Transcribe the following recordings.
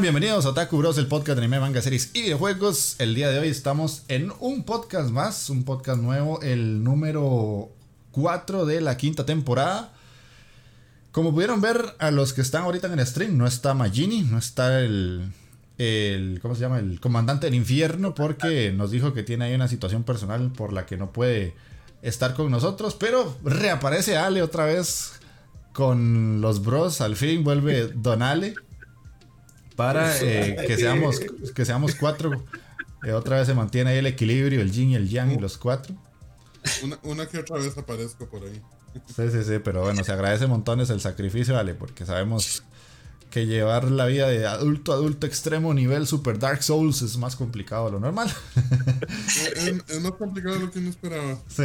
Bienvenidos a Otaku Bros, el podcast de anime, manga, series y videojuegos. El día de hoy estamos en un podcast más, un podcast nuevo, el número 4 de la quinta temporada. Como pudieron ver a los que están ahorita en el stream, no está Magini, no está el ¿cómo se llama? El comandante del infierno porque nos dijo que tiene ahí una situación personal por la que no puede estar con nosotros, pero reaparece Ale otra vez con los bros, al fin vuelve Don Ale para eh, que, seamos, que seamos cuatro. Eh, otra vez se mantiene ahí el equilibrio, el yin y el yang y los cuatro. Una, que otra vez aparezco por ahí. Sí, sí, sí, pero bueno, se agradece montones el sacrificio, vale, porque sabemos que llevar la vida de adulto a adulto extremo nivel Super Dark Souls es más complicado de lo normal. Es, más complicado de lo que uno esperaba. Sí.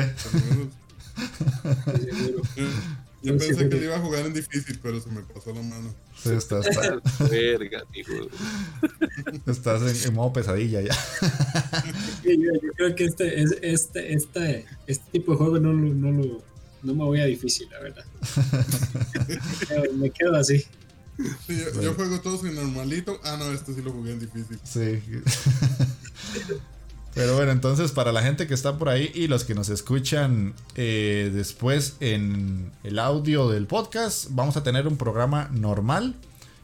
Yo pensé que le iba a jugar en difícil, pero se me pasó la mano. Sí, estás. Verga, Estás en, modo pesadilla ya. Yo, creo que este, este, este, este tipo de juego no, no, lo, no me voy a difícil, la verdad. me quedo así. yo, juego todos en normalito. Ah, no, este sí lo jugué en difícil. Sí. Pero bueno, entonces para la gente que está por ahí y los que nos escuchan eh, después en el audio del podcast, vamos a tener un programa normal,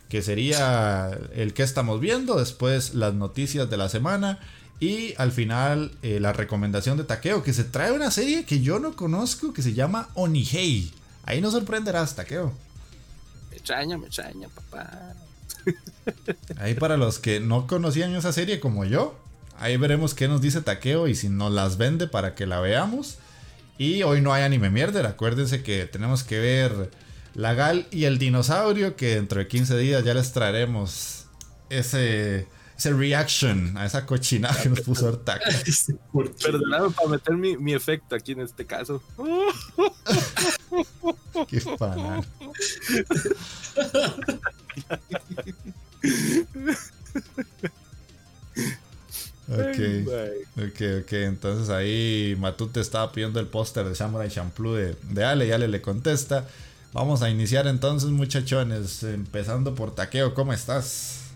que sería el que estamos viendo, después las noticias de la semana y al final eh, la recomendación de Takeo, que se trae una serie que yo no conozco, que se llama Onihei. Ahí nos sorprenderás, Takeo. Me extraña, me extraña, papá. Ahí para los que no conocían esa serie como yo, Ahí veremos qué nos dice Takeo y si nos las vende para que la veamos. Y hoy no hay anime mierder. Acuérdense que tenemos que ver La Gal y el dinosaurio. Que dentro de 15 días ya les traeremos ese, ese reaction a esa cochinada que nos puso Artaka. Perdóname para meter mi, mi, efecto aquí en este caso. Qué fanal. Ok, ok, ok. Entonces ahí Matute estaba pidiendo el póster de Samurai Champloo de, de Ale y Ale le contesta. Vamos a iniciar entonces, muchachones. Empezando por Taqueo, ¿cómo estás?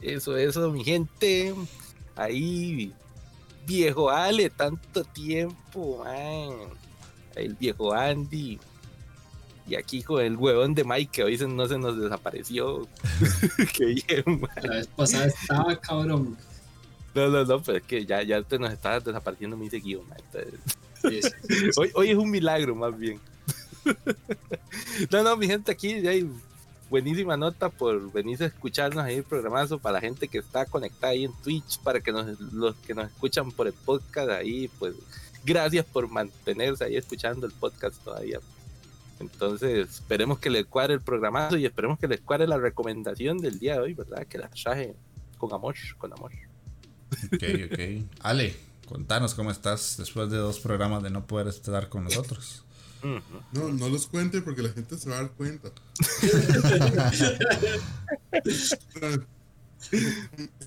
Eso, eso, mi gente. Ahí, viejo Ale, tanto tiempo, man. El viejo Andy. Y aquí con el huevón de Mike que hoy no se nos desapareció. Qué bien, La vez pasada estaba cabrón. No, no, no, pero es que ya, ya te nos está desapareciendo muy seguido, hoy, hoy es un milagro, más bien. no, no, mi gente, aquí hay buenísima nota por venir a escucharnos ahí el programazo para la gente que está conectada ahí en Twitch, para que nos, los que nos escuchan por el podcast ahí, pues gracias por mantenerse ahí escuchando el podcast todavía. Entonces, esperemos que les cuadre el programazo y esperemos que les cuadre la recomendación del día de hoy, ¿verdad? Que la traje con amor, con amor. Ok, ok. Ale, contanos cómo estás después de dos programas de no poder estar con nosotros. No, no los cuente porque la gente se va a dar cuenta. es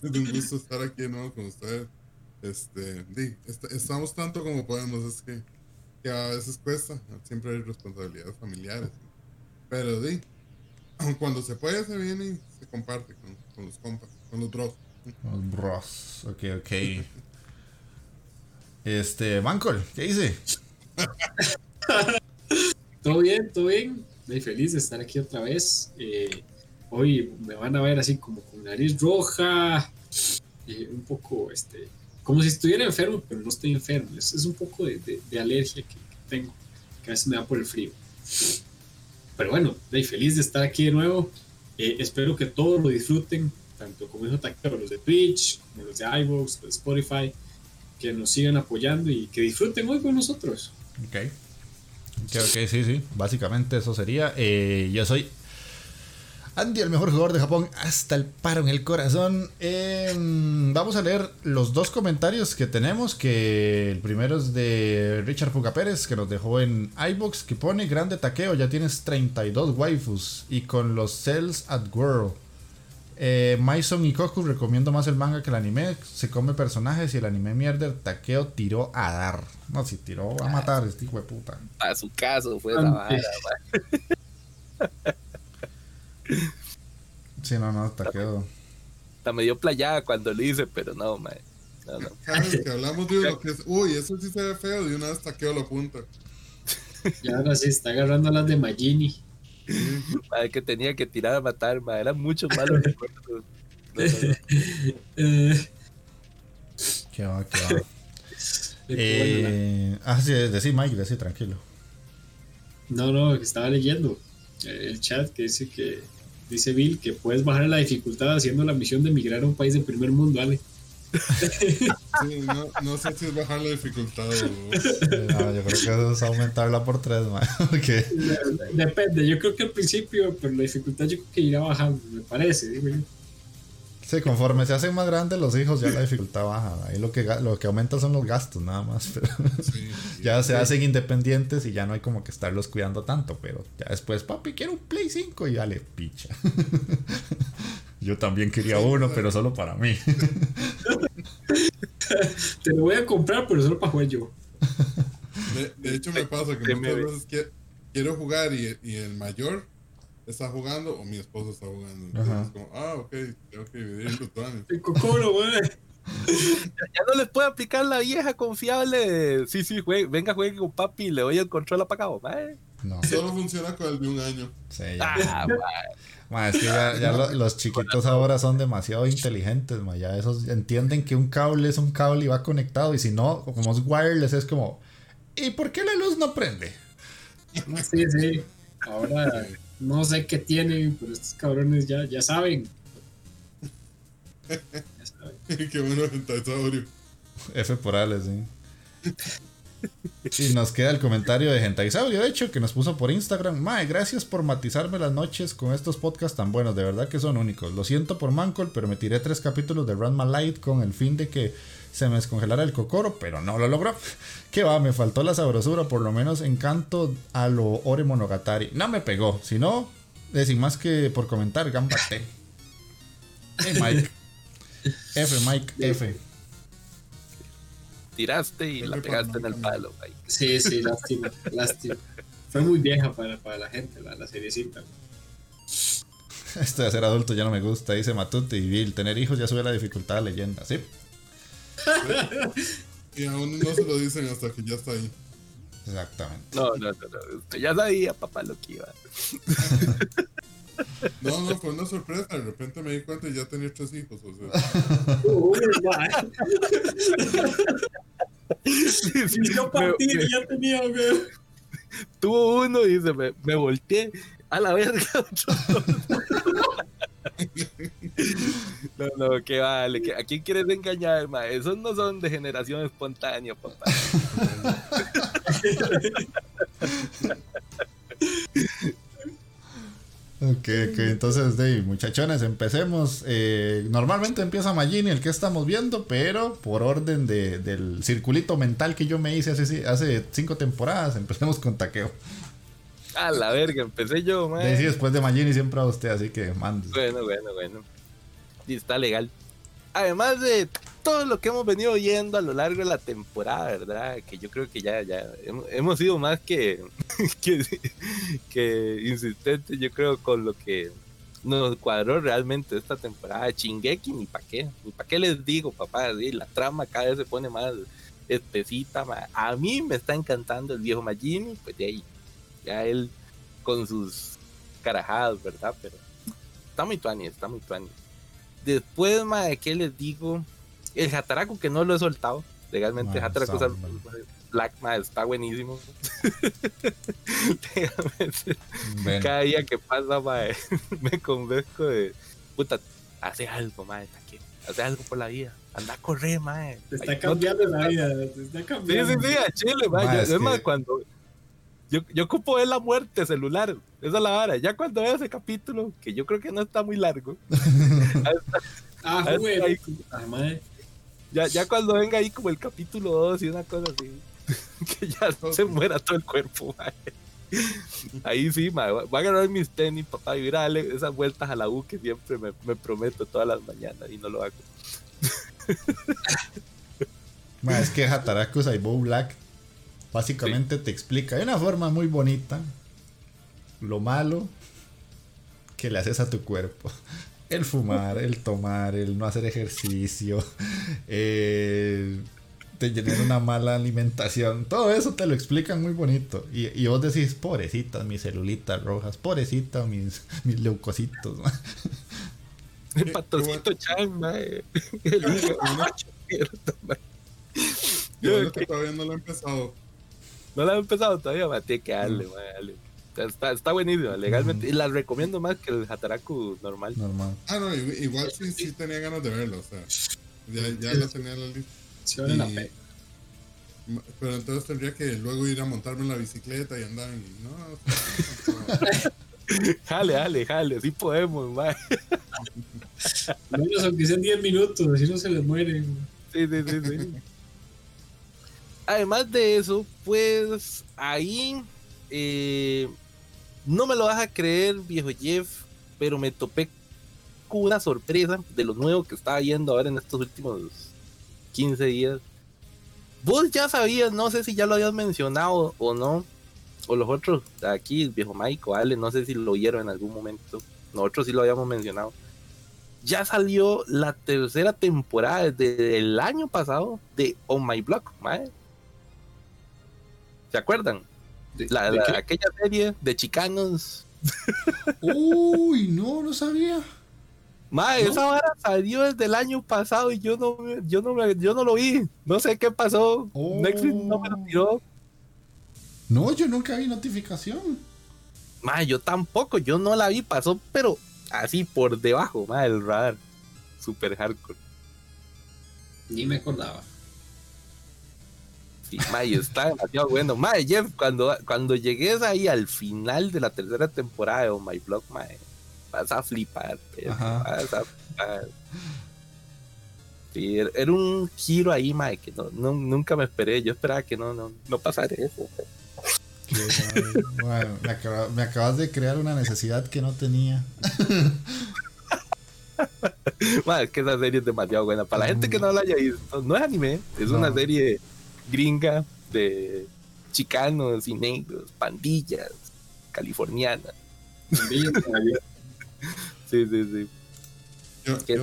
un gusto estar aquí ¿no? con ustedes. Este, di, estamos tanto como podemos, es que, que, a veces cuesta, siempre hay responsabilidades familiares. Pero di, cuando se puede se viene y se comparte con, los compas, con los bros. Los bros, ok, ok. Este, Mancol, ¿qué dice? todo bien, todo bien. Estoy feliz de estar aquí otra vez. Eh, hoy me van a ver así como con nariz roja, y un poco, este, como si estuviera enfermo, pero no estoy enfermo. Es, un poco de, alergia que, tengo, que a veces me da por el frío. Pero bueno, estoy feliz de estar aquí de nuevo. Eh, espero que todos lo disfruten, tanto como dijo Taquero, los de Twitch, como los de iVoox, de Spotify, que nos sigan apoyando y que disfruten hoy con nosotros. Ok. Ok, ok, sí, sí. Básicamente eso sería. Eh, yo soy Andy, el mejor jugador de Japón, hasta el paro en el corazón. Em, vamos a leer los dos comentarios que tenemos. Que el primero es de Richard Puga Pérez, que nos dejó en iBox, que pone grande taqueo, ya tienes 32 waifus. Y con los cells at World. Eh, Maison y Koku recomiendo más el manga que el anime. Se come personajes y el anime mierder. Taqueo tiró a dar. No, si tiró a matar este hijo de puta. A su caso fue la vara, Sí, no, no, taqueo. Está medio playada cuando lo hice, pero no, man. No, no. Cada vez que hablamos de uno que es, uy, eso sí se ve feo, de una vez taqueo lo punta. Y ahora sí está agarrando las de Magini. Madre, que tenía que tirar a matar, madre. Eran muchos malos recuerdos. qué va, qué va. eh, ah, sí, decí Mike, decí tranquilo. No, no, estaba leyendo el chat que dice que dice Bill que puedes bajar la dificultad haciendo la misión de migrar a un país de primer mundo, Ale. Sí, no, no, sé si es bajar la dificultad o... No, yo creo que es aumentarla por tres, man. Depende, yo creo que al principio, pero la dificultad yo creo que irá bajando, me parece, digo yo. Sí, conforme se hacen más grandes los hijos, ya la dificultad baja. Ahí lo que, lo que aumenta son los gastos, nada más. Pero ya se hacen independientes y ya no hay como que estarlos cuidando tanto. Pero ya después, papi, quiero un Play 5 y dale, picha. Yo también quería uno, pero solo para mí. Te lo voy a comprar, pero solo para jugar yo. De, hecho, me pasa que muchas veces quiero jugar y, y el mayor está jugando o mi esposo está jugando. Entonces es como, ah, ok, tengo que dividir el planes. El cocoro, güey. Ya, no les puedo aplicar la vieja confiable. Sí, sí, juegue, venga, juegue con papi y le doy el control apagado. No. Solo funciona con el de un año. Sí, ya. Ah, es que ya, los chiquitos ahora son demasiado inteligentes, ma. ya esos entienden que un cable es un cable y va conectado y si no, como es wireless es como, ¿y por qué la luz no prende? Sí, sí. Ahora no sé qué tienen, pero estos cabrones ya, ya saben. ya saben. qué bueno Gentasaurio. F por Alex, sí. Y nos queda el comentario de Gentaisaurio, de hecho, que nos puso por Instagram. Mae, gracias por matizarme las noches con estos podcasts tan buenos. De verdad que son únicos. Lo siento por Mancol, pero me tiré tres capítulos de Run My Light con el fin de que se me descongelara el cocoro, pero no lo logró. Que va, me faltó la sabrosura, por lo menos encanto a lo Ore Monogatari. No me pegó, si no, sin más que por comentar, gambate. Mike. F, Mike, F. Tiraste y la pegaste en el palo, Mike. Sí, sí, lástima, lástima. Fue muy vieja para, para la gente, la, la seriecita. Esto de ser adulto ya no me gusta, dice Matute y Bill. Tener hijos ya sube la dificultad de leyenda, ¿sí? y aún no se lo dicen hasta que ya está ahí. Exactamente. No, no, no, no. ya sabía, papá, lo que iba. No, no, fue una sorpresa. De repente me di cuenta y ya tenía tres hijos. O sea. Uy, sí, yo partí y ya tenía, Tuvo uno y dice, me, me volteé a la verga. No, no, que vale. ¿A quién quieres engañar, ma? Esos no son de generación espontánea, papá. Ok, ok, entonces, Dave, muchachones, empecemos. Eh, normalmente empieza Magini, el que estamos viendo, pero por orden de, del circulito mental que yo me hice hace, hace cinco temporadas, empecemos con Taqueo. A la verga, empecé yo, man. Sí, después de Magini siempre a usted, así que mande. Bueno, bueno, bueno. Y está legal. Además de todo lo que hemos venido oyendo a lo largo de la temporada, ¿verdad? Que yo creo que ya, ya hemos, sido más que, que, insistentes, yo creo, con lo que nos cuadró realmente esta temporada. Chingeki, ni pa' qué, ni pa' qué les digo, papá. La trama cada vez se pone más espesita. A mí me está encantando el viejo Magini, pues de ahí, ya él con sus carajadas, ¿verdad? Pero está muy tuani, está muy tuani. Después, ¿de ¿qué les digo? El Hataraku que no lo he soltado. Legalmente, Hataraku Black está buenísimo. Cada día que pasa, me convenzco de puta, hace algo, mae, hace algo por la vida. Anda a correr, mae. Te está cambiando la vida, te está cambiando. Sí, sí, sí, a Chile, mae. es más, cuando yo, yo ocupo ver la muerte celular. Esa es la vara. Ya cuando vea ese capítulo, que yo creo que no está muy largo. ah, madre ya, ya cuando venga ahí como el capítulo 2 y una cosa así, que ya se muera todo el cuerpo, Ahí sí, va a agarrar mis tenis, papá, y ir a darle esas vueltas a la U que siempre me, me prometo todas las mañanas y no lo hago. es que Hataraku Saibou Black básicamente te explica de una forma muy bonita lo malo que le haces a tu cuerpo el fumar, el tomar, el no hacer ejercicio, eh, tener una mala alimentación, todo eso te lo explican muy bonito. Y, vos decís, pobrecitas mis celulitas rojas, pobrecitas mis, mis leucocitos. El patocito chamba. Yo que todavía no lo he empezado. No lo he empezado todavía, Mate, que darle, dale. Está, está buenísimo, legalmente. Y la recomiendo más que el Hataraku normal. Normal. Ah, no, igual sí, sí tenía ganas de verlo, o sea. Ya, ya lo tenía en la lista. Sí, la. Pero entonces tendría que luego ir a montarme en la bicicleta y andar en. No, jale, jale, jale, sí podemos, man. Menos aunque sean 10 minutos, así no se les mueren. Sí, sí, sí, sí. Además de eso, pues ahí eh, no me lo vas a creer, viejo Jeff, pero me topé con una sorpresa de lo nuevo que estaba viendo ahora en estos últimos 15 días. Vos ya sabías, no sé si ya lo habías mencionado o no, o los otros aquí, el viejo Mike o Ale, no sé si lo oyeron en algún momento. Nosotros sí lo habíamos mencionado. Ya salió la tercera temporada desde el año pasado de On My Block, ¿Se acuerdan? La, aquella serie de chicanos. Uy, no, no sabía. Ma, esa vara salió desde el año pasado y yo no, yo no, yo no lo vi. No sé qué pasó. Netflix no me lo tiró. No, yo nunca vi notificación. Ma, yo tampoco, yo no la vi, pasó, pero así por debajo, ma, el radar. Super hardcore. Ni me acordaba. Sí, está demasiado bueno. Mae, Jeff, cuando, cuando llegues ahí al final de la tercera temporada de Oh My Blog, mae, vas a flipar. Vas a flipar. Sí, er, era un giro ahí, mae, que no, nunca me esperé. Yo esperaba que no, no, no pasara eso. Bueno, me, acabas de crear una necesidad que no tenía. es que esa serie es demasiado buena. Para la gente que no la haya visto, no es anime, es una serie gringa de chicanos y negros, pandillas californianas. sí, sí, sí. ¿Qué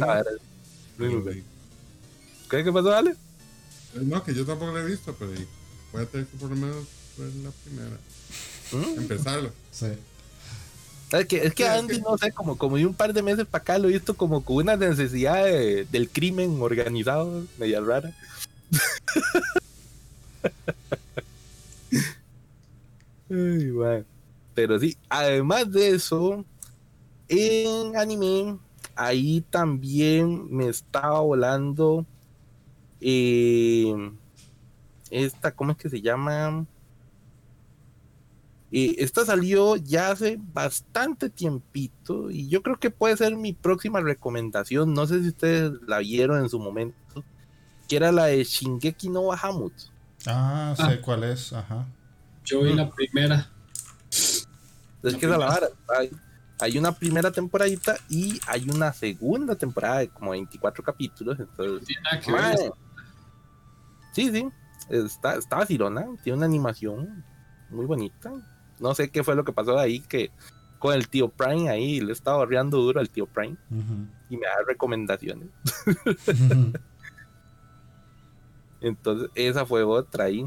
¿Qué, ¿Qué pasó, Ale? Eh, no, que yo tampoco lo he visto, pero voy a tener que por lo menos ver la primera. ¿Mm? Empezarlo. Sí. Es que, es que Andy, no sé, como, como de un par de meses para acá lo he visto como con una necesidad del crimen organizado, media rara. Pero sí, además de eso, en anime, ahí también me estaba volando eh, esta, ¿cómo es que se llama? Eh, esta salió ya hace bastante tiempito y yo creo que puede ser mi próxima recomendación. No sé si ustedes la vieron en su momento, que era la de Shingeki no Bahamut. Ah, sé ah. cuál es, ajá. Yo vi la primera. Es que es la vara. Hay, una primera temporadita y hay una segunda temporada de como 24 capítulos. Entonces, Sí, sí. Está, está vacilona. Tiene una animación muy bonita. No sé qué fue lo que pasó de ahí que con el tío Prime ahí le estaba barriando duro al tío Prime y me da recomendaciones. Entonces, esa fue otra ahí.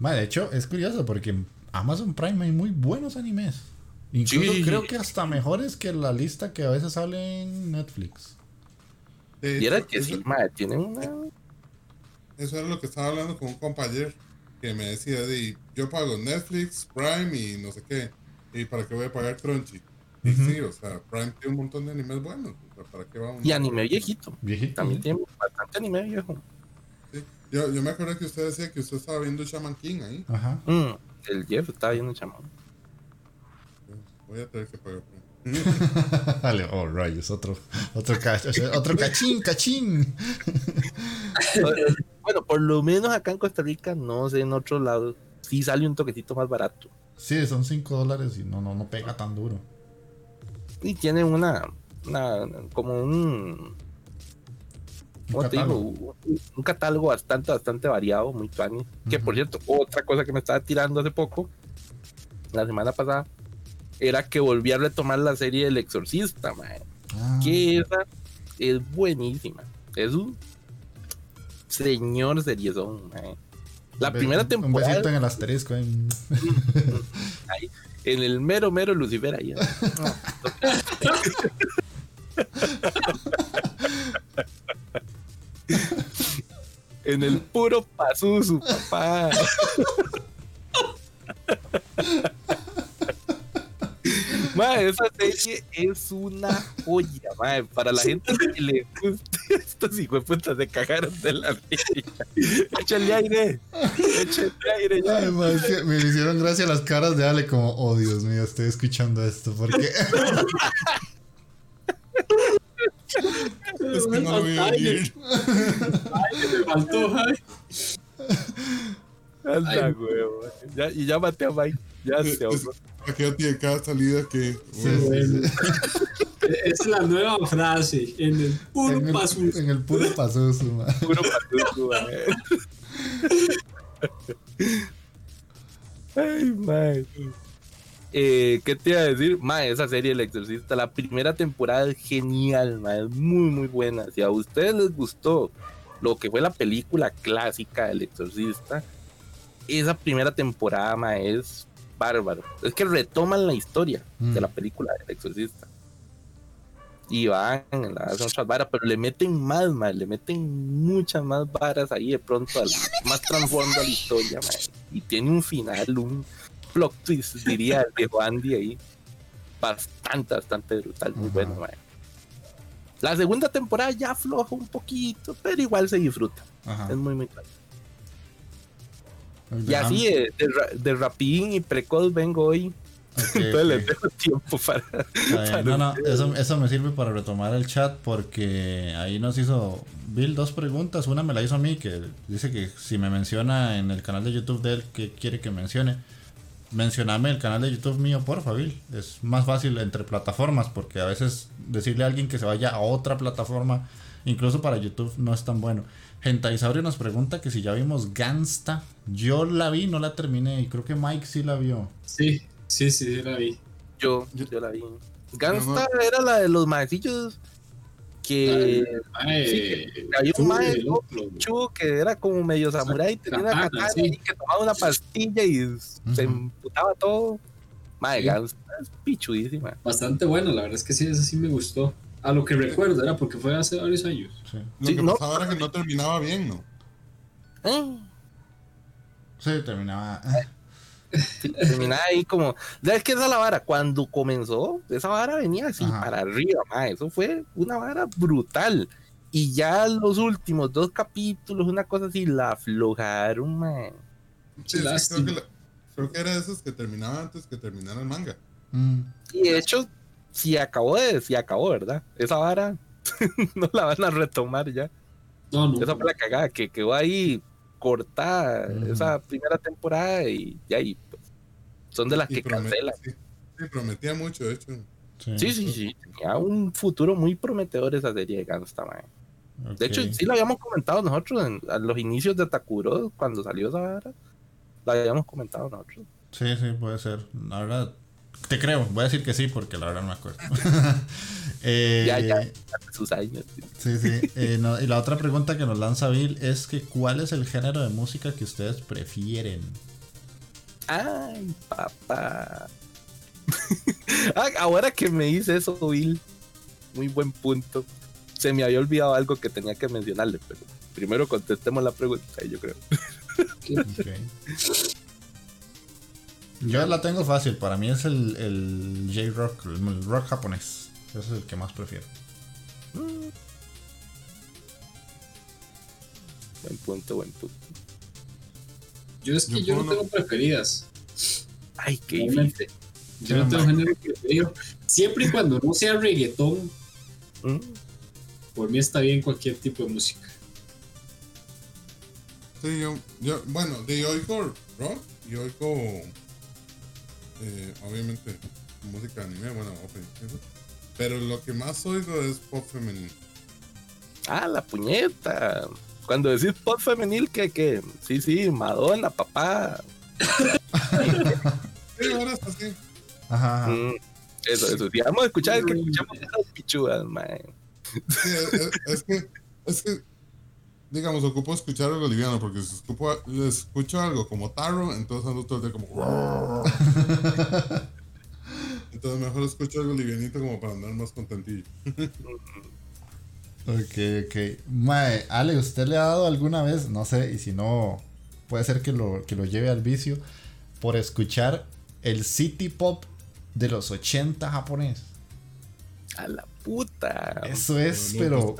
de hecho, es curioso porque en Amazon Prime hay muy buenos animes. Incluso creo que hasta mejores que la lista que a veces sale en Netflix. y era que sí, madre, tienen una. Eso era lo que estaba hablando con un compañero que me decía de yo pago Netflix, Prime y no sé qué. ¿Y para qué voy a pagar Crunchy? Y sí, o sea, Prime tiene un montón de animes buenos. ¿para qué y anime viejito. Viejito. También tiene bastante anime viejo. Yo, yo me acuerdo que usted decía que usted estaba viendo Shaman King ahí. Ajá. Mm, el Jeff estaba viendo Shaman. Voy a tener que pagar Dale, oh rayos, otro, otro, otro cachín, cachín. bueno, por lo menos acá en Costa Rica, no sé, en otros lados, sí sale un toquecito más barato. Sí, son 5 dólares y no, no, no pega tan duro. Y tiene una, una como un, un catálogo. un, catálogo bastante, bastante variado, muy funny. Que por cierto, otra cosa que me estaba tirando hace poco, la semana pasada, era que volví a retomar la serie del Exorcista, ah. Que esa es buenísima. Es un señor seriezón, La primera temporada. Un besito en el asterisco. en el mero, mero Lucifer ahí. en el puro su papá. Madre, esa serie es una joya, madre. Para la gente que le gusta estos hijos de puta se cagaron de la vida. Échale aire. Échale aire ya. me hicieron gracia las caras de Ale como, oh Dios mío, estoy escuchando esto. Porque. es que no lo a oír. Ay, me faltó, ay. Anda, huevo. Ya, y ya maté a Mike. Ya se ahogó. Aquí tiene cada salida que. es la nueva frase. En el puro paso. En el puro paso Puro paso Ay, man. Eh, ¿Qué te iba a decir? Ma, esa serie El Exorcista, la primera temporada es genial, ma, es muy, muy buena. Si a ustedes les gustó lo que fue la película clásica El Exorcista, esa primera temporada ma, es bárbaro. Es que retoman la historia de la mm. película del exorcista. Y van, hacen otras varas, pero le meten más, más, le meten muchas más varas ahí de pronto, al, más transformando a la historia, y tiene un final, un plot twist, diría el viejo Andy ahí, bastante, bastante brutal, muy bueno, La segunda temporada ya afloja un poquito, pero igual se disfruta. Es muy, muy claro. Y así, de, de, rapidín y precoz vengo hoy. Entonces les dejo tiempo para. no, no, eso, eso, me sirve para retomar el chat porque ahí nos hizo Bill dos preguntas. Una me la hizo a mí que dice que si me menciona en el canal de YouTube de él que quiere que mencione, mencioname el canal de YouTube mío, porfa, Bill. Es más fácil entre plataformas porque a veces decirle a alguien que se vaya a otra plataforma, incluso para YouTube, no es tan bueno. Gentaisaurio nos pregunta que si ya vimos Gansta. Yo la vi, no la terminé y creo que Mike sí la vio. Sí, sí, sí, la vi. Yo, yo, la vi. Gansta era la de los maecillos que, hay un maestro que era como medio samurái, tenía una katana y que tomaba una pastilla y se emputaba todo. Mae, Gansta es pichudísima. Bastante bueno, la verdad es que sí, eso sí me gustó. A lo que recuerdo, era porque fue hace varios años. Sí. Lo que no, pasaba era que no terminaba bien, ¿no? ¿Eh? Sí, terminaba. Terminaba ahí como. Es que esa la vara, cuando comenzó, esa vara venía así para arriba, ma. Eso fue una vara brutal. Y ya los últimos dos capítulos, una cosa así, la aflojaron, man. Sí, creo que creo que era de esos que terminaba antes que terminara el manga. Mm. Y de hecho, si acabó de, si acabó, ¿verdad? Esa vara no la van a retomar ya. No, no. Esa fue la cagada, que quedó ahí cortada esa primera temporada y, ya ahí pues, son de las que cancelan. Sí, prometía mucho, de hecho. Sí, sí, sí, Tenía un futuro muy prometedor esa serie de Gangsta, De hecho, sí lo habíamos comentado nosotros en, a los inicios de Takuro, cuando salió esa vara. Lo habíamos comentado nosotros. Sí, sí, puede ser. La verdad, te creo. Voy a decir que sí, porque la verdad no me acuerdo. eh, ya, ya, sus años. Sí, sí. Eh, y la otra pregunta que nos lanza Bill es que ¿cuál es el género de música que ustedes prefieren? Ay, papá. Ah, ahora que me dice eso, Bill, muy buen punto. Se me había olvidado algo que tenía que mencionarle, pero primero contestemos la pregunta, yo creo. Yo la tengo fácil, para mí es el, el J-Rock, el rock japonés. Ese es el que más prefiero. Buen punto, buen punto. Yo es que yo, no tengo preferidas. Ay, qué difícil. Yo no tengo género preferido. Siempre y cuando no sea reggaetón, ¿Mm? por mí está bien cualquier tipo de música. Sí, yo, yo bueno, de oigo rock y oigo, eh, obviamente, música de anime, bueno, pero lo que más oigo es pop femenil. Ah, la puñeta. Cuando decís pop femenil, que, que, sí, sí, Madonna, papá. sí, ahora es así. Ajá. Mm, eso, eso. Si vamos a escuchar, que escuchamos las pichudas, man. Sí, es, que, es que, digamos, ocupo escuchar algo liviano, porque si escupo, escucho algo como Taro, entonces ando todo el día como. entonces mejor escucho algo livianito como para andar más contentillo. ok, ok. Mae, Ale, ¿usted le ha dado alguna vez, no sé, y si no, puede ser que lo, que lo lleve al vicio, por escuchar el City Pop de los 80 japonés. A la puta. Eso es, pero.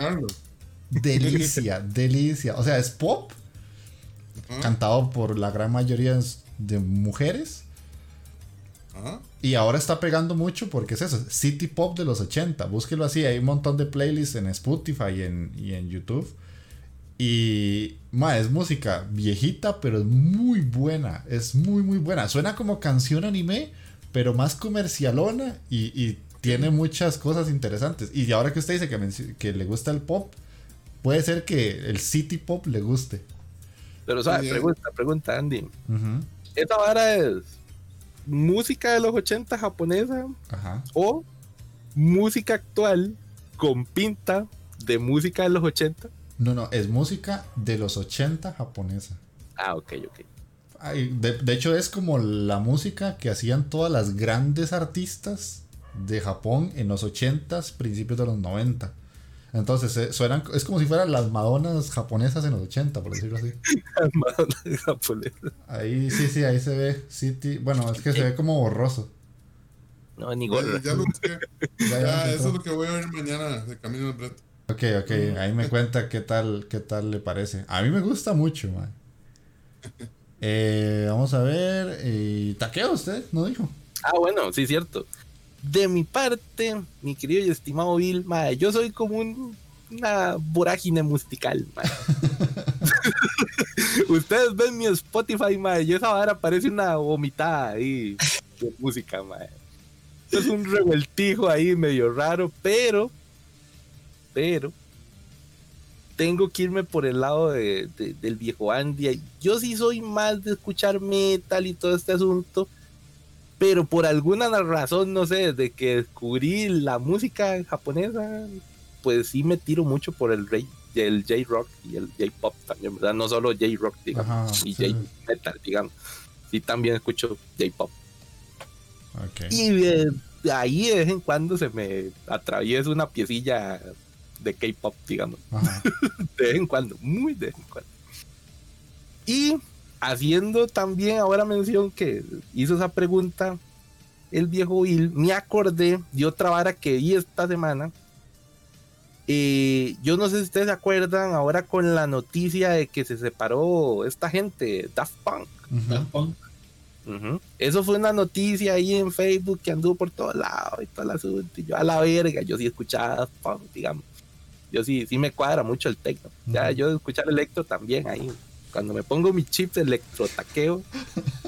Delicia, delicia. O sea, es pop. Cantado por la gran mayoría de mujeres. Y ahora está pegando mucho porque es eso, City Pop de los 80. Búsquelo así, hay un montón de playlists en Spotify y en, y en YouTube. Y ma, es música viejita, pero es muy buena. Es muy, muy buena. Suena como canción anime, pero más comercialona y, tiene muchas cosas interesantes. Y ahora que usted dice que, que, le gusta el pop, puede ser que el city pop le guste. Pero, ¿sabes? Pregunta, pregunta, Andy. ¿Esta vara es música de los 80 japonesa o música actual con pinta de música de los 80? No, no, es música de los 80 japonesa. Ah, ok, ok de, hecho es como la música que hacían todas las grandes artistas de Japón en los 80s, principios de los 90. Entonces, eh, suenan, es como si fueran las Madonas japonesas en los 80, por decirlo así. Las Madonas japonesas. Ahí sí, sí, ahí se ve City. Bueno, es que se ve como borroso. No, ni gorro. Ya, lo ya, eso es lo que voy a ver mañana de camino al reto. Ok, ok, ahí me cuenta qué tal, qué tal le parece. A mí me gusta mucho, man. Eh, vamos a ver. Eh, ¿Taqueo usted? ¿No dijo? Ah, bueno, sí, cierto. De mi parte, mi querido y estimado Bill, yo soy como una vorágine musical. Ustedes ven mi Spotify, madre, y esa vara parece una vomitada ahí de música. Madre. Es un revueltijo ahí medio raro, pero, pero, tengo que irme por el lado de, del viejo Andy. Yo sí soy más de escuchar metal y todo este asunto, pero por alguna razón, no sé, desde que descubrí la música japonesa, pues sí me tiro mucho por el rey el J-Rock y el J-Pop también, ¿verdad? No solo J-Rock, digamos, y J-Metal, digamos. Sí, también escucho J-Pop. Y de ahí de vez en cuando se me atraviesa una piecilla de K-pop, digamos. de vez en cuando, muy de vez en cuando. Y haciendo también ahora mención que hizo esa pregunta el viejo Bill, me acordé de otra vara que vi esta semana. Eh, yo no sé si ustedes se acuerdan ahora con la noticia de que se separó esta gente, Daft Punk. Daft Punk. Eso fue una noticia ahí en Facebook que anduvo por todos lados y todo el asunto. Y yo a la verga, yo sí escuchaba digamos. Yo sí, sí me cuadra mucho el techno. Ya, yo escuchar electro también ahí. Cuando me pongo mi chip de electrotaqueo,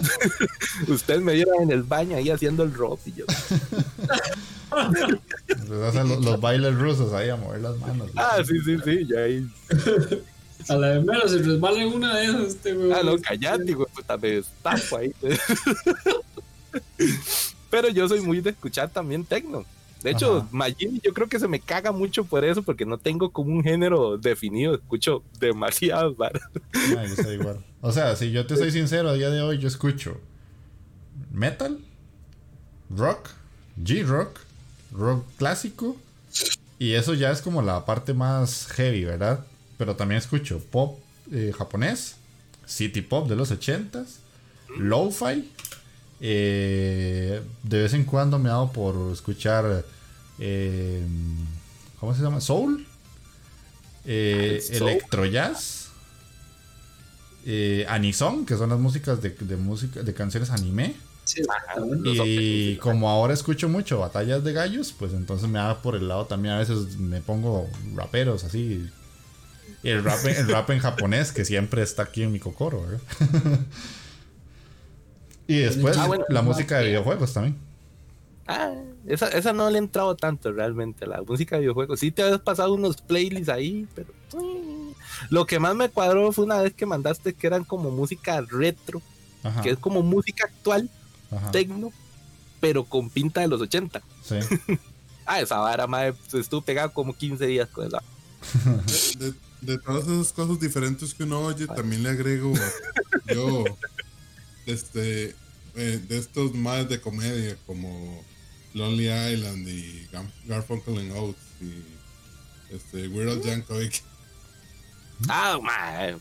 ustedes me vieron en el baño ahí haciendo el rock y yo. los, los, bailes rusos ahí a mover las manos. Ah, sí, sí, sí, ya ahí. A la de menos se resbala en una de esas, este güey. Ah, no, callate, güey, puta, me destapo ahí. Pero yo soy muy de escuchar también tecno. De hecho, Magini yo creo que se me caga mucho por eso, porque no tengo como un género definido. Escucho demasiados varas. igual. O sea, si yo te soy sincero, a día de hoy yo escucho metal, rock, G-rock, rock clásico, y eso ya es como la parte más heavy, ¿verdad? pero también escucho pop eh, japonés, city pop de los 80s, lo-fi. Eh, de vez en cuando me hago por escuchar, eh, ¿cómo se llama? Soul, electro jazz, anison, que son las músicas de, música de canciones anime. y como ahora escucho mucho batallas de gallos, pues entonces me hago por el lado también a veces me pongo raperos así el rap, el rap en japonés, que siempre está aquí en mi cocoro. y después ah, la música de videojuegos también. Ah, esa, esa no le he entrado tanto realmente, la música de videojuegos. Sí te habías pasado unos playlists ahí, pero... Lo que más me cuadró fue una vez que mandaste que eran como música retro, que es como música actual, tecno, pero con pinta de los 80. Sí. ah, esa vara, madre, estuvo pegado como 15 días con esa. de todas esas cosas diferentes que uno oye, también le agrego yo, este, eh, de estos más de comedia como Lonely Island y Garfunkel and Oates y este, Weird Al Yankovic. Ah, man.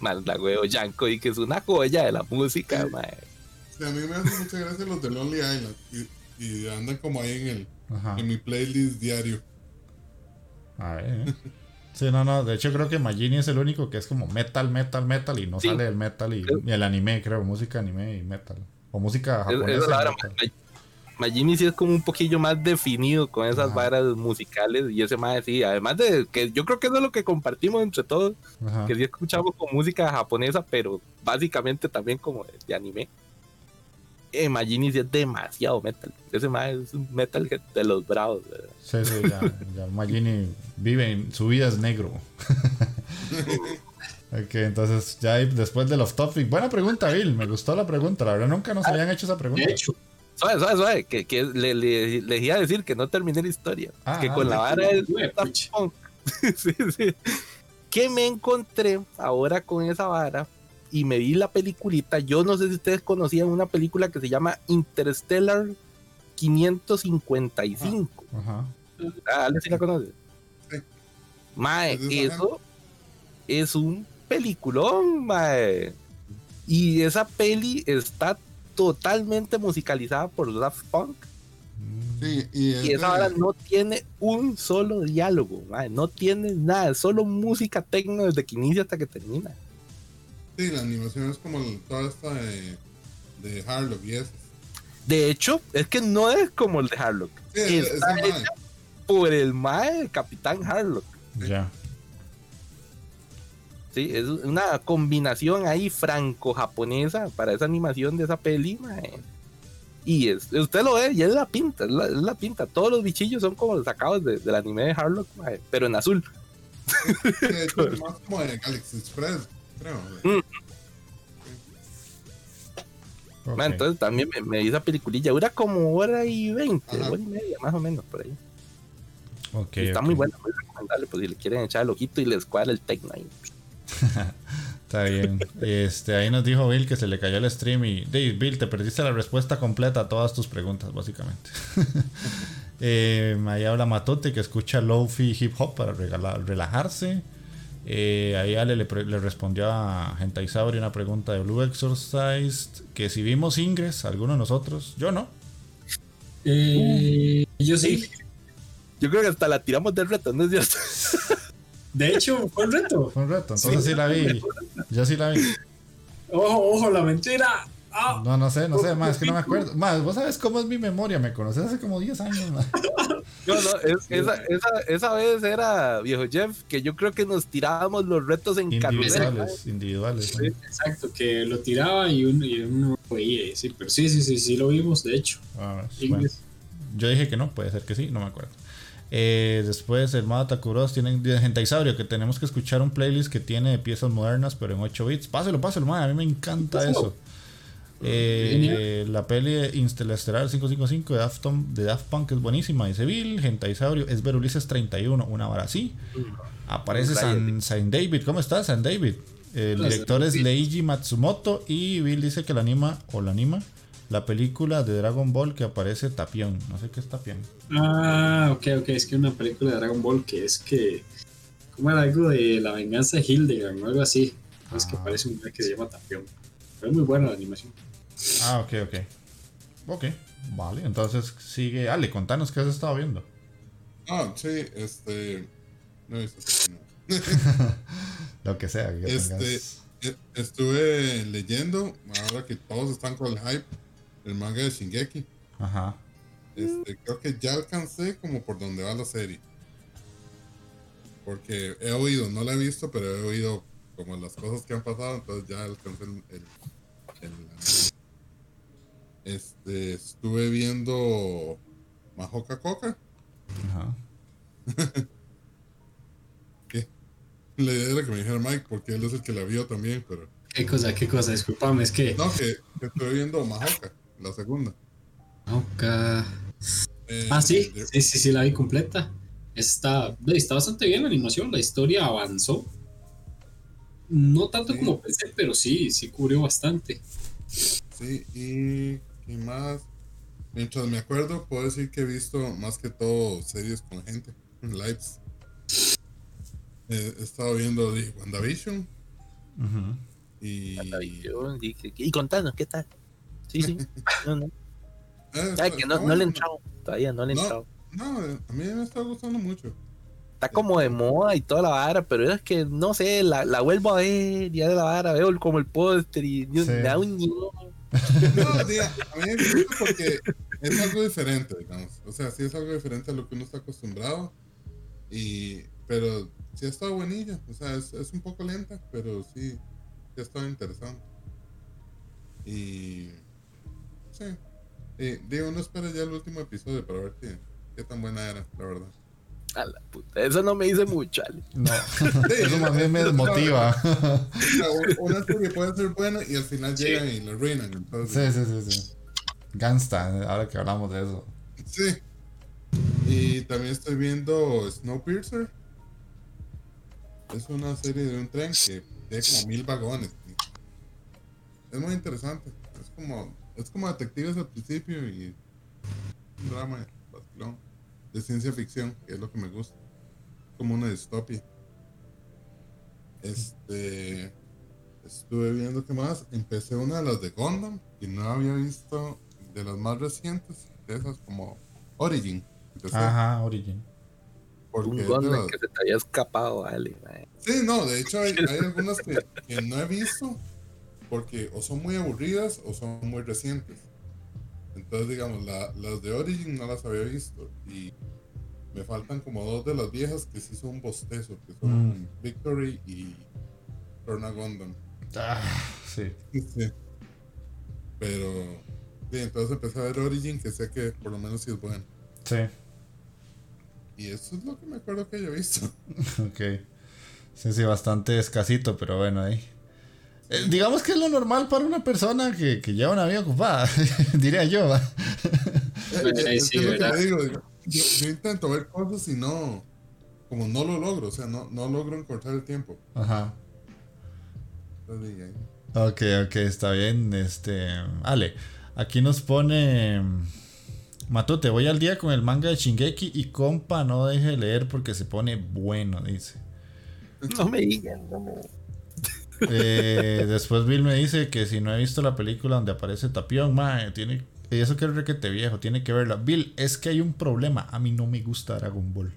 Manda huevo, Yankovic es una joya de la música, a mí me hacen mucha gracia los de Lonely Island y, y andan como ahí en el en mi playlist diario. A ver. Sí, no, no. De hecho, creo que Magini es el único que es como metal, metal, metal. Y no sale el metal y, el anime, creo. Música, anime y metal. O música japonesa. Magini sí es como un poquillo más definido con esas varas musicales. Y ese más sí. Además de que yo creo que eso es lo que compartimos entre todos. Que sí escuchamos con música japonesa, pero básicamente también como de anime Magini es demasiado metal. Ese más es un metal de los bravos. Sí, sí, ya, ya Magini vive, su vida es negro. ok, entonces ya después del off topic. Buena pregunta, Bill. Me gustó la pregunta. La verdad, nunca nos ah, habían hecho esa pregunta. De hecho. Suave, suave, suave. Que, que le, le, iba a decir que no terminé la historia. Ah, que con la vara es. sí, sí. Que me encontré ahora con esa vara y me vi la peliculita. Yo no sé si ustedes conocían una película que se llama Interstellar 555. Ajá. Ah, ¿sí la conoces? Sí. Mae, eso es un peliculón, mae. Y esa peli está totalmente musicalizada por Daft Punk. Sí, y, esa hora no tiene un solo diálogo, mae. no tiene nada, solo música tecno desde que inicia hasta que termina. Sí, la animación es como toda esta de, de Harlock y eso. De hecho, es que no es como el de Harlock. Sí, Está es por el mae del Capitán Harlock. Ya. Sí, es una combinación ahí franco-japonesa para esa animación de esa peli, mae. Y es, usted lo ve, y es la pinta, es la, pinta. Todos los bichillos son como sacados del anime de Harlock, mae, pero en azul. es más como de Galaxy Express, Mm. entonces también me, me, esa peliculilla. Dura como hora y veinte, hora y media, más o menos, por ahí. está muy buena, muy recomendable. Pues si le quieren echar el ojito y les cuadra el Tecno ahí. Está bien. Este, ahí nos dijo Bill que se le cayó el stream y Dave, Bill, te perdiste la respuesta completa a todas tus preguntas, básicamente. eh, ahí habla Matote que escucha Lofi hip hop para relajarse. Eh, ahí Ale le, respondió a Gentaisauri una pregunta de Blue Exorcist. Que si vimos Ingress, alguno de nosotros, yo no. Eh, yo sí. Yo creo que hasta la tiramos del reto, ¿no es cierto? De hecho, fue un reto. Fue un reto, entonces sí, la vi. Yo sí la vi. Ojo, ojo, la mentira. Ah. No, no sé, no sé, más, es que no me acuerdo. Más, vos sabes cómo es mi memoria, me conoces hace como 10 años, más. No, no, es- esa, esa, esa vez era, viejo Jeff, que yo creo que nos tirábamos los retos en. Individuales, individuales. Sí, exacto, que lo tiraba y uno, y uno veía. Sí, pero sí, sí, sí, sí lo vimos, de hecho. Bueno, yo dije que no, puede ser que sí, no me acuerdo. Eh, después el Mado Takuros tiene de Gentaisaurio, que tenemos que escuchar un playlist que tiene piezas modernas, pero en 8 bits. Páselo, páselo, madre, a mí me encanta eso. Eh, la peli de Interestelar 555 de Daft, Punk- de Daft Punk es buenísima, dice Bill. Gentaisaurio es ver Ulises 31, una hora así. Aparece San, San David, ¿cómo estás, San David? El director es. Leiji Matsumoto y Bill dice que la anima, o la anima, la película de Dragon Ball que aparece Tapión. No sé qué es Tapión. Ah, ok, ok, es que una película de Dragon Ball que es que. ¿Cómo era algo de la venganza de Hildegard o algo así? Es que Ah. parece un que se llama Tapión. Pero es muy buena la animación. Ah, ok, ok. Ok, vale. Entonces sigue. Ale, contanos qué has estado viendo. Ah, sí, este. No he visto. Lo que sea. Que Este, e- estuve leyendo, ahora que todos están con el hype, el manga de Shingeki. Ajá. Este, creo que ya alcancé como por donde va la serie. Porque he oído, no la he visto, pero he oído como las cosas que han pasado, entonces ya alcancé el, el- el- este, estuve viendo Majoka Coca. Ajá. ¿Qué? La idea era que me dijera Mike, porque él es el que la vio también, pero. ¿Qué cosa, qué cosa? Disculpame, es que. No, que, que estoy viendo Majoka, la segunda. Ok. Eh, Ah, sí, de- sí, sí, sí, la vi completa. Está, está bastante bien la animación, la historia avanzó. No tanto Sí. como pensé, pero sí, sí cubrió bastante. Sí, y, y más. Mientras me acuerdo, puedo decir que he visto más que todo series con gente, lives. Eh, he estado viendo de WandaVision Ujú. y. WandaVision, Y, y contanos, ¿qué tal? Sí, sí. No, no. Eh, Ay, está- que está no, le he entrado. Todavía no le he No. entrado. No, a mí me está gustando mucho. Está como de moda y toda la vara, pero es que no sé, la, la vuelvo a ver, ya de la vara, veo como el póster y Sí. me da un. No, a mí me porque es algo diferente, digamos. O sea, sí es algo diferente a lo que uno está acostumbrado. Y, pero sí ha estado buenilla. O sea, es, es un poco lenta, pero sí, sí ha estado interesante. Y, sí. Y, digo, uno espera ya el último episodio para ver qué, qué tan buena era, la verdad. A la puta, eso no me dice mucho, Ale. No. Eso más bien me desmotiva. O sea, u- una serie puede ser buena y al final Sí. llegan y la arruinan. Entonces, Sí, sí, sí, sí. Gangsta, ahora que hablamos de eso. Sí. Y también estoy viendo Snowpiercer. Es una serie de un tren que tiene como mil vagones. Es muy interesante. Es como, es como detectives al principio y un drama vacilón, de ciencia ficción, que es lo que me gusta. Como una distopia. Este. Estuve viendo que más. Empecé una de las de Gundam y no había visto de las más recientes, de esas como Origin. Empecé, Ajá, Origin. porque Un Gundam las- que se te había escapado, Ale. Sí, no, de hecho hay, hay algunas que, que no he visto porque o son muy aburridas o son muy recientes. Entonces, digamos, la- las de Origin no las había visto y me faltan como dos de las viejas que sí son bostezo, que son Mm. Victory y Torna Gundam. Ah, sí. Sí. Pero, sí, entonces empecé a ver Origin, que sé que por lo menos sí es bueno. Sí. Y eso es lo que me acuerdo que haya visto. Ok. Sí, sí, bastante escasito, pero bueno, ahí. Eh, digamos que es lo normal para una persona que, que lleva una vida ocupada, diría yo. Eh, eh, yo, yo intento ver cosas y no, como no lo logro, o sea, no, no logro encortar el tiempo. Ajá. Ok, ok, está bien. Este. Ale, aquí nos pone. Matute, voy al día con el manga de Shingeki y compa, no deje de leer porque se pone bueno, dice. No me digan, no me- Eh, después Bill me dice que si no he visto la película donde aparece Tapión, mae, tiene. y Eso que es requete viejo, tiene que verla. Bill, es que hay un problema. A mí no me gusta Dragon Ball.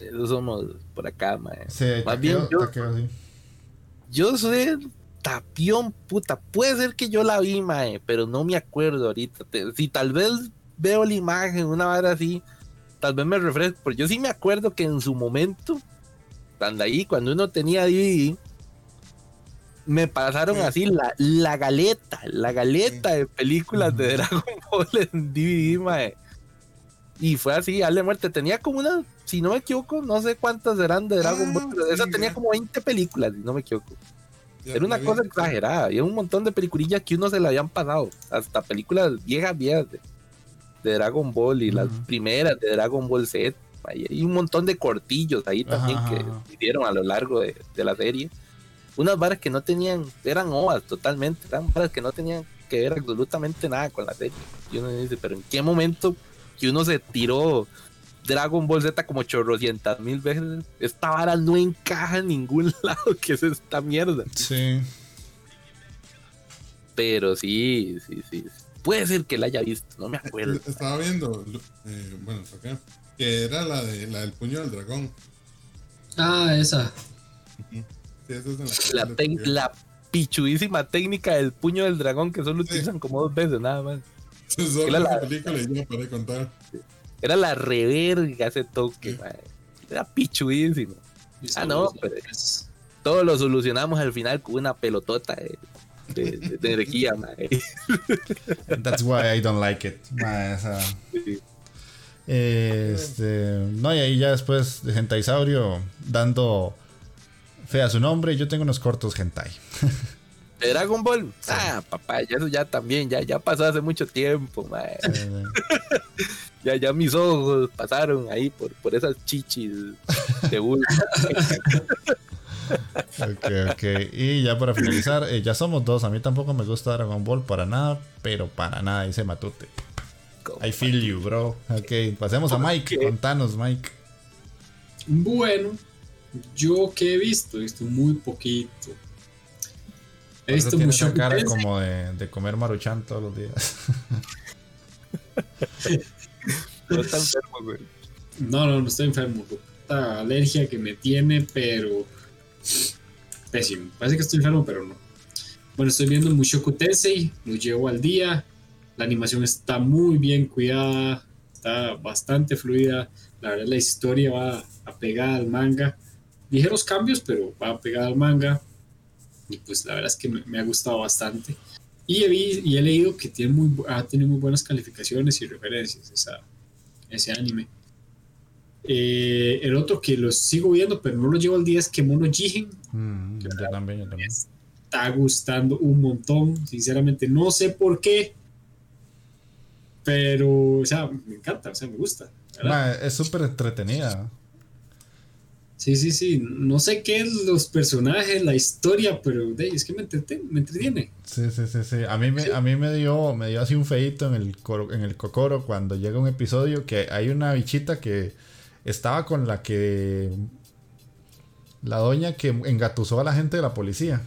Eso somos por acá, mae. Sí, Más bien, taqueo- yo- taqueo, sí. Yo sé Tapión, puta, puede ser que yo la vi, mae, pero no me acuerdo ahorita. si tal vez veo la imagen, una vez así, tal vez me refresco, pero yo sí me acuerdo que en su momento, cuando ahí, cuando uno tenía DVD, me pasaron así la, la galeta, la galeta de películas de Dragon Ball en DVD, mae. Y fue así, Ale Muerte. Tenía como una, si no me equivoco, no sé cuántas eran de Dragon Ball, pero esa tenía como 20 películas, si no me equivoco. Era una cosa exagerada. Y un montón de peliculillas que uno se le habían pasado. Hasta películas viejas, viejas de, Dragon Ball y las primeras de Dragon Ball Z. Y un montón de cortillos ahí también que hicieron a lo largo de, la serie. Unas varas que no tenían, eran ovas totalmente, eran varas que no tenían que ver absolutamente nada con la serie. Y uno dice, pero ¿en qué momento que uno se tiró Dragon Ball Z como chorrocientas mil veces. Esta vara no encaja en ningún lado, que es esta mierda. Sí. Pero sí, sí, sí. Puede ser que la haya visto, no me acuerdo. Estaba viendo, eh, bueno, acá, que era la, de, la del puño del dragón. Ah, esa. Sí, esa es la, la, la pichudísima técnica del puño del dragón que solo utilizan como dos veces, nada más. era la película y yo para contar. Era la reverga ese toque, Era pichudísimo. Ah, no, pero todo lo solucionamos al final con una pelotota de, energía, That's why I don't like it. Este, no, y ahí ya después de Gentaisaurio dando fe a su nombre, yo tengo unos cortos hentai. Dragon Ball. Ah, papá, ya eso ya también, ya, ya pasó hace mucho tiempo, ya, ya mis ojos pasaron ahí por, por esas chichis de ok, ok. Y ya para finalizar, eh, ya somos dos. A mí tampoco me gusta Dragon Ball para nada, pero para nada, dice Matute. I feel you, bro. Ok, pasemos a Mike. Contanos, Mike. Bueno, yo que he visto, he visto muy poquito. He visto mucho cara como de, comer maruchan todos los días. no está enfermo, güey. No, no, no estoy enfermo. Esta alergia que me tiene, pero. Pésimo. Parece que estoy enfermo, pero no. Bueno, estoy viendo Mushoku Tensei, lo llevo al día. La animación está muy bien cuidada, está bastante fluida. La verdad, la historia va apegada al manga. Ligeros cambios, pero va apegada al manga y pues la verdad es que me, ha gustado bastante. Y he, y he leído que tiene muy, ha tenido muy buenas calificaciones y referencias esa, ese anime. Eh, el otro que lo sigo viendo, pero no lo llevo al día, es Kemono Jigen. Mm, yo también, yo también. Está gustando un montón. Sinceramente, no sé por qué. Pero, o sea, me encanta, o sea, me gusta. es súper entretenida. Sí, sí, sí. No sé qué es los personajes, la historia, pero es que me, entretiene. Sí, sí, sí, sí. A mí me, a mí me dio, me dio así un feito en el, en el cocoro cuando llega un episodio que hay una bichita que estaba con la que. La doña que engatusó a la gente de la policía.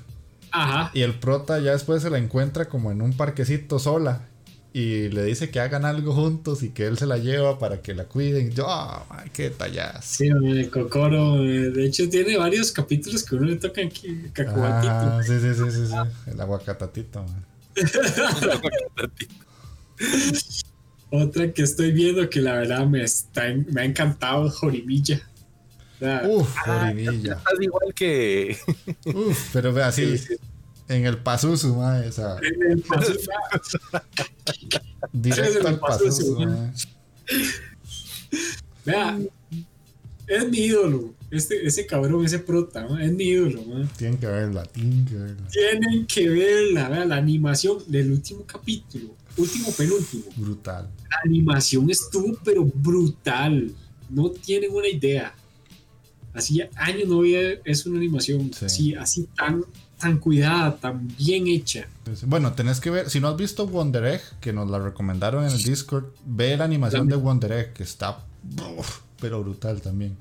Ajá. Y el prota ya después se la encuentra como en un parquecito sola y le dice que hagan algo juntos y que él se la lleva para que la cuiden. Yo, oh, qué tallas. Sí, el Cocoro, de hecho tiene varios capítulos que uno le toca aquí, cacahuatito. Ah, sí, sí, sí, sí, sí. el aguacatatito. Otra que estoy viendo que la verdad me, está, me ha encantado, Jorimilla. Uf, Jorimilla. Estás igual que... Uf, pero así... En el Pazuzu, mae, esa. En el Pazuzu. Directo al Pazuzu, Vea, es mi ídolo. Este, ese cabrón, ese prota, es mi ídolo, man. Tienen que verla, tienen que verla. Tienen que verla, vea, la animación del último capítulo, último penúltimo. Brutal. La animación estuvo, pero brutal. No tienen una idea. Así años no había es una animación así, así tan tan cuidada, tan bien hecha. Bueno, tenés que ver, si no has visto Wonder Egg, que nos la recomendaron en el Discord, ve la animación de Wonder Egg, que está pero brutal también.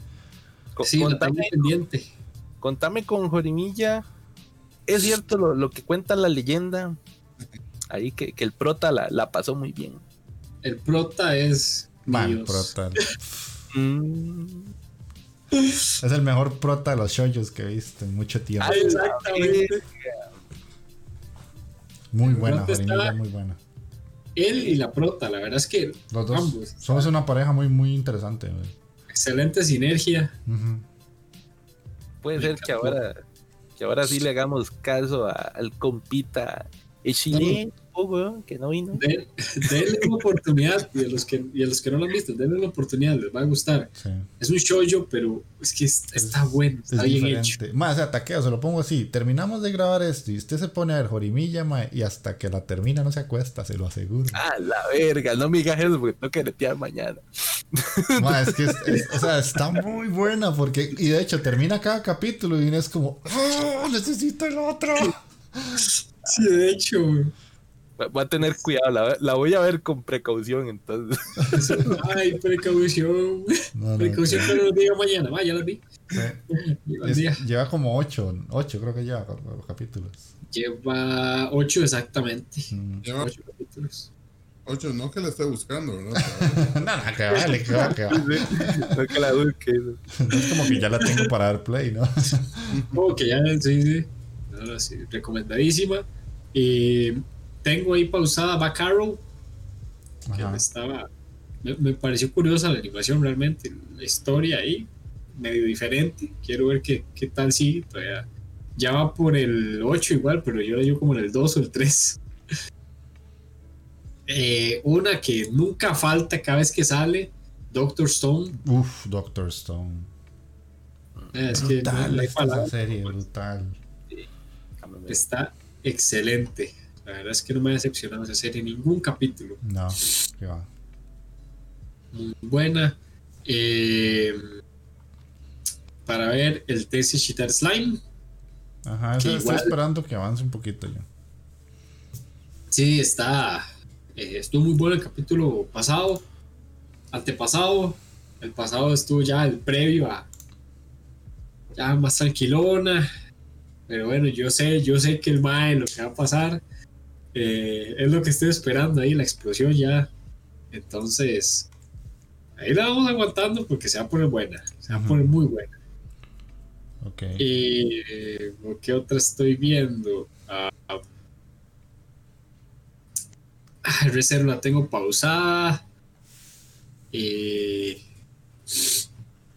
Sí, contame, pendiente. Contame con Jorimilla, es cierto lo, que cuenta la leyenda, ahí que, el prota la, pasó muy bien. El prota es... Man, prota. Mm. Es el mejor prota de los shoyos que he visto en mucho tiempo. Ah, exactamente. Muy buena, Jorimilla, muy buena. Él y la prota, la verdad es que Los dos ambos. somos una pareja muy, muy interesante. güey. Excelente sinergia. Puede ser que ahora, que ahora sí le hagamos caso a- al compita Echile, weón, que no vino. Den- Denle una oportunidad y a, los que, y a los que no lo han visto, denle una oportunidad, les va a gustar. Sí. Es un shoujo, pero es que es- está bueno, Es está bien hecho. diferente. Más, o sea, taqueo, se lo pongo así. Terminamos de grabar esto y usted se pone a ver Jorimilla, mae, y hasta que la termina no se acuesta, se lo aseguro. Ah, la verga, no me digas eso porque tengo que mañana. Ma, es que es- es- o sea, está muy buena porque, y de hecho termina cada capítulo y es como, ¡Oh, necesito el otro. Sí, de hecho, Voy a tener cuidado, la, la voy a ver con precaución entonces. ay, precaución. No, no, Precaución que no lo diga mañana. Va, ya las vi. sí. Lleva, Es- como ocho, ocho creo que lleva los capítulos. Lleva ocho exactamente. Mm. Lleva Ocho capítulos. ocho, no que la esté buscando, ¿verdad? no, no, que vale, que va, que va. No que la busque. No es como que ya la tengo para dar play, ¿no? Oh, que ya, sí, sí. No, no, sí, recomendadísima. Y tengo ahí pausada Back Arrow, que me estaba. Me, me pareció curiosa la animación realmente, la historia ahí, medio diferente. Quiero ver qué, qué tal sigue. Todavía. Ya va por el 8 igual, pero yo yo como en el 2 o el 3. Eh, una que nunca falta cada vez que sale, Doctor Stone. Uf, Doctor Stone. Eh, es que no- no hay esta serie, brutal. Está excelente. La verdad es que no me ha decepcionado esa serie en ningún capítulo. No, que va. Muy buena. Eh, para ver el Tessie Cheater Slime. Ajá, eso estoy esperando que avance un poquito ya. Sí, está. eh, estuvo muy bueno el capítulo pasado. Antepasado. El pasado estuvo ya el previo a. Ya más tranquilona. Pero bueno, yo sé, yo sé que el MAE lo que va a pasar. Eh, es lo que estoy esperando ahí, la explosión ya. Entonces. Ahí la vamos aguantando porque se va a poner buena. Se va a poner muy buena. Ok. Y eh, ¿qué otra estoy viendo? Ah, ah, Reserva la tengo pausada. Y,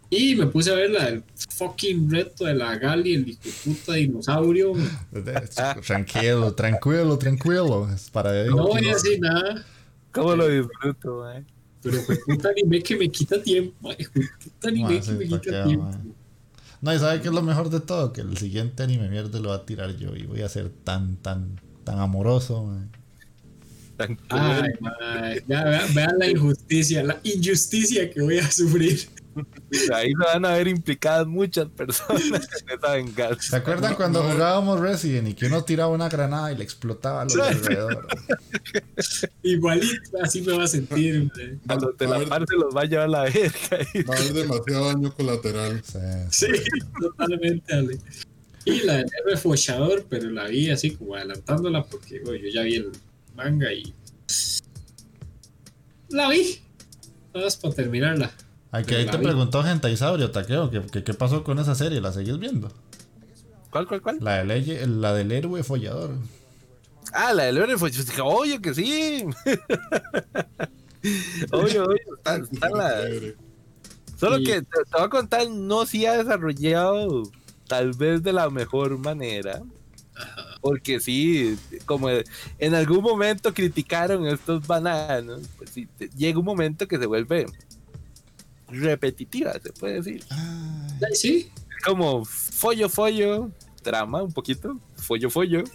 y me puse a ver la del fucking reto de la Gali, el hijo de puta dinosaurio. Tranquilo, tranquilo, tranquilo. Es para No voy a decir nada, ¿Cómo lo disfruto, man? pero fue puta anime que me quita tiempo. De puta anime que sí, me quita tiempo. No, y ¿sabe qué es lo mejor de todo? Que el siguiente anime mierda lo va a tirar yo y voy a ser tan, tan, tan amoroso. man. Tranquilo. Ay, madre, ya vean, vean la injusticia, la injusticia que voy a sufrir. Ahí se van a ver implicadas muchas personas en esa venganza. ¿Se acuerdan cuando jugábamos Resident y que uno tiraba una granada y le explotaba a los de alrededor? Igualito, así me va a sentir. A los de la parte los va a llevar la verga. Va a haber demasiado daño colateral. Sí, Sí, totalmente, Ale. Y la del héroe fochador, pero la vi así como adelantándola porque bueno, yo ya vi el manga y. La vi. Nada más para terminarla. Ay, que ahí te vi. preguntó Gentaisaurio, Taqueo, que, que qué pasó con esa serie, ¿la seguís viendo? ¿Cuál, cuál, cuál? La, del, elle- la del héroe follador. Ah, la de Leone fue. Oye, que sí. Oye, oye, está, está la. Solo que te, te voy a contar, no se ha desarrollado tal vez de la mejor manera. Porque sí, como en algún momento criticaron estos bananos, pues sí, te- llega un momento que se vuelve repetitiva, se puede decir. Ay, Sí, como follo, follo, trama un poquito, follo, follo.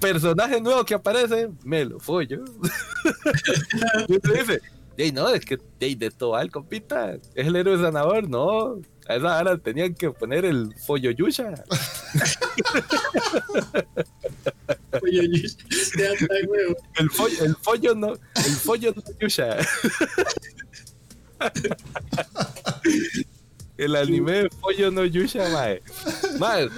Personaje nuevo que aparece, me lo follo. y usted dice, "Ey, no, es que ey, de todo el compita, es el héroe sanador, no. A esa hora tenían que poner el follo yusha. oye, oye, ya está, huevo. El follo, el follo no, el follo no yusha. El anime de pollo no yusha, mae. Mae,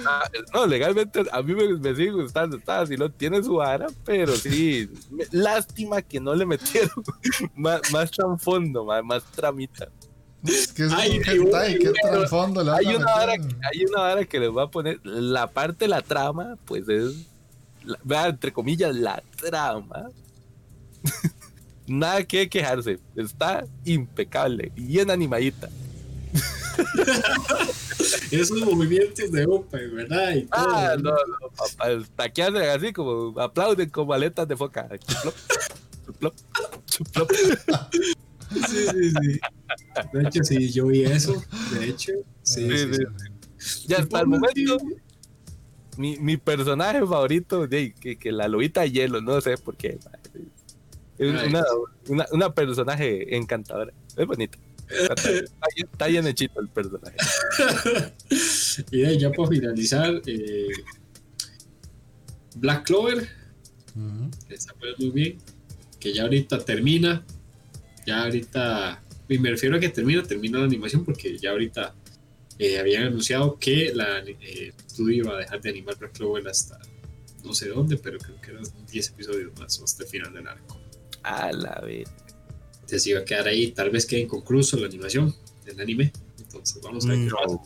no, legalmente a mí me, me sigue gustando, está, si lo tiene su vara, pero sí, me- lástima que no le metieron más, más trasfondo, mae, más tramita. ¿Qué es hay, hentai? ¿Qué trasfondo hay, una hora, hay una hora que les va a poner la parte de la trama, pues es, la, entre comillas, la trama. Nada que quejarse, está impecable, bien animadita. Esos movimientos de OPA, ¿verdad? Y todo, ah, no, no, papá, taquean así como aplauden como aletas de foca. Chuplop, chuplop, Sí, sí, sí. De hecho, sí, yo vi eso. De hecho, sí. sí, sí, Ya hasta el momento, mi, mi personaje favorito, de, que, que la lobita de hielo, no sé por qué. Es una, una, una personaje encantadora. Es bonita. Está, bien hechito el personaje. y ya para finalizar, eh, Black Clover. Fue muy bien. Que ya ahorita termina. Ya ahorita. Y me refiero a que termina, termina la animación porque ya ahorita eh, habían anunciado que la eh, estudio iba a dejar de animar Black Clover hasta no sé dónde, pero creo que eran 10 episodios más hasta el final del arco. A la vez. Entonces iba a quedar ahí, tal vez quede inconcluso la animación del anime. Entonces vamos a ver qué pasa.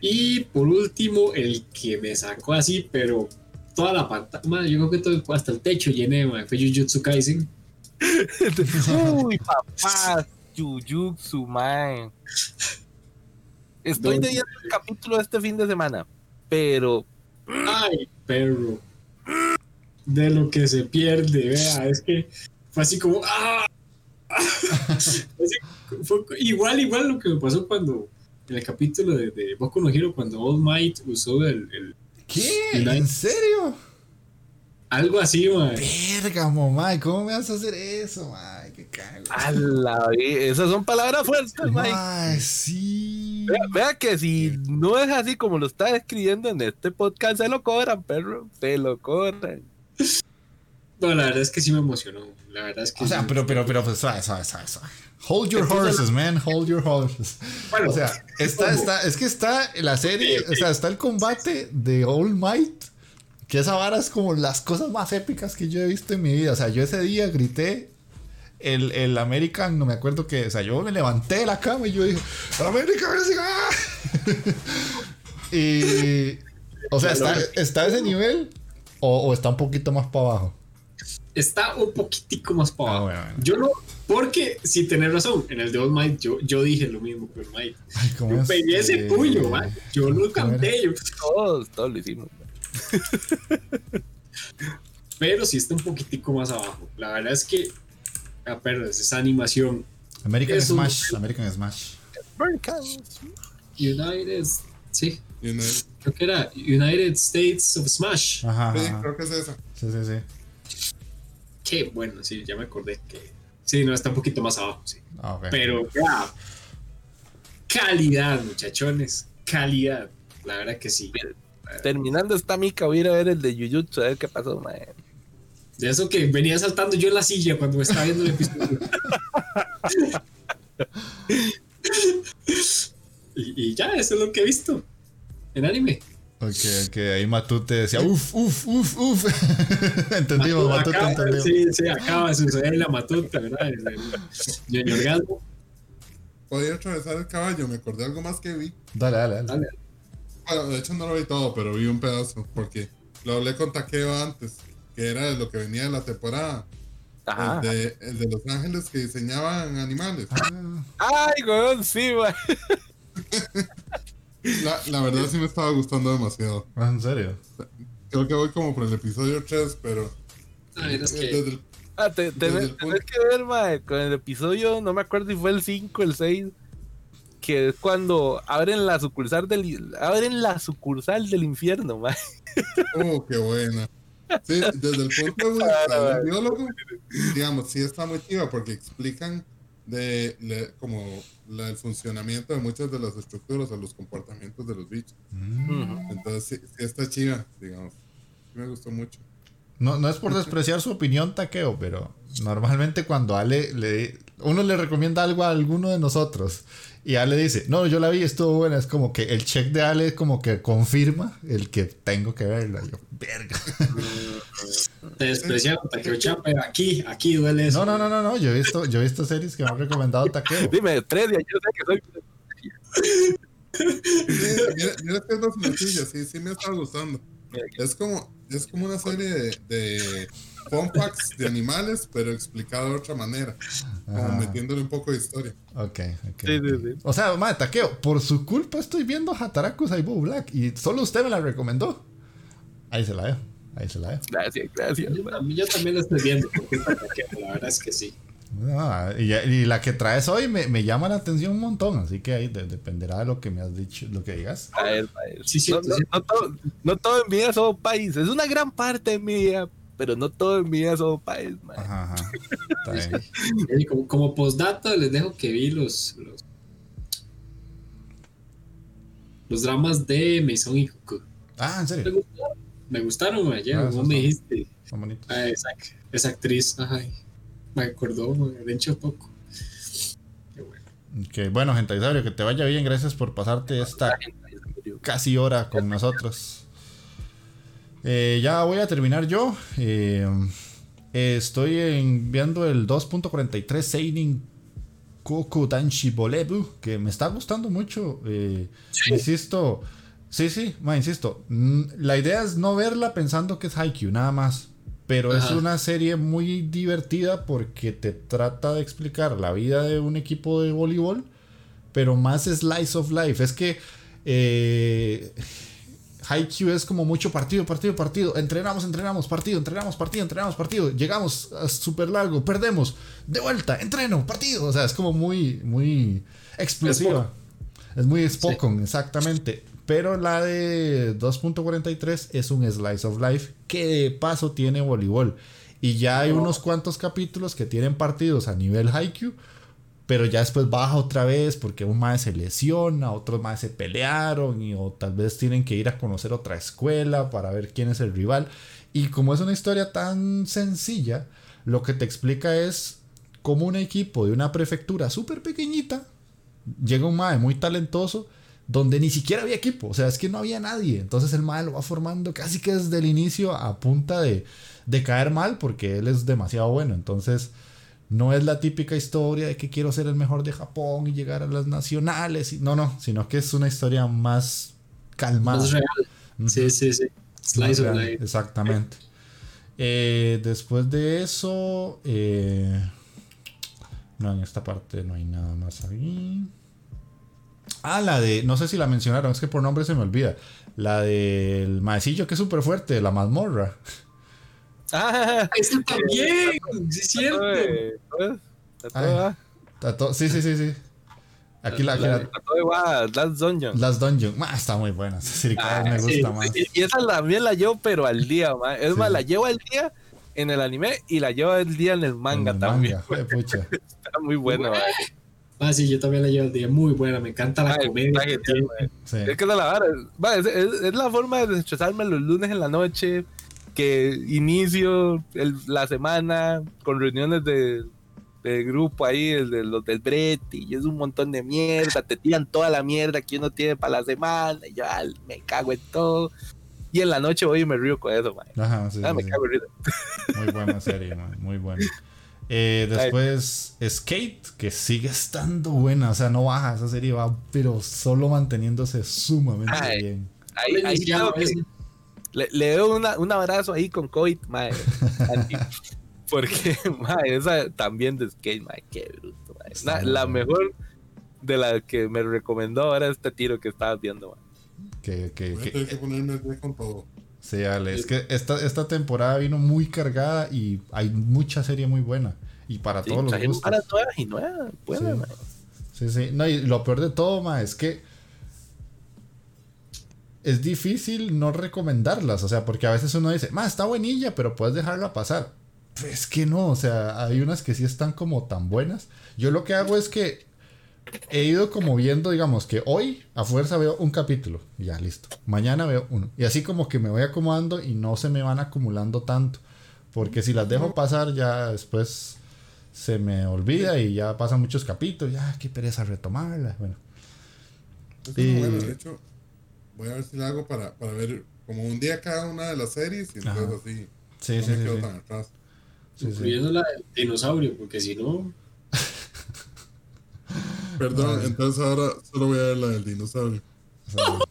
Y por último, el que me sacó así, pero toda la pantalla, yo creo que todo, hasta el techo llené, fue Jujutsu Kaisen. Uy, papá, Jujutsu, man. Estoy leyendo el capítulo este fin de semana, pero. Ay, perro. De lo que se pierde, vea, es que fue así como, ¡ah! fue igual, igual lo que me pasó cuando, en el capítulo de, de Boku no Hero, cuando All Might usó el... el ¿Qué? ¿En serio? Algo así, man. Verga, mamá, ¿cómo me vas a hacer eso, man? Qué cago. A la esas son palabras fuertes, Mike. Ay, sí. Vea, vea, que si no es así como lo está escribiendo en este podcast, se lo cobran, perro. Se lo cobran. No, la verdad es que sí me emocionó. La verdad es que. O sea, pero, pero, pero, pues, suave, suave, suave, Hold your horses, man. Hold your horses. Bueno, o sea, está, está, es que está la serie, o sea, está el combate de All Might. Que esa vara es como las cosas más épicas que yo he visto en mi vida. O sea, yo ese día grité el, el American, no me acuerdo que, o sea, yo me levanté de la cama y yo dije, American, y, o sea, está, está a ese nivel o, o está un poquito más para abajo está un poquitico más para ah, abajo. Yo no, porque si tenés razón, en el de All Might yo, yo dije lo mismo All Might. yo pegué ese puño, man. yo lo canté. Yo... Todos, todos lo hicimos. Pero sí está un poquitico más abajo. La verdad es que, ah, perdón, esa animación. American Smash, American Smash. American United, sí. Creo que era United States of Smash. Ajá, Sí, creo que es esa. Sí, sí, sí. Qué bueno, sí, ya me acordé que. Sí, no, está un poquito más abajo, sí. Ah, Pero ya. Calidad, muchachones. Calidad. La verdad que sí. Terminando esta mica, voy a ir a ver el de Jujutsu, a ver qué pasó, man. De eso que venía saltando yo en la silla cuando me estaba viendo el episodio. y, y ya, eso es lo que he visto en anime. Ok, ok, ahí Matute decía, uff, uff, uff, uff. Entendimos, Matute, entendimos. Sí, sí, acaba de suceder la Matute, ¿verdad? Ñoño Orgasmo. Podía atravesar el caballo, me acordé algo más que vi. Dale, dale, dale. De hecho no lo vi todo, pero vi un pedazo, porque lo hablé con Takeo antes, que era lo que venía de la temporada. Ajá. El de, el de Los Ángeles que diseñaban animales. Ah. Ay, weón, sí, güey. La, la, verdad sí me estaba gustando demasiado. Ah, ¿En serio? Creo que voy como por el episodio 3, pero... ah, te, tenés, que ver, mae, con el episodio, no me acuerdo si fue el 5, el 6, que es cuando abren la sucursal del, abren la sucursal del infierno, mae. Oh, qué buena. Sí, desde el punto de vista del biólogo, digamos, sí está muy chiva porque explican de, como el funcionamiento de muchas de las estructuras o los comportamientos de los bichos. Mm. Entonces, sí, está chida, digamos. me gustó mucho. No, no es por despreciar su opinión, Taqueo, pero normalmente cuando Ale le, uno le recomienda algo a alguno de nosotros y Ale dice, no, yo la vi, estuvo buena, es como que el check de Ale es como que confirma el que tengo que verla. Yo, verga. te despreciaron Takeo pero aquí, aquí duele eso. No, no, no, no, no. Yo he visto, yo he visto series que me han recomendado Takeo. Dime, tres días, yo sé que soy. mira, mira que es dos sencillo, sí, sí me está gustando. Es como, es como una serie de, de fun facts de animales, pero explicado de otra manera. Como metiéndole un poco de historia. Ok, ok. Sí, sí, sí. O sea, madre, Takeo, por su culpa estoy viendo Hataraku Saibou Black y solo usted me la recomendó. Ahí se la dejo. Ahí se la dejo. Gracias, gracias. Yo, también la estoy viendo, porque la verdad es que sí. Ah, y, la que traes hoy me, me, llama la atención un montón, así que ahí dependerá de lo que me has dicho, lo que digas. A ver, a ver. Sí, sí, no, no, todo, no, todo, en mi vida son países, es una gran parte mía, pero no todo en mi vida son país. Ajá, ajá. como, como postdata les dejo que vi los, los, los dramas de Mason y Cuckoo. Ah, ¿en serio? Me gustaron, me gustaron ayer, ah, me dijiste. Son bonitos. Ah, esa, esa actriz, ajá me acordó, me hecho poco. Qué bueno. Okay. Bueno, gente, que te vaya bien. Gracias por pasarte esta casi hora con nosotros. Eh, ya voy a terminar yo. Eh, estoy enviando el 2.43 Seinin Koku Danshi Bolebu, que me está gustando mucho. Eh, insisto, sí, sí, ma, insisto. La idea es no verla pensando que es Haikyuu, nada más. Pero es una serie muy divertida porque te trata de explicar la vida de un equipo de voleibol, pero más slice of life. Es que eh, Haikyuu es como mucho partido, partido, partido. Entrenamos, entrenamos, partido, entrenamos, partido, entrenamos, partido. Llegamos a súper largo, perdemos. De vuelta, entreno, partido. O sea, es como muy, muy explosiva. Es, muy Spokon, exactamente. Pero la de 2.43 es un slice of life que de paso tiene voleibol. Y ya hay unos cuantos capítulos que tienen partidos a nivel Haikyuu. Pero ya después baja otra vez porque un más se lesiona, otros más se pelearon y o tal vez tienen que ir a conocer otra escuela para ver quién es el rival. Y como es una historia tan sencilla, lo que te explica es cómo un equipo de una prefectura súper pequeñita llega un mae muy talentoso donde ni siquiera había equipo, o sea, es que no había nadie. Entonces el mal lo va formando casi que desde el inicio a punta de, de caer mal porque él es demasiado bueno. Entonces no es la típica historia de que quiero ser el mejor de Japón y llegar a las nacionales. No, no, sino que es una historia más calmada. Más real. Sí, sí, sí. Slice of life. Exactamente. Eh, después de eso, eh, no, en esta parte no hay nada más ahí. Ah, la de. No sé si la mencionaron, es que por nombre se me olvida. La del maecillo que es súper fuerte, la mazmorra. Ah, esa también. Sí, es cierto. sí, sí, sí, sí. Aquí la. la, la Last Dungeon. Last Dungeon. Ah, está muy buena. Sí, ah, me gusta más. Y esa también la llevo, pero al día, Es más, la llevo al día en el anime y la llevo al día en el manga también. está muy buena, Ah, sí, yo también la llevo el día. Muy buena, me encanta la comedia. Es que es la es, la forma de estresarme los lunes en la noche, que inicio la semana con reuniones de, grupo ahí, de los del Bretti, y es un montón de mierda, te tiran toda la mierda que uno tiene para la semana, y yo me cago en todo. Y en la noche voy y me río con eso, man. Ajá, sí, ah, me cago en Muy buena serie, man. muy buena. Eh, después Skate, que sigue estando buena, o sea, no baja, esa serie va, pero solo manteniéndose sumamente bien. Ahí, le, le, doy un abrazo ahí con COVID, mae, porque mae, esa también de Skate, mae, qué bruto, mae. La, mejor de la que me recomendó ahora este tiro que estabas viendo, mae. Que, que, que, que ponerme con todo. Sí, Ale, es que esta, esta temporada vino muy cargada y hay mucha serie muy buena. Y para todos los gustos. Para todas y nuevas, sí. sí, No, y lo peor de todo, ma, es que es difícil no recomendarlas. O sea, porque a veces uno dice, ma, está buenilla, pero puedes dejarla pasar. Pues que no, o sea, hay unas que sí están como tan buenas. Yo lo que hago es que he ido como viendo, digamos, que hoy a fuerza veo un capítulo, ya listo. Mañana veo uno. Y así como que me voy acomodando y no se me van acumulando tanto. Porque si las dejo pasar, ya después se me olvida y ya pasan muchos capítulos. Ya, qué pereza retomarla. Bueno. de hecho, voy a ver si la hago para, para ver como un día cada una de las series y entonces así Sí, no sí, me sí, quedo sí. tan atrás. Sí, sí. Incluyendo la del dinosaurio, porque si no, Perdón, entonces ahora solo voy a ver la del dinosaurio.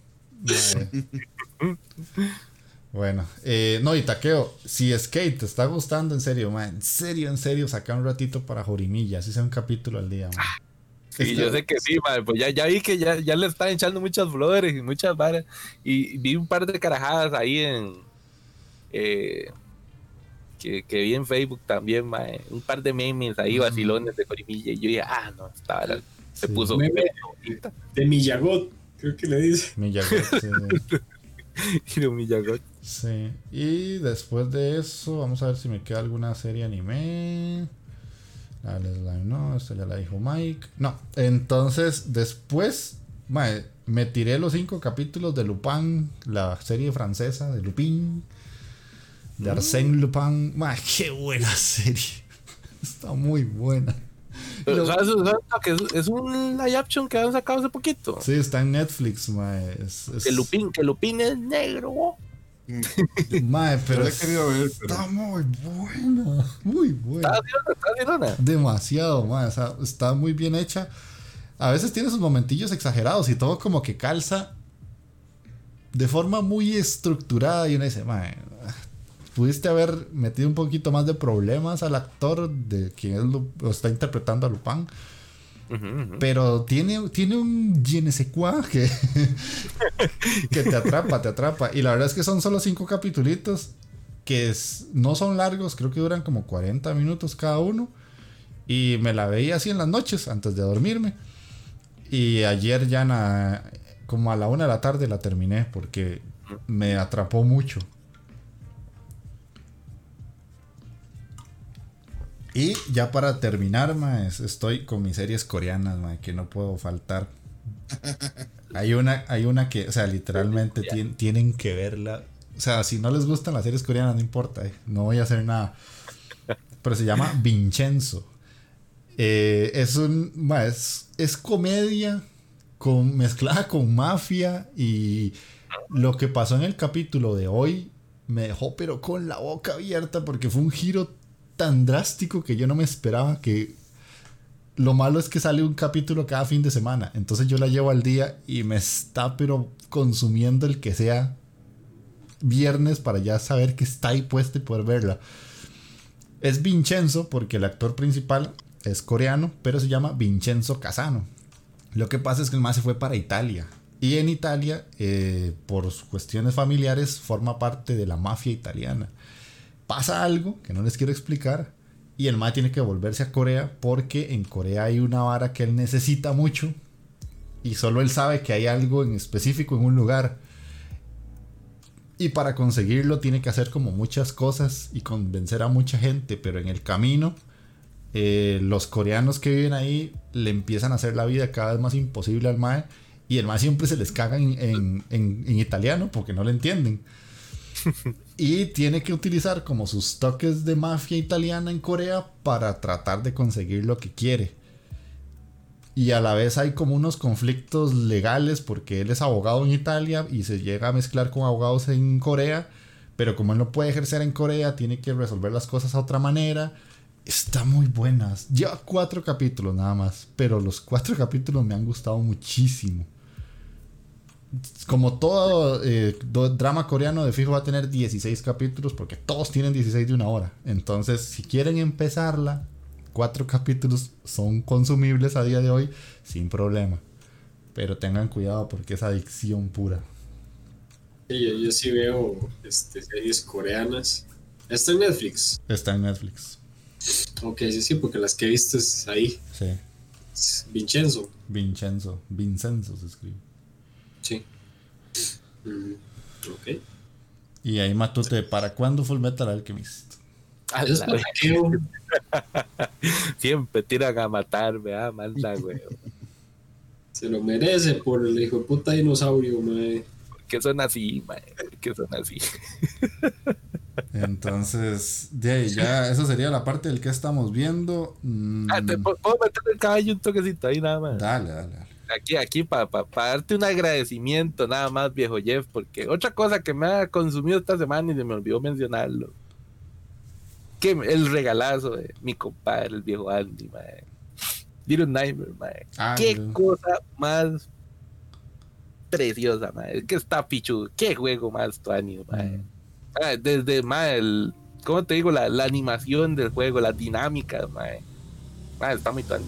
Bueno, eh, no, y Taqueo, si Skate te está gustando, en serio, man, en serio, en serio, saca un ratito para Jorimilla, así sea un capítulo al día, man. Sí, yo sé que sí, madre, pues ya, ya vi que ya, ya le están echando muchas flores y muchas varas. Y vi un par de carajadas ahí en. eh, que, que vi en Facebook también, madre, un par de memes ahí, vacilones de Corimilla. Y yo dije, ah, no, esta vara se Sí. puso Meme. de Miyagot, creo que le dice. Sí. Y Miyagot. Sí, y después de eso, vamos a ver si me queda alguna serie anime. La de Slime, no, esta ya la dijo Mike. No, entonces después mae, me tiré los cinco capítulos de Lupin, la serie francesa de Lupin, de Arsène Lupin. Mae, qué buena serie. Está muy buena. Pero, Lo- ¿sabes, sabes lo que es, es un live action que han sacado hace poquito. Sí, está en Netflix, mae. Es, es- Que Lupin, que Lupin es negro. Mae, pero la he querido ver, pero está muy buena. Muy buena. Está haciendo Demasiado. O sea, está muy bien hecha. A veces tiene sus momentillos exagerados y todo como que calza de forma muy estructurada. Y uno dice, man, pudiste haber metido un poquito más de problemas al actor de quien es Lu- o está interpretando a Lupin. Pero tiene, tiene un je ne que, te atrapa, te atrapa. Y la verdad es que son solo cinco capitulitos que no son largos, creo que duran como 40 minutos cada uno. Y me la veía así en las noches antes de dormirme. Y ayer ya como a la una de la tarde la terminé porque me atrapó mucho. Y ya para terminar, maes, estoy con mis series coreanas, mae, que no puedo faltar. Hay una, hay una que, o sea, literalmente tien- tienen que verla. O sea, si no les gustan las series coreanas, no importa, eh, no voy a hacer nada. Pero se llama Vincenzo. Eh, es un, ma, es, es comedia con, mezclada con mafia y lo que pasó en el capítulo de hoy me dejó pero con la boca abierta porque fue un giro tan drástico que yo no me esperaba que lo malo es que sale un capítulo cada fin de semana entonces yo la llevo al día y me está pero consumiendo el que sea viernes para ya saber que está ahí puesta y poder verla es Vincenzo porque el actor principal es coreano pero se llama Vincenzo Casano lo que pasa es que el más se fue para Italia. Y en Italia, eh, por cuestiones familiares, forma parte de la mafia italiana. Pasa algo que no les quiero explicar. Y el más tiene que volverse a Corea porque en Corea hay una vara que él necesita mucho. Y solo él sabe que hay algo en específico en un lugar. Y para conseguirlo tiene que hacer como muchas cosas y convencer a mucha gente. Pero en el camino eh, los coreanos que viven ahí le empiezan a hacer la vida cada vez más imposible al mae y el mae siempre se les caga en italiano porque no le entienden. y tiene que utilizar como sus toques de mafia italiana en Corea para tratar de conseguir lo que quiere. Y a la vez hay como unos conflictos legales porque él es abogado en Italia y se llega a mezclar con abogados en Corea. Pero como él no puede ejercer en Corea, tiene que resolver las cosas a otra manera. Está muy buenas. Lleva cuatro capítulos nada más. Pero los cuatro capítulos me han gustado muchísimo. Como todo eh, drama coreano de fijo va a tener 16 capítulos porque todos tienen 16 de una hora. Entonces, si quieren empezarla, cuatro capítulos son consumibles a día de hoy sin problema. Pero tengan cuidado porque es adicción pura. Sí, yo, yo sí veo este, series coreanas. Está en Netflix. Está en Netflix. Ok, sí, sí, porque las que he visto es ahí. Sí. Vincenzo. Vincenzo. Vincenzo se escribe. Sí. Mm, ok. Y ahí Matute, ¿para cuándo Full Metal Alchemist? A la Siempre tiran a matarme, ah, manda, güey. se lo merece por el hijo de puta dinosaurio, mae. Que son así, mae. Que son así. Entonces, de ahí ya, eso sería la parte del que estamos viendo. Mm, Ah, te pu- puedo meter el caballo un toquecito ahí nada más. dale, dale, dale. Aquí, aquí, para darte un agradecimiento nada más, viejo Jeff, porque otra cosa que me ha consumido esta semana y se me olvidó mencionarlo. que el regalazo de mi compadre, el viejo Andy, mae. Little Nightmare, mae. Ah, Qué no. cosa más preciosa, mae. Que está pichu. Qué juego más mae. Mm. Ah, Desde, mae, el, ¿cómo te digo? La, la animación del juego, las dinámicas, mae. Mae, está muy tuani.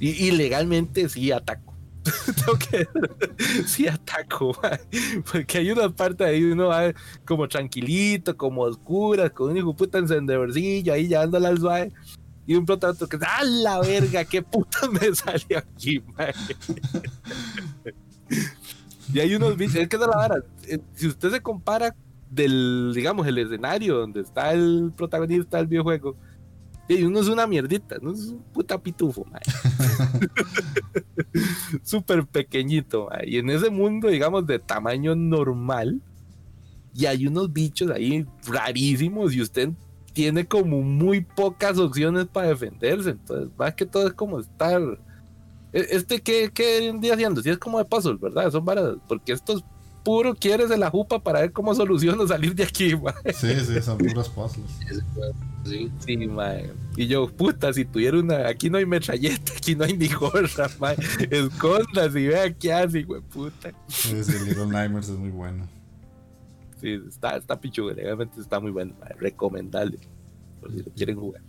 Y, y legalmente sí ataco. Tengo que sí ataco, porque hay una parte ahí uno va como tranquilito, como oscuras, con un hijo puta encendedorcillo ahí llevándole al suave. Y un pronto otro que ¡ah la verga! ¿Qué puta me salió aquí, y hay unos bichos, es que es la vara. eh, Si usted se compara del, digamos, el escenario donde está el protagonista del videojuego, y uno es una mierdita, no es un puta pitufo. Súper pequeñito, mae. Y en ese mundo, digamos, de tamaño normal, y hay unos bichos ahí rarísimos, y usted tiene como muy pocas opciones para defenderse. Entonces, más que todo es como estar. e- Este, ¿qué, qué día haciendo? Si es como de puzzle, ¿verdad? Son varas. Porque esto es puro quieres de la jupa para ver cómo soluciono salir de aquí, mae. Sí, sí, son puros puzzles. Sí. Sí, mae. Y yo, puta, si tuviera una. Aquí no hay metralleta, aquí no hay ni gorra, mae. Escondas y vea qué hace, güey, puta. Sí, sí, Little Nightmares es muy bueno. Sí, está, está pichudo, realmente está muy bueno, mae. Recomendable. Por si lo quieren jugar.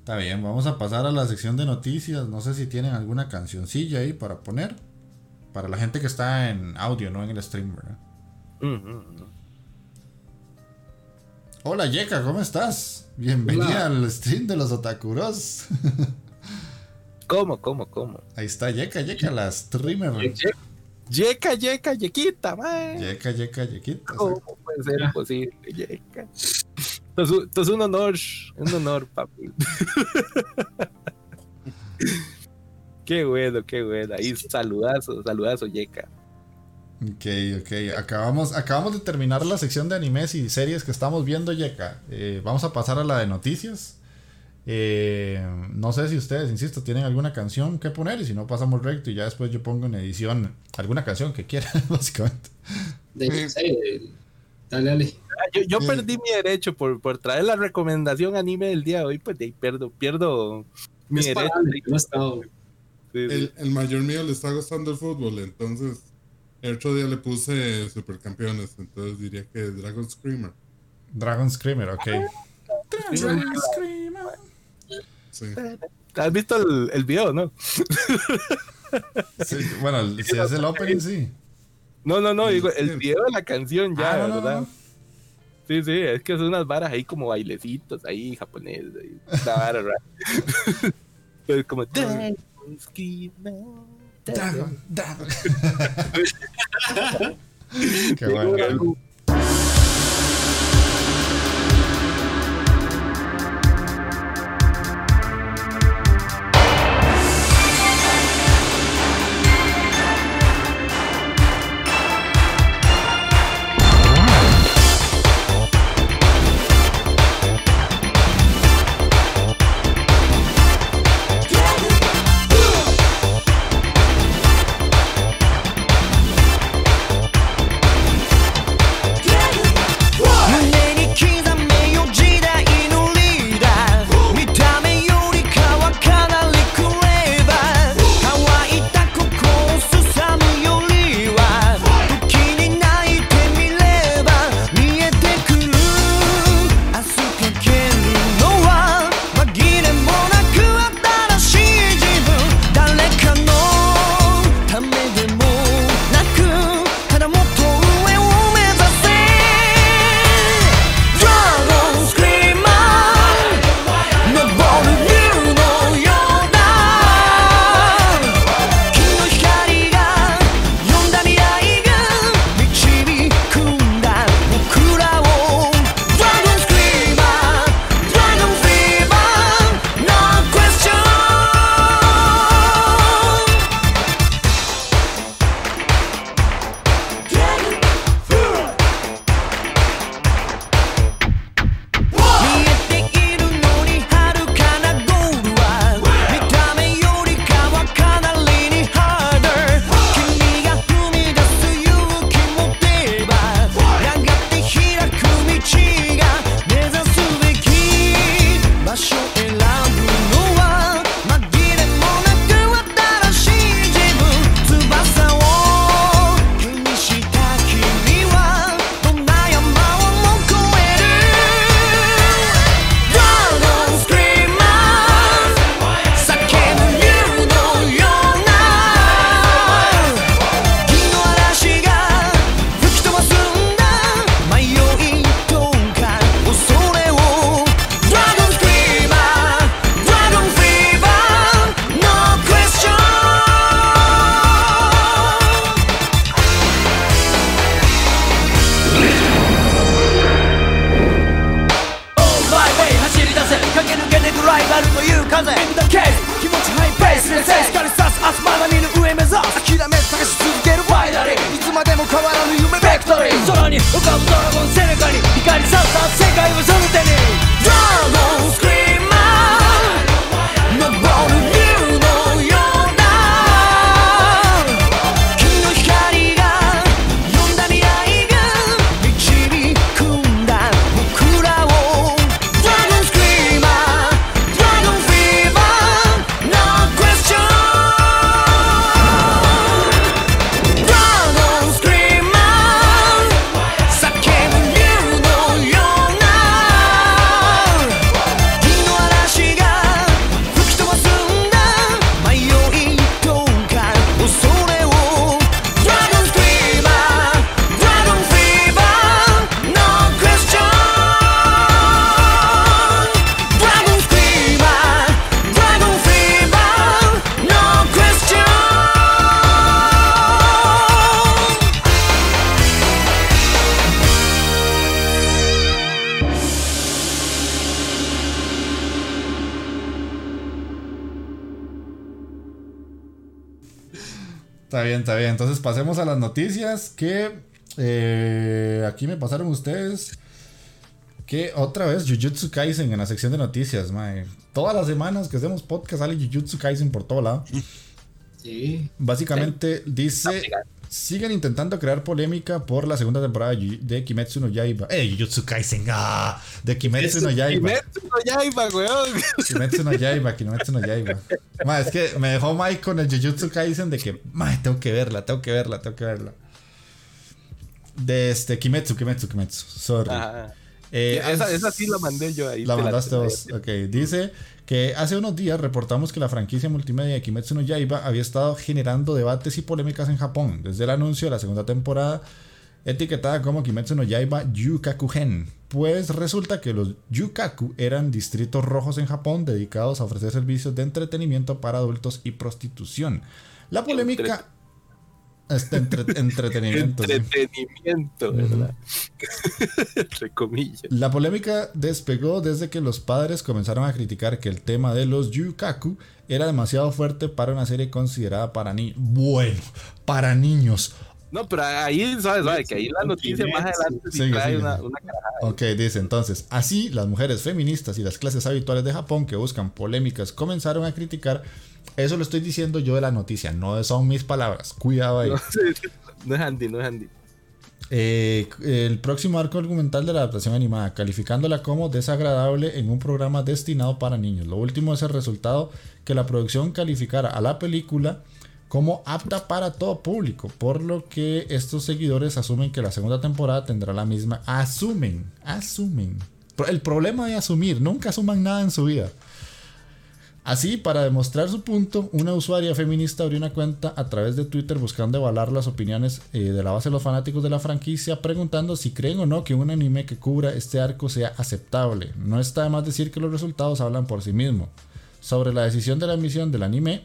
Está bien, vamos a pasar a la sección de noticias. No sé si tienen alguna cancioncilla ahí para poner. Para la gente que está en audio, no en el stream. Hola Yeka, ¿cómo estás? Bienvenida Hola. al stream de los Otakuros. ¿Cómo, cómo, cómo? Ahí está Yeka, Yeka, la streamer. Yeca, yeca, yequita, mae. Yeka, Yeka, Yekita. ¿Cómo puede ser posible, yeca? Esto es, un- esto es un honor, un honor, papi. qué bueno, qué bueno. Ahí saludazo, saludazo, yeca. Ok, ok. Acabamos, acabamos de terminar la sección de animes y series que estamos viendo, Yeka. Eh, vamos a pasar a la de noticias. Eh, no sé si ustedes, insisto, tienen alguna canción que poner y si no pasamos recto y ya después yo pongo en edición alguna canción que quieran, básicamente. De, sí, dale, dale. Ah, Yo, yo Sí. perdí mi derecho por, por traer la recomendación anime del día de hoy, pues de ahí pierdo, pierdo mi Es derecho. no Sí. El, el mayor mío le está gustando el fútbol, entonces el otro día le puse supercampeones, entonces diría que Dragon Screamer. Dragon Screamer, ok. Dragon Screamer. Sí. ¿Has visto el, el video, no? Sí, bueno, si es el opening, sí. No, no, no, digo, el video de la canción ya, Ah, no, ¿verdad? no. Sí, sí, es que son unas varas ahí como bailecitos ahí japoneses. Ahí, una vara rara. Es como. Dragon, Dragon. Qué bueno. Pasemos a las noticias que eh, aquí me pasaron ustedes. Que otra vez Jujutsu Kaisen en la sección de noticias, mae. Todas las semanas que hacemos podcast sale Jujutsu Kaisen por todo lado. Sí. Básicamente dice, siguen intentando crear polémica por la segunda temporada de Kimetsu no Yaiba. Eh, Jujutsu Kaisen, ah, de Kimetsu no Yaiba. Kimetsu no Yaiba, weón. Kimetsu no Yaiba, Kimetsu no Yaiba. Ma, es que me dejó Mike con el Jujutsu Kaisen de que, ma, tengo que verla, tengo que verla, tengo que verla. De este, Kimetsu, Kimetsu, Kimetsu. Sorry. Eh, esa, esa sí la mandé yo ahí. La te mandaste te vos. Ok, dice que hace unos días reportamos que la franquicia multimedia de Kimetsu no Yaiba había estado generando debates y polémicas en Japón desde el anuncio de la segunda temporada etiquetada como Kimetsu no Yaiba Yukaku-gen. Pues resulta que los Yukaku eran distritos rojos en Japón dedicados a ofrecer servicios de entretenimiento para adultos y prostitución. La polémica... Este, entre- entretenimiento. sí. Entretenimiento, ¿verdad? Entre comillas. La polémica despegó desde que los padres comenzaron a criticar que el tema de los yukaku era demasiado fuerte para una serie considerada para niños. Bueno, para niños. No, pero ahí, ¿sabes? ¿sabes? Que ahí la noticia más adelante sí trae una, una. Ok, dice entonces, así las mujeres feministas y las clases habituales de Japón que buscan polémicas comenzaron a criticar. Eso lo estoy diciendo yo de la noticia, no son mis palabras. Cuidado ahí. No, no es Andy, no es Andy. Eh, el próximo arco argumental de la adaptación animada, calificándola como desagradable en un programa destinado para niños. Lo último es el resultado que la producción calificara a la película como apta para todo público, por lo que estos seguidores asumen que la segunda temporada tendrá la misma. Asumen, asumen. El problema de asumir, nunca asuman nada en su vida. Así, para demostrar su punto, una usuaria feminista abrió una cuenta a través de Twitter buscando evaluar las opiniones eh, de la base de los fanáticos de la franquicia, preguntando si creen o no que un anime que cubra este arco sea aceptable. No está de más decir que los resultados hablan por sí mismos. Sobre la decisión de la emisión del anime,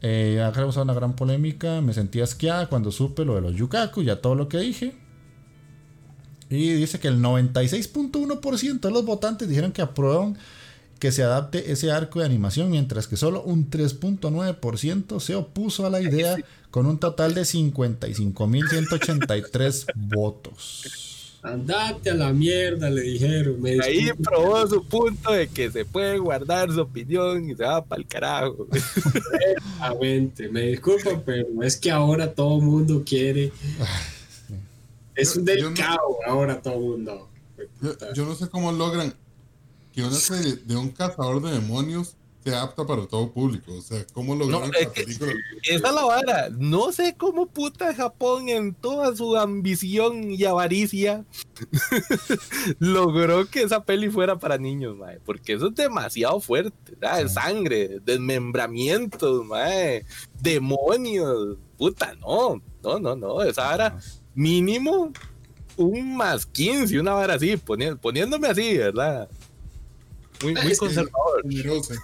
eh, ha causado una gran polémica. Me sentí asqueada cuando supe lo de los Yukaku, ya todo lo que dije. Y dice que el 96.1% de los votantes dijeron que aprueban que se adapte ese arco de animación, mientras que solo un 3.9% se opuso a la idea con un total de 55.183 votos. Andate a la mierda, le dijeron. Me Ahí probó su punto de que se puede guardar su opinión y se va para el carajo. Exactamente, me disculpo, pero es que ahora todo el mundo quiere. Es un Yo- yo no- delicado ahora todo el mundo. Yo, yo no sé cómo logran que una serie de un cazador de demonios sea apta para todo público. O sea, cómo lograron No, es la que- película. Esa es la vara. No sé cómo puta Japón en toda su ambición y avaricia logró que esa peli fuera para niños, mae. Porque eso es demasiado fuerte. Sí. Sangre, desmembramientos, mae. Demonios. Puta, no. No, no, no. Esa vara mínimo un más 15, una vara así, poni- poniéndome así, ¿verdad? Muy, muy conservador. Generosa.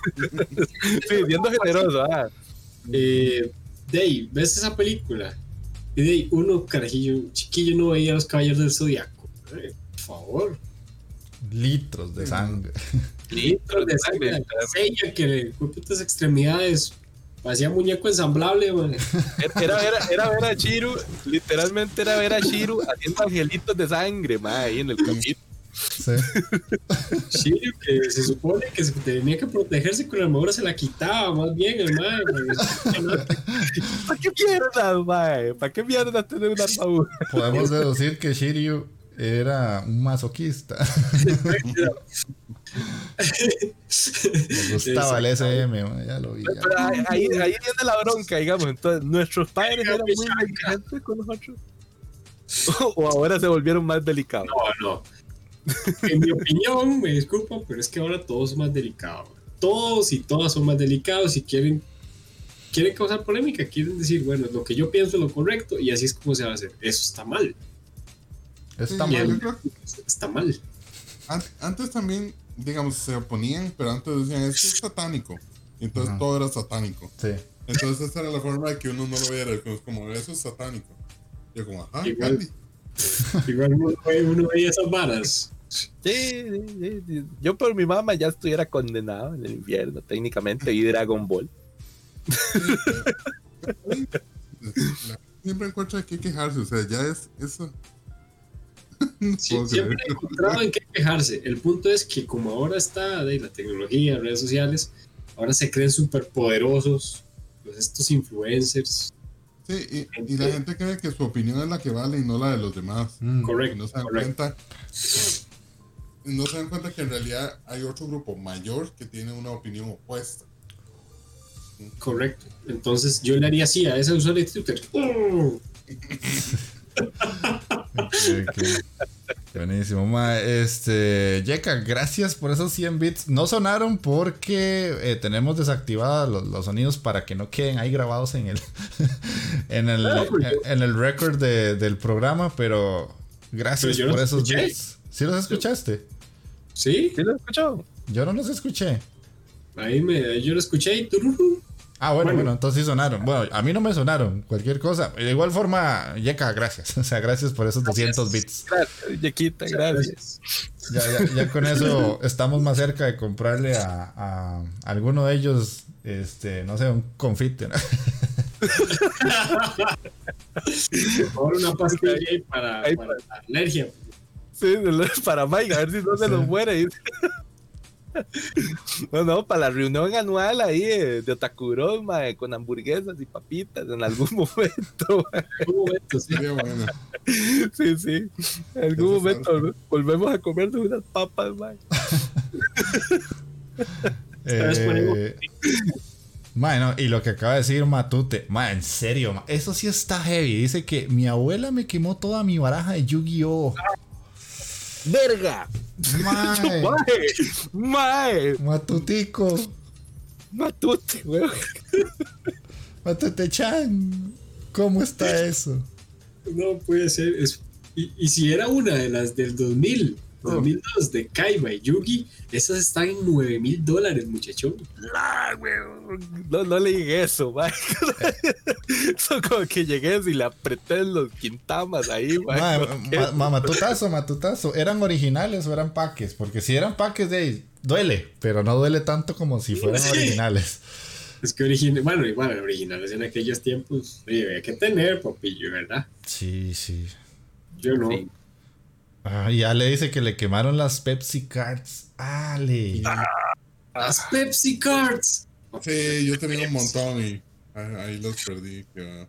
Sí, siendo generoso, ah. Eh, Dey, ¿ves esa película? Y Dey, uno carajillo, chiquillo, no veía los caballeros del zodiaco. Eh, por favor. Litros de sangre. Litros de sangre, sella que le putas extremidades Parecía muñeco ensamblable, mae. Era, era, era ver a Shiru, literalmente era ver a Shiru haciendo angelitos de sangre, mae, ahí en el camino. Sí. Shiryu, que se supone que tenía que protegerse con la armadura, se la quitaba más bien, el mae. ¿Para qué mierda, mae? ¿Para qué mierda tener una armadura? Podemos deducir que Shiryu era un masoquista. Le gustaba el SM, man, ya lo vi. ya. Pero ahí, ahí, ahí viene la bronca, digamos. Entonces, nuestros padres eran muy negligentes con nosotros. O ahora se volvieron más delicados. No, no. En mi opinión, me disculpo, pero es que ahora todo es más delicado. Todos y todas son más delicados y quieren, quieren causar polémica, quieren decir, bueno, lo que yo pienso es lo correcto y así es como se va a hacer. Eso está mal. Está mal. Está mal. an- antes también, digamos, se oponían, pero antes decían, es que es satánico. Y entonces Ajá. todo era satánico. Sí. Entonces esa era la forma de que uno no lo viera. Es como, eso es satánico. Yo como, ajá, Igual. Gandhi. Igual uno, ve- uno veía esas varas. Sí, sí, sí, sí. Yo por mi mamá ya estuviera condenado en el infierno, técnicamente, y Dragon Ball. Siempre encuentra que quejarse, o sea, ya es eso. No Sí, puedo siempre he encontrado en qué quejarse. El punto es que como ahora está de la tecnología, redes sociales, ahora se creen súper poderosos pues estos influencers. Sí, y, y la gente cree que su opinión es la que vale y no la de los demás. Mm. Y Correcto, no se dan correcto. cuenta. No se dan cuenta que en realidad hay otro grupo mayor que tiene una opinión opuesta. Correcto. Entonces yo le haría así a ese usuario de Twitter. ¡Oh! Ok, ok. Buenísimo, ma. Este, Yeka, gracias por esos 100 bits. No sonaron porque eh, tenemos desactivados los, los sonidos para que no queden ahí grabados en el en el, en el record de- del programa, pero gracias Pero por esos escuché. bits. ¿Sí los escuchaste? ¿Sí? ¿Sí lo escuchó? Yo no los escuché. Ahí me, yo lo escuché y tururú. Ah, bueno, bueno, Bueno. entonces sí sonaron. Bueno, a mí no me sonaron. Cualquier cosa. De igual forma, Yeka, gracias. O sea, gracias por esos 200 bits. Gracias, Yequita, gracias. Ya, ya, ya con eso estamos más cerca de comprarle a, a alguno de ellos, este, no sé, un confite. ¿no? Ahora una pastilla ahí para, para la alergia. Sí, para Mike, a ver si no se Sí. nos muere. No, no, para la reunión anual ahí eh, de Otakuros, mae, con hamburguesas y papitas en algún momento. mae. Un momento, sí. Bueno. Sí, sí. En algún Eso momento ¿no? volvemos a comernos unas papas, mae. Eh, mae, no, y lo que acaba de decir Matute, ma, en serio, ma, eso sí está heavy. Dice que mi abuela me quemó toda mi baraja de Yu-Gi-Oh! ¡Verga! Mae, ¡Mae! ¡Mae! Matutico, ¡Matute, weón! Matute-chan, ¿cómo está eso? No puede ser. Es, y, y si era una de las del 2000, 2002 de Kaiba y Yugi, esas están en 9 mil dólares, muchachón. No, weón. No, no le dije eso, mae. Eso como que llegué y le apreté los quintamas ahí, mae. Ma, como que- ma- ma- matutazo, matutazo. ¿Eran originales o eran paques? Porque si eran paques de ahí, duele, pero no duele tanto como si fueran Sí. originales. Es que original, bueno, igual originales en aquellos tiempos, oye, había que tener, papillo, ¿verdad? Sí, sí. Yo no. Sí. Ah, ya le dice que le quemaron las Pepsi Cards. Ale. Las Pepsi Cards. Sí, yo tenía un montón y ahí, los perdí. que.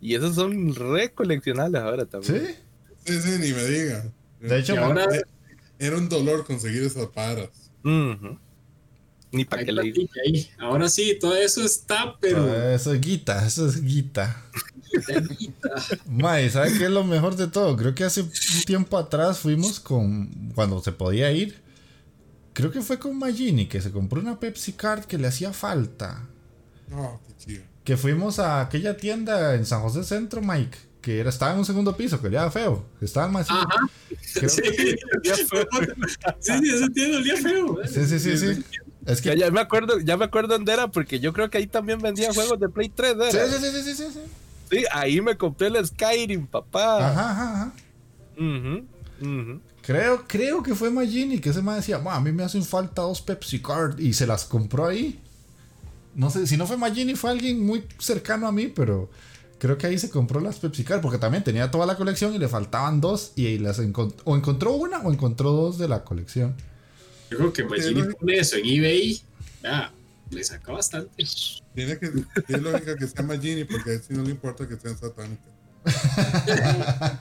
Y esos son re coleccionables ahora también. ¿Sí? Sí, sí, ni me diga. De hecho, ahora Eh, Era un dolor conseguir esas paras. Ujú. Ni para que le ahí. Ahora sí, todo eso está, pero. ah, eso es guita, eso es guita. Mae, ¿sabe qué es lo mejor de todo? Creo que hace un tiempo atrás fuimos con. Cuando se podía ir. Creo que fue con Magini que se compró una Pepsi Card que le hacía falta. No, qué chido. Que fuimos a aquella tienda en San José Centro, Mike. Que era, estaba en un segundo piso, que era feo. Que estaba más. Ajá. Creo- Sí, sí, sí, ese tío olía feo. ¿eh? Sí, sí, sí, sí. Es Ya, que. ya me acuerdo, ya me acuerdo dónde era, porque yo creo que ahí también vendían juegos de Play 3, ¿era? Sí, sí, sí, sí, sí, sí, sí. Ahí me compré el Skyrim, papá. Ajá, ajá, ajá. Ujú, ujú. Creo, creo que fue Magini que ese man decía, "Ma, a mí me hacen falta dos Pepsi Card y se las compró ahí. No sé, si no fue Magini, fue alguien muy cercano a mí, pero creo que ahí se compró las Pepsi Car, porque también tenía toda la colección y le faltaban dos, y ahí las encont- o encontró una o encontró dos de la colección. Yo creo que Magini pone eso en eBay. Ya, le saca bastante. Tiene, que, tiene lógica que sea Magini porque a él sí no le importa que sean satánicas.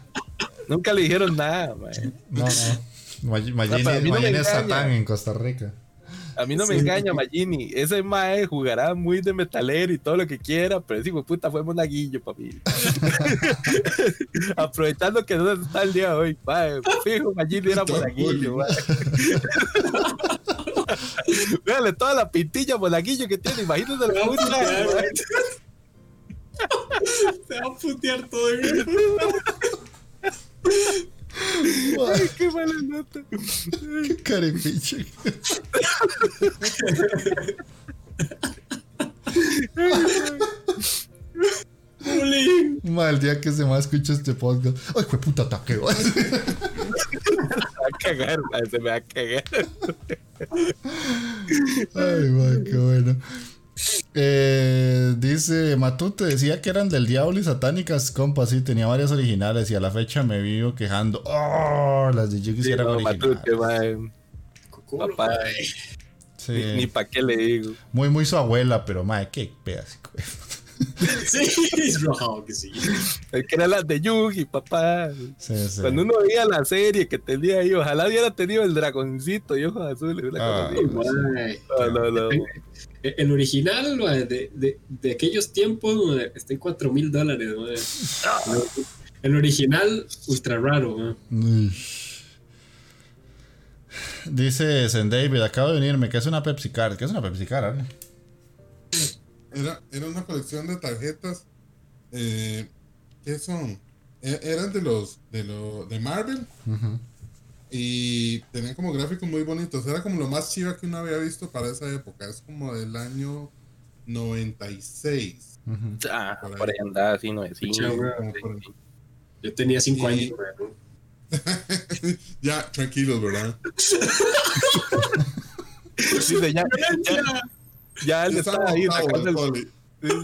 Nunca le dijeron nada, mae. No, no. Mag- Magini, no me es engaña. Satán en Costa Rica. A mí no me Sí. engaña Magini. Ese mae jugará muy de metalero y todo lo que quiera, pero ese hijo puta fue monaguillo para mí. Aprovechando que no está el día de hoy, mae. Fijo, Magini era monaguillo, mae. Véale toda la pintilla monaguillo que tiene, imagínate la puta. Se va a putear todo. Ay, qué mala nota. Qué carepiche. Bullying. Ma, el día que se me escucha este podcast. Ay, fue puta ataque. Va a cagar, se me va a cagar. Ay, qué bueno. Eh, dice Matute, decía que eran del diablo y satánicas, compa, sí, tenía varias originales y a la fecha me vivo quejando. Oh, las de Yugi sí eran No, originales. Matute, mae. Coculo, Papá. mae. Sí. Ni, ni pa' qué le digo. Muy, muy su abuela, pero madre, qué pedazo. Sí, no, que sí. Es que eran las de Yugi, papá. Sí, sí. Cuando uno veía la serie que tenía ahí, ojalá hubiera tenido el dragoncito y ojos azules. Ah. No, no, no. El original de, de, de aquellos tiempos está en 4 mil dólares. El original, ultra raro. Uy. Dice Zen David, acabo de venirme, que es una Pepsi Card. ¿Qué es una Pepsi Card? Era, era una colección de tarjetas. Eh, ¿Qué son? E- eran de los de, lo, de Marvel y tenían como gráficos muy bonitos. Era como lo más chiva que uno había visto para esa época. Es como del año 96. Ujú. Ah, por ahí andaba así, no por ahí. Yo tenía 5 Sí. años. ya, tranquilos, ¿verdad? Dice, ya, ya, ya él Ya estaba ahí sacando el, cole.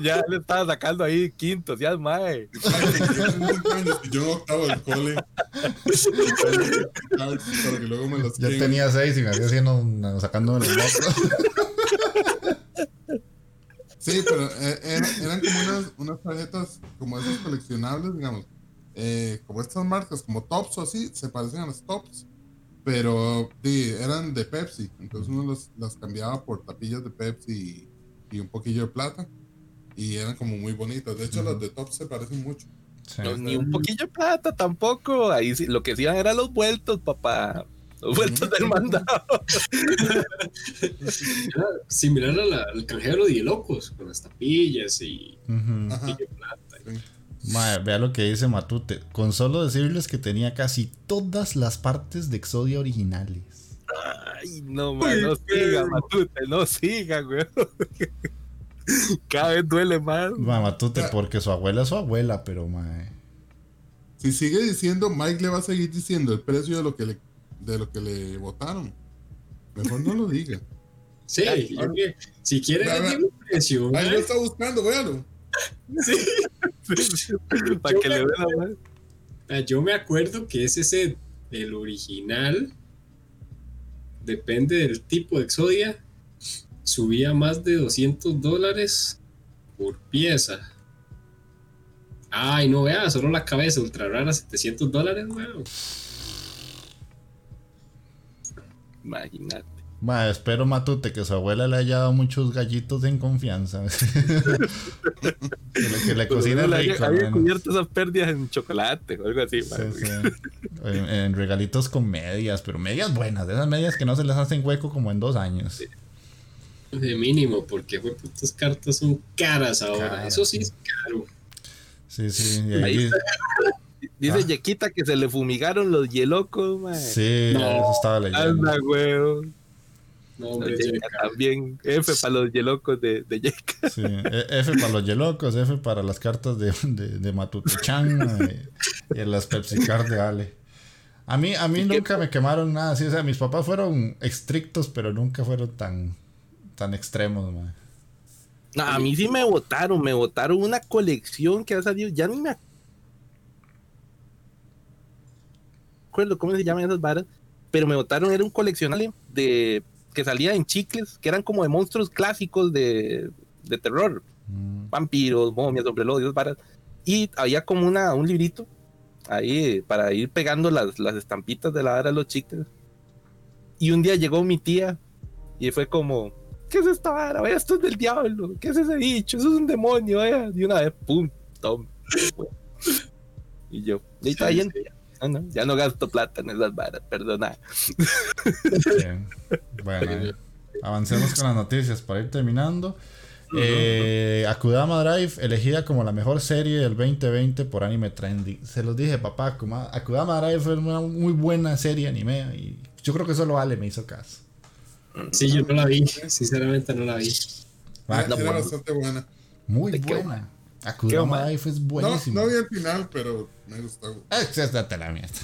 ya le estaba sacando ahí quintos, ya es mae. Yo en octavo del cole. Para que luego me los Yo tenía seis y me hacía haciendo una- sacándome los mocos. Sí, pero eh, era- eran como unas, unas tarjetas como esas coleccionables, digamos. eh, como estas marcas, como Tops o así, se parecen a las Tops. Pero sí, eran de Pepsi. Entonces uno los- las cambiaba por tapillas de Pepsi y, y un poquillo de plata. Y eran como muy bonitas. De hecho, las de Tops se parecen mucho. Sí. No, ni un poquillo de plata tampoco. Ahí sí, lo que hacían eran los vueltos, papá. Los vueltos del mandado. Era similar a la- al canjero de locos, con las tapillas y, Ujú. Ajá. y de plata. Mae, vea lo que dice Matute. Con solo decirles que tenía casi todas las partes de Exodia originales. Ay, no, man, no siga, Matute, no siga, güey. Cada vez duele más. Ma, Matute, porque su abuela es su abuela, pero mae. Si sigue diciendo, Mike le va a seguir diciendo el precio de lo que le, de lo que le votaron. Mejor no lo diga. Sí, Ay, yo que- si quieren Ve, ve. decir un precio, Ahí lo está buscando, véalo. sí. Para que le duela más. Ah, Yo me acuerdo que ese set, el original, depende del tipo de Exodia, subía más de 200 dólares por pieza. Ay, no vea, solo la cabeza ultra rara, 700 dólares, weón. Imagínate. Ma, espero Matute que su abuela le haya dado muchos gallitos en confianza. que le, que le cocine Había- rico. Había man. cubierto esas pérdidas en chocolate o algo así, Sí, man. sí. En, en regalitos con medias, pero medias buenas, de esas medias que no se les hacen hueco como en dos años. De mínimo, porque fue putas cartas son caras ahora. Caras, Eso sí es caro. Sí, sí. y Ahí ahí- está. Dice Ah. Yequita que se le fumigaron los hielocos, man. sí, No. eso estaba leyendo. Anda, weón. No, hombre, también. F para los yelocos de, de Yeka. Sí, E- F para los yelocos, F para las cartas de, de, de Matute-chan eh, y las Pepsi Card de Ale. A mí, a mí ¿Y qué? nunca me quemaron nada así. O sea, mis papás fueron estrictos, pero nunca fueron tan, tan extremos, man. No, a mí sí me votaron, me votaron una colección que ha salido, ya ni me acuerdo cómo se llaman esas varas, pero me votaron, era un coleccionable de que salía en chicles, que eran como de monstruos clásicos de, de terror, Mm. vampiros, momias, hombres varas, y había como una, un librito ahí para ir pegando las, las estampitas de la vara de los chicles. Y un día llegó mi tía y fue como, ¿qué es esta vara? Vaya, esto es del diablo, ¿qué es ese bicho? Eso es un demonio, vaya. Y una vez, pum, tom. Y yo, y está bien. Ah, no, ya no gasto plata en esas varas, perdona. Bien. Bueno, eh, avancemos con las noticias para ir terminando. Eh, Akudama Drive, elegida como la mejor serie del 2020 por Anime Trending. Se los dije, papá, Akuma- Akudama Drive fue una muy buena serie anime y yo creo que solo Ale me hizo caso. Sí, yo no la vi, sinceramente no la vi. Ah, Era bastante buena. Muy ¿De qué buena. Qué Akudama. Drive es buenísimo. no vi el final, pero me gustó. Ah, date la mierda.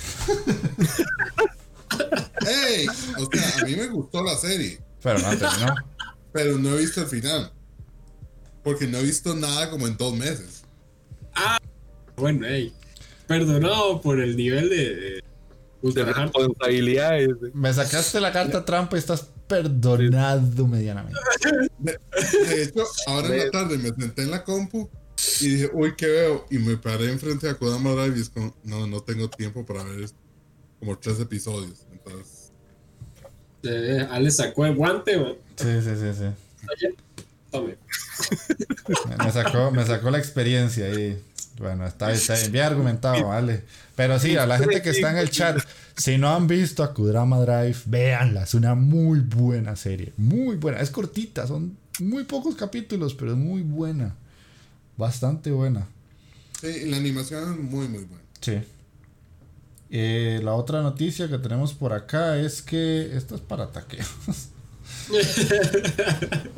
¡Ey! O sea, a mí me gustó la serie, Pero no terminó. pero no he visto el final. Porque no he visto nada como en dos meses. Bueno, hey, perdonado por el nivel de, de hard. responsabilidades. Me sacaste la carta trampa y estás perdonado medianamente. De, de hecho, ahora en la tarde me senté en la compu y dije, uy, ¿qué veo? Y me paré enfrente de Kodama Drive y es como, no, no tengo tiempo para ver esto. como tres episodios. Entonces, Eh, Ale sacó el guante, man. Sí, sí, sí, sí. Tome. Me sacó, me sacó la experiencia y bueno, está, bien, está bien, bien argumentado, vale. Pero sí, a la gente que está en el chat, si no han visto a Kudrama Drive, véanla, es una muy buena serie, muy buena, es cortita, son muy pocos capítulos, pero es muy buena, bastante buena. sí, la animación es muy, muy buena. Sí. Eh, la otra noticia que tenemos por acá es que esto es para taqueos.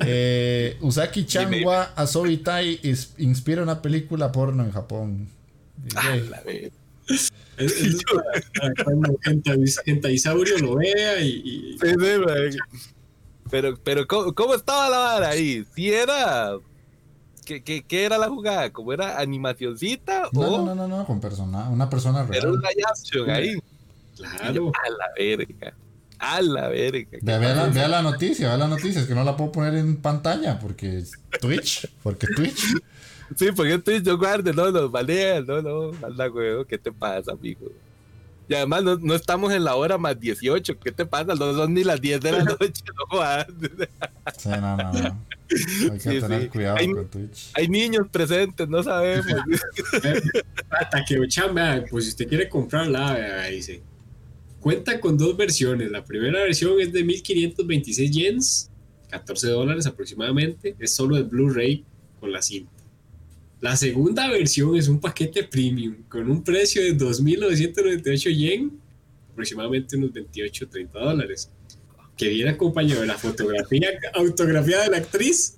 Eh, Usaki Changwa Asobitai is- inspira una película porno en Japón. Ah, la. Es- es para- cuando Gentaisaurio lo vea y, y- Sí, sí, man. Pero, pero ¿cómo, cómo estaba la vara ahí? Si era. ¿Qué, qué, qué era la jugada? ¿Cómo era animacioncita? no, o no, no, no, no, con persona, una persona era real. una live action ahí? Claro. a la verga. A la verga. Vea, vea la, vea la noticia, vea la noticia, es que no la puedo poner en pantalla porque es Twitch, porque Twitch. Sí, porque estoy yo guarde, no, nos balea, no, no, anda, güey, ¿qué te pasa, amigo? Y además no, no estamos en la hora más 18, ¿qué te pasa? No son ni las 10 de la noche, no jodas. Sí, no, no, no. Hay que Sí, tener sí. cuidado Hay- con Twitch. Hay niños presentes, no sabemos. Hasta que Ochan, vea, pues si usted quiere comprarla, vea, dice. Cuenta con dos versiones. La primera versión es de 1526 yens, 14 dólares aproximadamente. Es solo el Blu-ray con la cinta. La segunda versión es un paquete premium con un precio de 2.998 yen, aproximadamente unos 28 30 dólares. Que viene acompañado de la fotografía autografía de la actriz,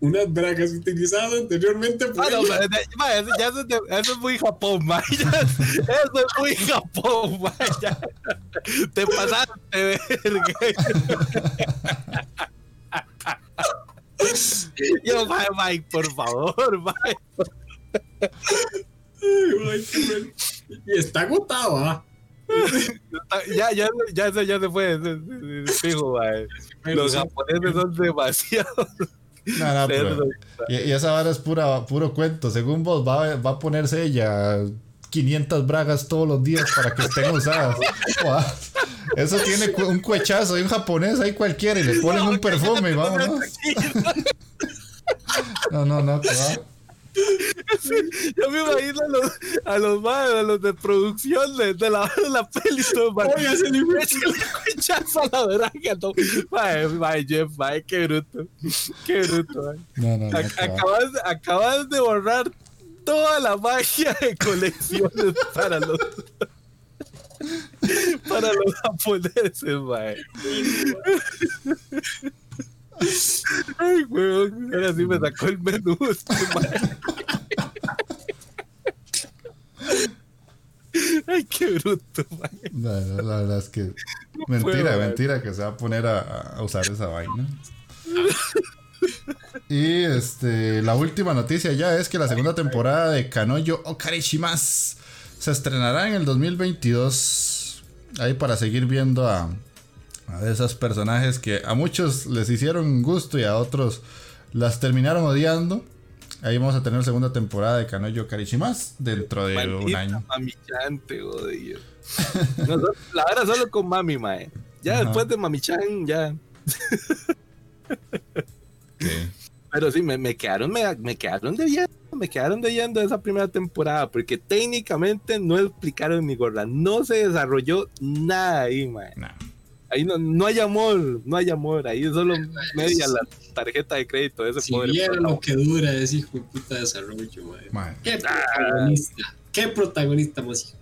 unas bragas utilizadas anteriormente por Ah, no, ma, ma, eso, ya eso, eso es muy Japón, ma, eso es muy Japón, ma, ya. Te pasaste, verga. Yo, ma, Mike, por favor, Mike. Ay, bueno. Y está agotado, ¿ah? Ya, ya, ya, ya se fue, fijo, Los japoneses son demasiado No, no, pero- cerdos. y, y esa vara es pura, puro cuento. Según vos, va, va a ponerse ella 500 bragas todos los días para que estén usadas. Eso tiene un cuechazo y un japonés ahí cualquiera y le ponen un perfume y vámonos. No, no, no, que va. Yo me imagino a los, a los, ma, a los de producción de, de la, de la peli, todo. Oiga, se le a la verga, no. Mae, mae, Jeff, mae, qué bruto. Qué bruto, mae. No, no, no, Ac- que va. acabas, acabas de borrar toda la magia de colecciones para los. para los japoneses, mae. Ay, weón, ahora sí me sacó el menú, este. Ay, qué bruto. No, no, la verdad es que. Mentira, puedo, mentira que se va a poner a, a usar esa vaina. Y este, la última noticia ya es que la segunda temporada de Kanoyo Okarishimas se estrenará en el 2022. Ahí para seguir viendo a, a esos personajes que a muchos les hicieron gusto y a otros las terminaron odiando. Ahí vamos a tener segunda temporada de Kanoyo Okarishimas dentro de un año. Mami-chan, te odio. No, so- la verdad solo con mami, mae. Ya Ajá. después de mami-chan, ya. Pero sí, me, me quedaron, me, me quedaron debiendo, me quedaron debiendo esa primera temporada, porque técnicamente no explicaron ni gorda, no se desarrolló nada ahí, mae. Nah. Ahí no, no hay amor, no hay amor, ahí solo media la tarjeta de crédito de ese Si pobre viera lo que dura ese hijo de puta desarrollo, madre. Qué protagonista. Qué protagonista más hijo.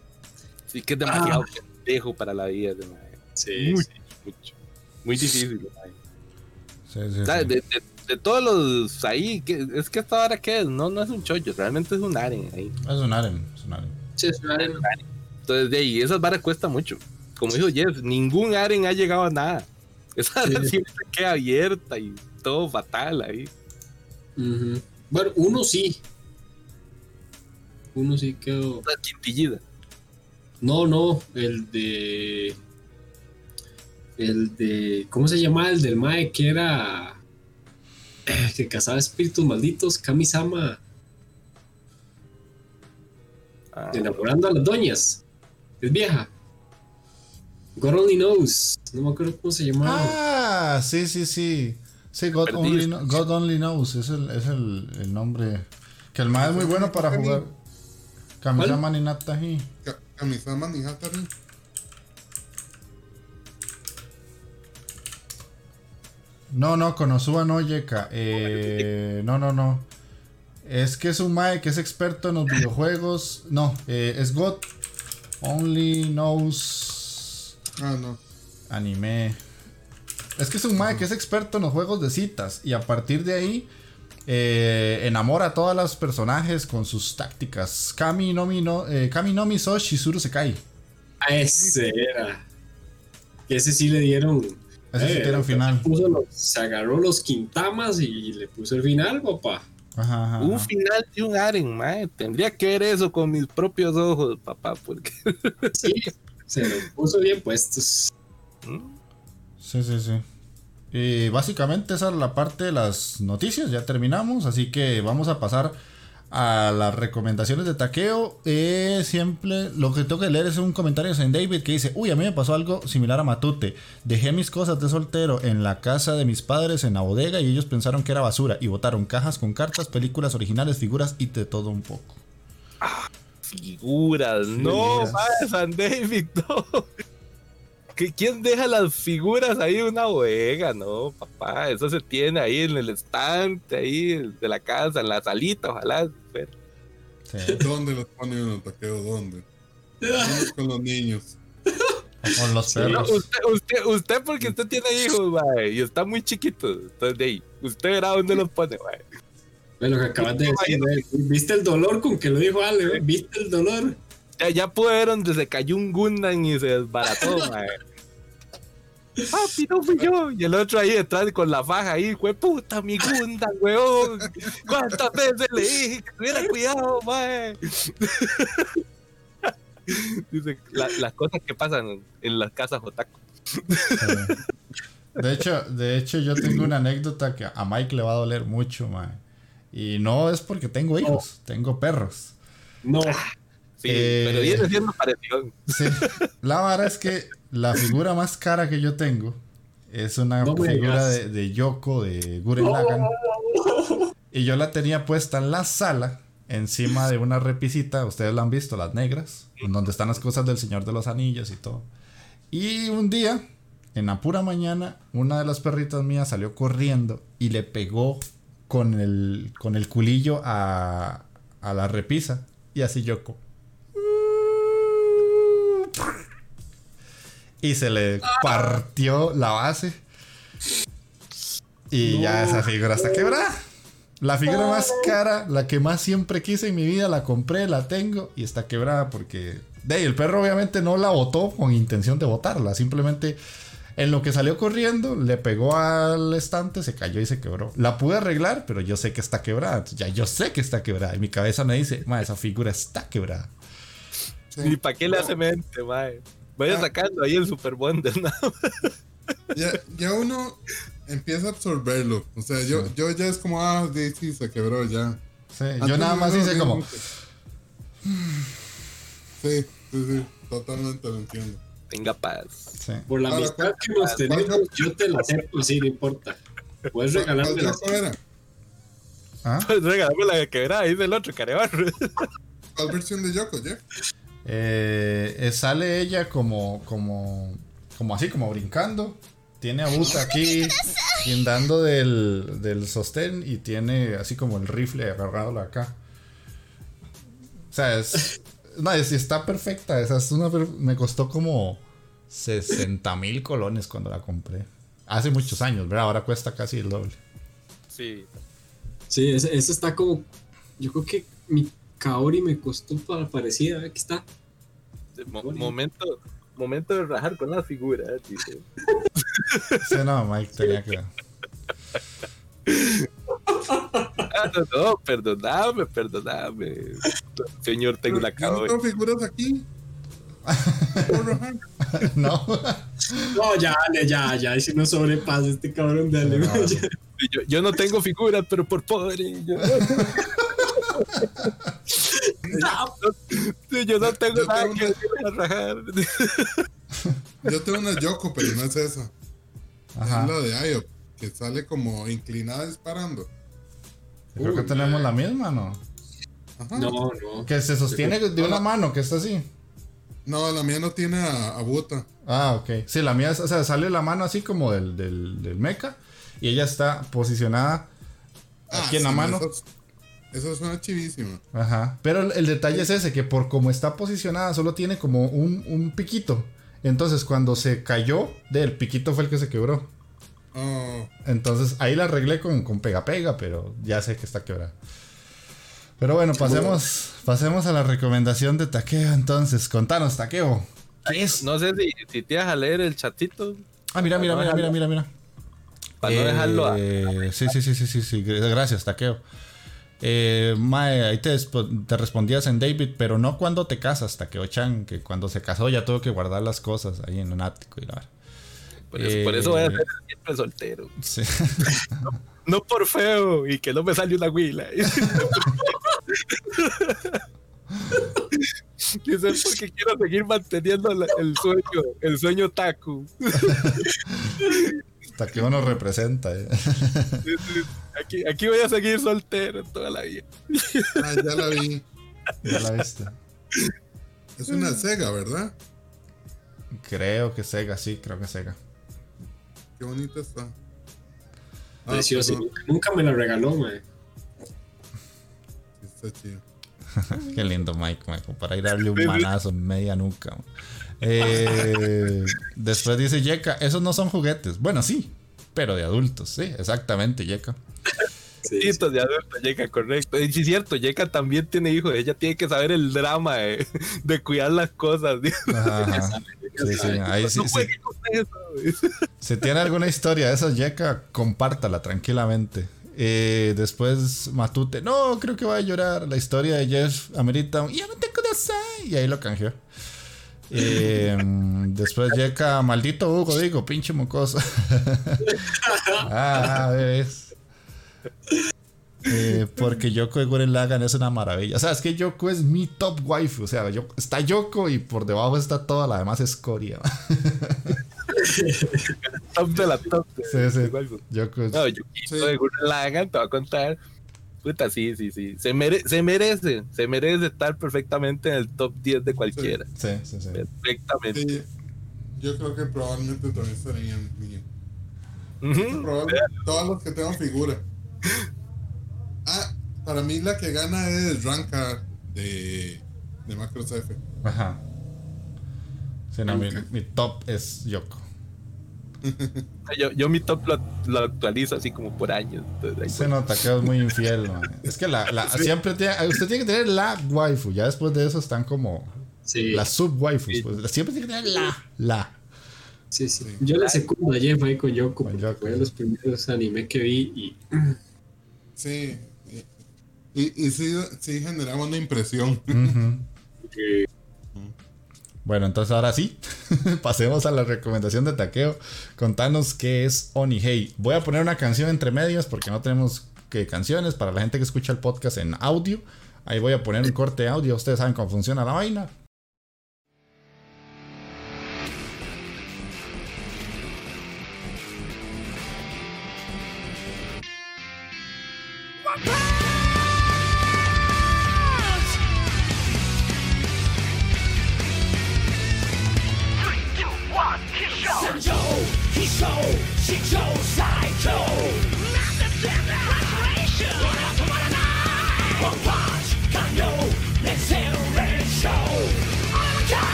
Sí, que es demasiado pendejo para la vida, de mae. Sí, Muy, sí. mucho. Muy difícil. Sí, sí, sí. de, de- de todos los ahí, que, es que esta hora que es, no, no es un chollo, realmente es un aren ahí. Es un harem, es un harem. Sí, es una arena. Entonces, de ahí, esas varas cuesta mucho. Como dijo Jeff, ningún aren ha llegado a nada. Esa Sí. siempre queda abierta y todo fatal ahí. Bueno, uno sí. Uno sí quedó. Una quintillida. No, no, el de. El de. ¿Cómo se llama? El del Mae que era. eh, Que cazaba espíritus malditos, Kamisama, Ah, enamorando a las doñas. Es vieja. God only knows. No me acuerdo cómo se llamaba. Ah, sí, sí, sí. Sí, God, only, Kno- God Only Knows es el, es el, el nombre. Que el más es muy bueno para jugar. Kamisama Ninatahi. Ka- Kamisama ni Hatari. No, no, Konosuba no Yeka. Eh, no, no, no. Es que es un Mae que es experto en los videojuegos. No, eh, es God Only Knows Ah, no. Anime. Es que es un Mae que es experto en los juegos de citas. Y a partir de ahí. eh, enamora a todas las personajes con sus tácticas. Kami no mi no, eh, Kami no mi so Shizuru Sekai. A ese era. Que ese sí le dieron. Ese sí eh, tiene un final. puso los- se agarró los quintamas y le puso el final, papá. Ajá, ajá, Un ajá. final de un aren, mae. Tendría que ver eso con mis propios ojos, papá, porque. Sí, se los puso bien puestos. Sí, sí, sí. Y básicamente esa es la parte de las noticias, ya terminamos, así que vamos a pasar a las recomendaciones de taqueo. Eh, siempre lo que tengo que leer es un comentario de Saint David que dice, uy, a mí me pasó algo similar a Matute. Dejé mis cosas de soltero en la casa de mis padres en la bodega y ellos pensaron que era basura y botaron cajas con cartas, películas originales, figuras y de todo un poco. Figuras, no, Figuras. mae, San David, no. ¿Qué- ¿Quién deja las figuras ahí en una bodega? No, papá, eso se tiene ahí en el estante, ahí de la casa, en la salita, ojalá. pero- Sí. ¿Dónde los pone uno, taqueo? ¿Dónde? Con los niños. O con los No, perros. usted, usted, usted porque usted tiene hijos, mae, y está muy chiquito. Entonces, de ahí, usted verá dónde los pone, mae. Lo que acabas de decir, eh. ¿viste el dolor con que lo dijo Ale? eh? ¿Viste el dolor? Ya, ya pude ver donde se cayó un Gundam y se desbarató, mae. Papi, no fui yo. Y el otro ahí detrás con la faja ahí, fue puta, mi Gundam, weón. ¿Cuántas veces le dije que tuviera cuidado, mae? Dice, la- las cosas que pasan en las casas otaku. De hecho, de hecho, yo tengo una anécdota que a Mike le va a doler mucho, mae. Y no es porque tengo hijos, tengo perros. No. Sí, Eh. pero viene siendo parecido. Sí. La vara es que la figura más cara que yo tengo es una No figura de, de Yoko de Gurren Lagann. Y yo la tenía puesta en la sala, encima de una repisita, ustedes la han visto, las negras, en donde están las cosas del Señor de los Anillos y todo. Y un día, en la pura mañana, una de las perritas mías salió corriendo y le pegó con el, con el culillo a, a la repisa. Y así Yoko. Y se le partió la base. Y ya esa figura está quebrada. La figura más cara, la que más siempre quise en mi vida, la compré, la tengo y está quebrada porque... De ahí, el perro obviamente no la botó con intención de botarla, simplemente En lo que salió corriendo, le pegó al estante, se cayó y se quebró. La pude arreglar, pero yo sé que está quebrada. Entonces, ya yo sé que está quebrada. Y mi cabeza me dice, ma, esa figura está quebrada. Sí. Ni para qué le hace mente, mae. Vaya Ah. sacando ahí el Super Wonder, ¿no? Ya, ya uno empieza a absorberlo. O sea, yo, yo ya es como, ah, sí, sí, se quebró ya. Sí, yo nada más hice como, mucho. Sí, sí, sí, totalmente lo entiendo. Tenga paz. sí. Por la Ahora, amistad que nos tenemos, yo te la acepto así, no importa. Puedes ¿Cuál, regalarme la era? ¿Ah? Pues regálame la quebrada, dice el otro, carebarro. ¿Cuál versión de Yoko, Jeff? Eh, eh, sale ella como, como, como así, como brincando. Tiene a Buta aquí, guindando del, del sostén y tiene así como el rifle agarrado acá. O sea, es, no, es- está perfecta. Esa es una, me costó como 60 mil colones cuando la compré. Hace muchos años, ¿verdad? Ahora cuesta casi el doble. Sí. Sí, ese, ese está como. Yo creo que mi Kaori me costó para parecida. Aquí está. Mo- momento, momento de rajar con la figura, dice. Sí, no, Mike tenía que. Ah, no, no, perdoname, perdoname. Señor, tengo la no cabeza. tengo figuras aquí. No. No, ya, dale, ya, ya. Y si no sobrepasa este cabrón, dale. No. Yo, yo no tengo figuras, pero por pobre. Yo, yo, yo no tengo Yo nada tengo que decir a rajar. Yo tengo una Yoko, pero no es esa. Ajá. Es la de Ayo, que sale como inclinada disparando. Creo que tenemos la misma, ¿no? Ajá. No, no. Que se sostiene de una mano, que está así. No, la mía no tiene a, a Buta. Ah, ok. Sí, la mía, o sea, sale la mano así como del, del, del mecha y ella está posicionada Ah, aquí en la mano. Eso, eso suena chivísimo. Ajá. Pero el, el detalle es ese, que por como está posicionada solo tiene como un, un piquito. Entonces cuando se cayó, del piquito fue el que se quebró. Oh, Entonces ahí la arreglé con, con pega pega, pero ya sé que está quebrada. Pero bueno, pasemos, pasemos a la recomendación de Takeo entonces. Contanos, Takeo. ¿Qué es? No sé si, si te vas a leer el chatito Ah, mira, mira, mira, mira, mira, mira. para no dejarlo a. Eh, Sí, sí, sí, sí, sí, sí. Gracias, Taqueo. Eh, mae, ahí te, respondías en David, pero no cuando te casas, Taqueo Chan, que cuando se casó ya tuvo que guardar las cosas ahí en un ático y la verdad. Por eso, por eso voy a ser siempre soltero. Sí. No por feo y que no me sale una huila. Dice porque quiero seguir manteniendo la- el sueño, el sueño taku. Taqueo nos representa. eh. Aquí, aquí voy a seguir soltero toda la vida. ah, ya la vi. Ya la viste. Es una Sega, ¿verdad? Creo que Sega, sí, creo que Sega. Qué bonita está. Ah, Precioso. perdón, Nunca, me la regaló, mae. Está chido. Qué lindo, Mike, como para ir a darle un manazo en media nuca. Eh, después dice Yeka, esos no son juguetes. Bueno, sí, pero de adultos, sí, exactamente, Yeka. Sí, sí. De adulto, Yeka, correcto. Y sí, es cierto, Yeka también tiene hijos. Ella tiene que saber el drama de, de cuidar las cosas. no. Si tiene alguna historia de esas, Yeka, compártala tranquilamente. Eh, después Matute, no, creo que va a llorar. La historia de Jeff amerita un "Yamete kudasai", y ahí lo canjeó. Eh, después Yeka, maldito Hugo, digo, pinche mocoso. ah, ves. Eh, porque Yoko de Gurren Lagann es una maravilla. O sea, es que Yoko es mi top waifu. O sea, yo- está Yoko y por debajo está toda la demás escoria. Top de la top. de- Sí, sí. de. Yoko es- No, yo Sí. de Gurren Lagann te voy a contar. Puta, sí, sí, sí. Se, mere- se merece, se merece estar perfectamente en el top 10 de cualquiera. Sí, sí, sí. Perfectamente. Sí, yo creo que probablemente también estarían bien. Ujú. Probablemente todos los que tengan figura. Ah, para mí la que gana es Rankar de, de Macros F. Ajá. Sí, no, mi, mi top es Yoko. Yo, yo mi top lo, lo actualizo así como por años. entonces, Se nota que es muy infiel, man. Es que la, la- siempre tiene, usted tiene que tener la waifu. Ya después de eso están como Sí. las sub waifus. Sí. Pues, siempre tiene que tener la, la. Sí, sí. Sí. Yo le secundo a Jeff ahí con Yoko, Con Yoko, fue de sí. los primeros anime que vi y Sí. Y, y sí, sí generaba una impresión. Bueno, entonces ahora sí, pasemos a la recomendación de Takeo. Contanos qué es Onihei. Voy a poner una canción entre medias porque no tenemos que canciones para la gente que escucha el podcast en audio. Ahí voy a poner un corte de audio. Ustedes saben cómo funciona la vaina.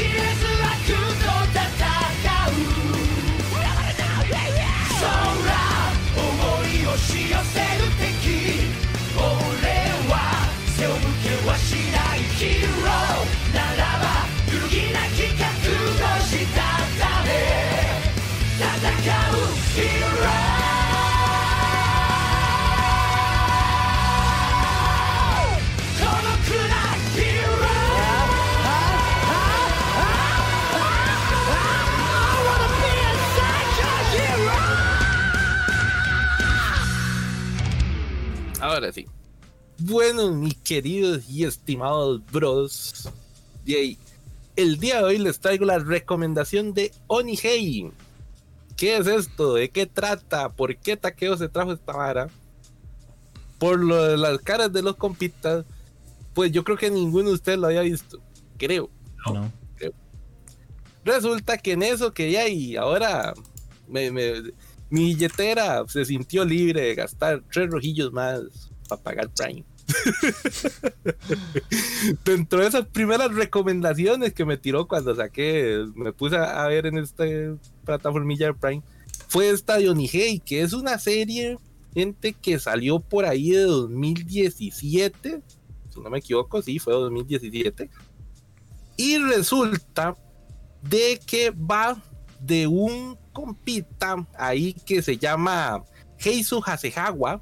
She Ahora sí. Bueno, mis queridos y estimados bros. Yay. El día de hoy les traigo la recomendación de Onihei. ¿Qué es esto? ¿De qué trata? ¿Por qué Takeo se trajo esta vara? Por lo de las caras de los compitas, pues yo creo que ninguno de ustedes lo había visto. Creo. No. Resulta que en eso que ya y ahora me- me- mi billetera se sintió libre de gastar tres rojillos más para pagar Prime. Dentro de esas primeras recomendaciones que me tiró cuando saqué, me puse a ver en esta plataformilla Prime, fue esta de Onihei, que es una serie, gente, que salió por ahí de 2017, si no me equivoco, sí, fue 2017. Y resulta de que va de un compita ahí que se llama Heisu Hasehawa,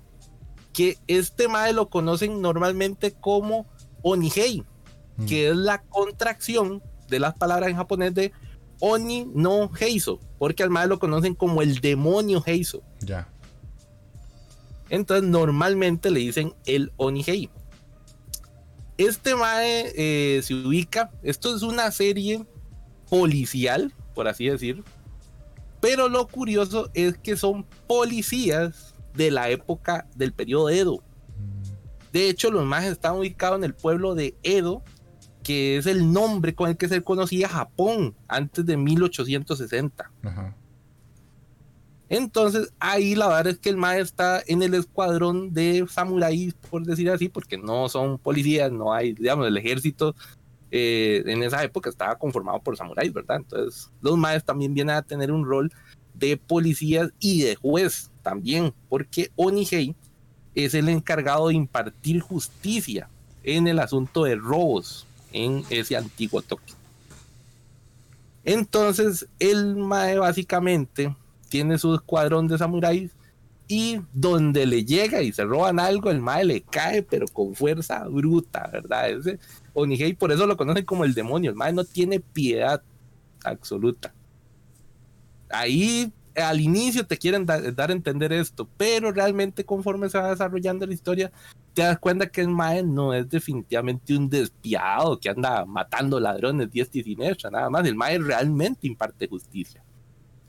que este mae lo conocen normalmente como Onihei, Mm. que es la contracción de las palabras en japonés de Oni no Heiso, porque al mae lo conocen como el demonio Heiso. Ya. Entonces normalmente le dicen el Onihei. Este Mae eh, se ubica, esto es una serie policial, por así decir. Pero lo curioso es que son policías de la época del periodo Edo. De hecho, los más están ubicados en el pueblo de Edo, que es el nombre con el que se conocía Japón antes de 1860. Ajá. Entonces, ahí la verdad es que el mae está en el escuadrón de samuráis, por decir así, porque no son policías, no hay, digamos, el ejército eh, en esa época estaba conformado por samuráis, ¿verdad? Entonces, los maes también vienen a tener un rol de policías y de juez también, porque Onihei es el encargado de impartir justicia en el asunto de robos en ese antiguo Tokio. Entonces, el mae básicamente tiene su escuadrón de samuráis y donde le llega y se roban algo, el mae le cae, pero con fuerza bruta, ¿verdad? Ese Onihei, por eso lo conocen como el demonio. El mae no tiene piedad absoluta. Ahí al inicio te quieren da- dar a entender esto, pero realmente conforme se va desarrollando la historia, te das cuenta que el mae no es definitivamente un despiadado que anda matando ladrones diestra y siniestra, nada más. El mae realmente imparte justicia.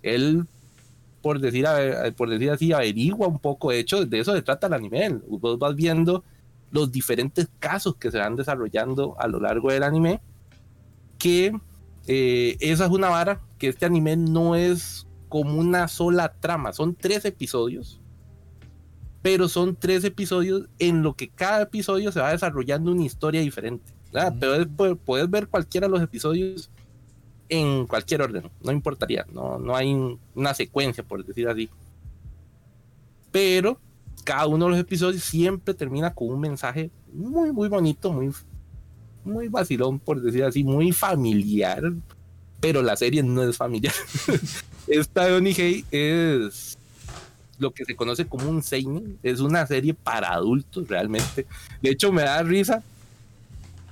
Él por decir, decir así, averigua un poco. De hecho, eso se trata el anime. Vos vas viendo los diferentes casos que se van desarrollando a lo largo del anime. Que eh, esa es una vara que este anime no es como una sola trama. Son tres episodios. Pero son tres episodios en lo que cada episodio se va desarrollando una historia diferente. Pero es- pu- puedes ver cualquiera de los episodios en cualquier orden, no importaría, no, no hay un- una secuencia, por decir así. Pero cada uno de los episodios siempre termina con un mensaje muy, muy bonito, muy, muy vacilón, por decir así, muy familiar. Pero la serie no es familiar. Esta de Onihei es lo que se conoce como un seinen, es una serie para adultos realmente. De hecho, me da risa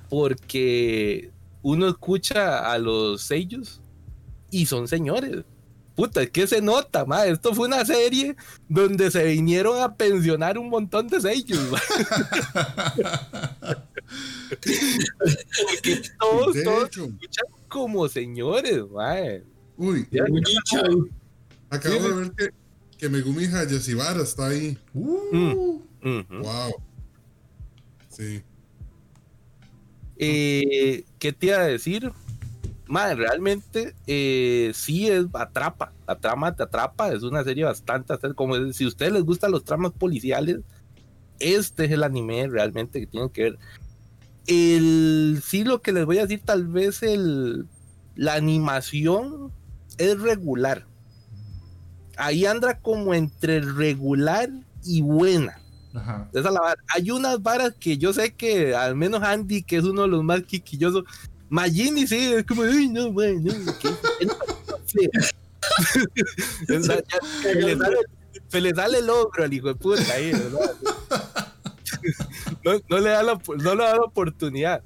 porque uno escucha a los sellos y son señores. Puta, es que se nota, ma. Esto fue una serie donde se vinieron a pensionar un montón de sellos. Porque todos, todos escuchan como señores, ma. Uy, acabo Sí, de ver que, que Megumi Hayashibara está ahí. Uh. Wow. Sí. Eh, ¿Qué te iba a decir? Madre, realmente eh, sí es atrapa. La trama te atrapa. Es una serie bastante. Como si a ustedes les gustan los tramas policiales, este es el anime realmente que tienen que ver. El, sí, lo que les voy a decir, tal vez el, la animación es regular. Ahí anda como entre regular y buena. Ajá. Esa es la vara. Hay unas varas que yo sé que al menos Andy, que es uno de los más quiquillosos, Magini sí, es como, uy, no, güey, no. Sí. Se, le sale, se le sale el ogro al hijo de puta ahí, ¿verdad? No, no le da la, no le da la oportunidad.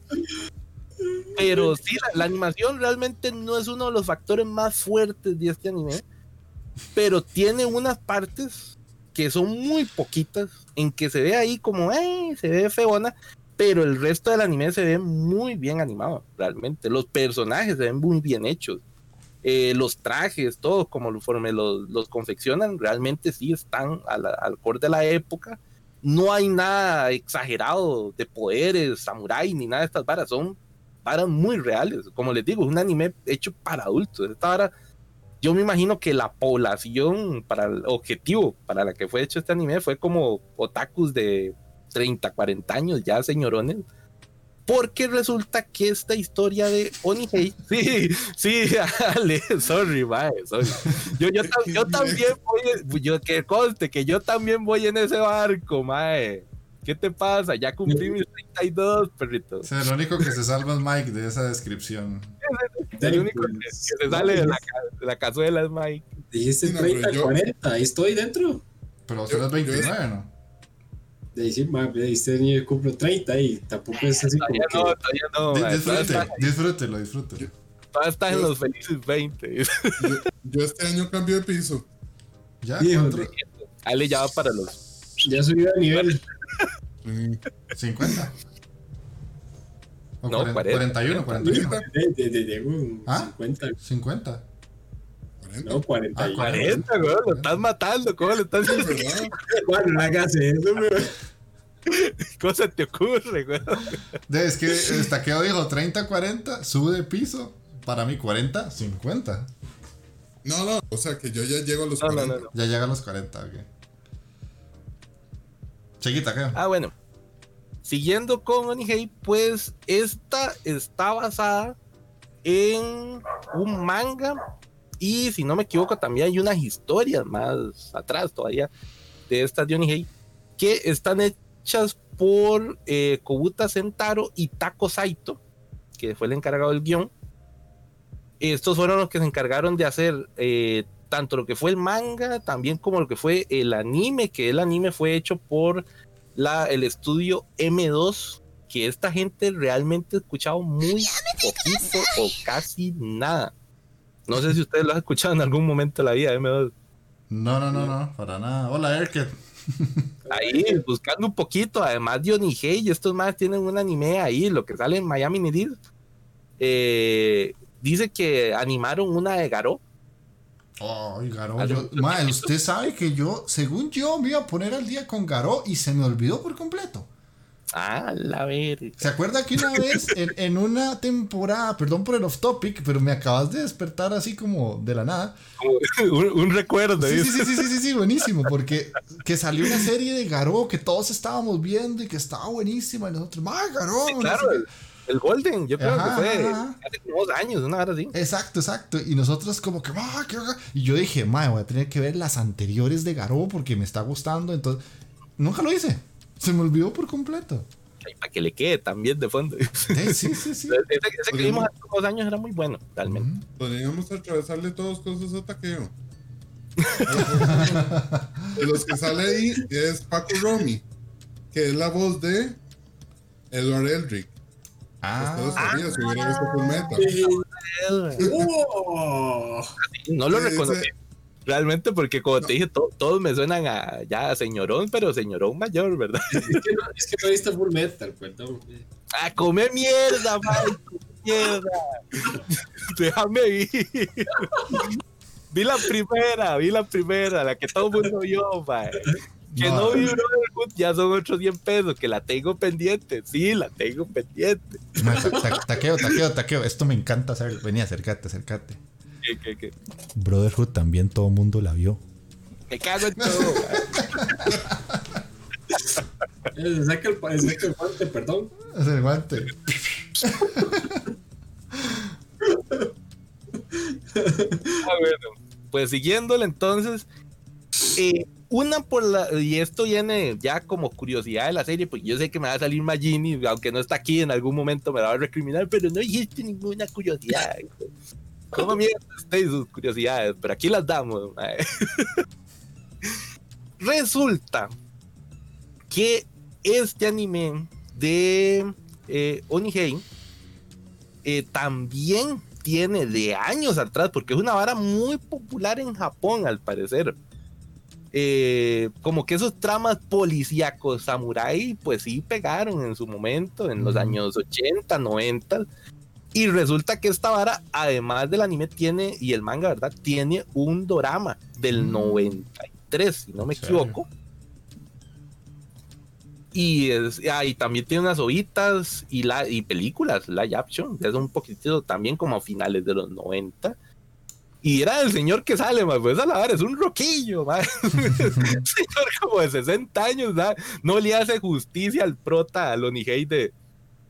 Pero sí, la, la animación realmente no es uno de los factores más fuertes de este anime, pero tiene unas partes que son muy poquitas, en que se ve ahí como, eh, se ve feona, pero el resto del anime se ve muy bien animado, realmente. Los personajes se ven muy bien hechos. Eh, los trajes, todos como los, los confeccionan, realmente sí están al, al core de la época. No hay nada exagerado de poderes, samurái, ni nada de estas varas. Son varas muy reales. Como les digo, es un anime hecho para adultos. Esta vara yo me imagino que la población para el objetivo para la que fue hecho este anime fue como otakus de 30, 40 años, ya señorones. Porque resulta que esta historia de Onihei, sí, sí, Ale, sorry, mae, sorry. Yo, yo, yo también voy, yo que conste que yo también voy en ese barco, mae. ¿Qué te pasa? Ya cumplí mis 32, perrito. O sea, el único que se salva es Mike de esa descripción. El único que, que se sale de la, de la cazuela es Mike. Dijiste Sí, no, pero 30, yo- 40, ahí estoy dentro. Pero solo es yo es- 29, ¿no? De decir, ma, de este año cumplo 30 y tampoco es así como Todavía que. no, todavía no. Disfrute, disfrútelo, disfrútelo. todavía estás en los felices 20. Yo, yo este año cambio de piso. Ya, cuatro- Ale ya va para los. Ya subí de nivel. Mm, 50. O No, 40, 40. 41, 41. De, de, de, de un ¿Ah? 50, 50. 40. no 40. Ah, 40, güey, lo estás matando. ¿Cómo le estás Es verdad. Bueno, no hagas eso. ¿Cómo se te ocurre, güey? Es que el taqueo dijo 30, 40, sube de piso. Para mí 40, 50. No, no, o sea que yo ya llego a los No, no, 40. no, no. Ya llegan los 40, ok. Chiquita. Ah, bueno. Siguiendo con Onihei, pues esta está basada en un manga y si no me equivoco también hay unas historias más atrás todavía de estas de Onihei que están hechas por eh, Kobuta Sentaro y Tako Saito, que fue el encargado del guion. Estos fueron los que se encargaron de hacer eh, tanto lo que fue el manga, también como lo que fue el anime, que el anime fue hecho por la, el estudio M2, que esta gente realmente ha escuchado muy poquito o casi nada. No sé si ustedes lo han escuchado en algún momento de la vida, M2. No, no, no, no, para nada. Hola, Erket. Ahí, buscando un poquito, además de Onihei, estos más tienen un anime ahí, lo que sale en Miami Nidil. Eh, dice que animaron una de Garou. Ay, Garó. Yo- usted sabe que yo, según yo, me iba a poner al día con Garó y se me olvidó por completo. Ah, la verga. ¿Se acuerda que una vez en, en una temporada, perdón por el off topic, pero me acabas de despertar así como de la nada? Un, un recuerdo. Sí, sí, sí, sí, sí, sí, buenísimo, porque que salió una serie de Garó que todos estábamos viendo y que estaba buenísima y nosotros, ¡ah, Garó! Sí, no claro, sé qué". El Golden, yo creo Ajá, que fue ajá. hace como dos años, una hora así. Exacto, exacto. Y nosotros como que, "Ah, qué bacán". y yo dije, mae, voy a tener que ver las anteriores de Garou porque me está gustando. Entonces, nunca lo hice. Se me olvidó por completo. Ay, para que le quede también de fondo. Eh, sí, sí, sí. Ese, ese que vimos hace dos años era muy bueno, realmente. Podríamos atravesarle todos cosas a taqueo. de los que sale ahí es Paco Romy, que es la voz de Edward Eldrick. Ah, sabían si hubiera visto Full Metal. ¡Oh! No lo reconocí. Realmente, porque como te dije, to- todos me suenan a ya a señorón, pero señorón mayor, ¿verdad? Es que no, es que no viste Full Metal, pues no. A comer mierda, man. Mierda. Déjame ir. Vi la primera, vi la primera, la que todo el mundo vio, man. Que no, No. vi Brotherhood, ya son otros 100 pesos, que la tengo pendiente. Sí, la tengo pendiente. mae, ta- ta- taqueo, taqueo, taqueo. Esto me encanta hacer. Vení, acércate, acércate. Brotherhood también todo el mundo la vio. Me cago en todo. Eh, Saca el, saca el guante, perdón. Es el guante. Ah, bueno. Pues siguiéndole entonces, eh, una por la, y esto viene ya como curiosidad de la serie, porque yo sé que me va a salir Magini, aunque no está aquí, en algún momento me la va a recriminar, pero no dijiste ninguna curiosidad. ¿Cómo mierda usted y sus curiosidades? Pero aquí las damos. Resulta que este anime de eh, Onihei eh, también tiene de años atrás, porque es una vara muy popular en Japón, al parecer. Eh, como que esos tramas policíacos samurai, pues sí pegaron en su momento, en los años 80, 90. Y resulta que esta vara, además del anime, tiene, y el manga, ¿verdad? Tiene un drama del Mm. 93, si no me equivoco. Y, es, ah, y también tiene unas ovitas y, la, y películas, live action, es un poquitito también como a finales de los 90. Y era el señor que sale, más pues a la vara, es un roquillo, un señor como de 60 años, ma. no le hace justicia al prota, al Onihei de,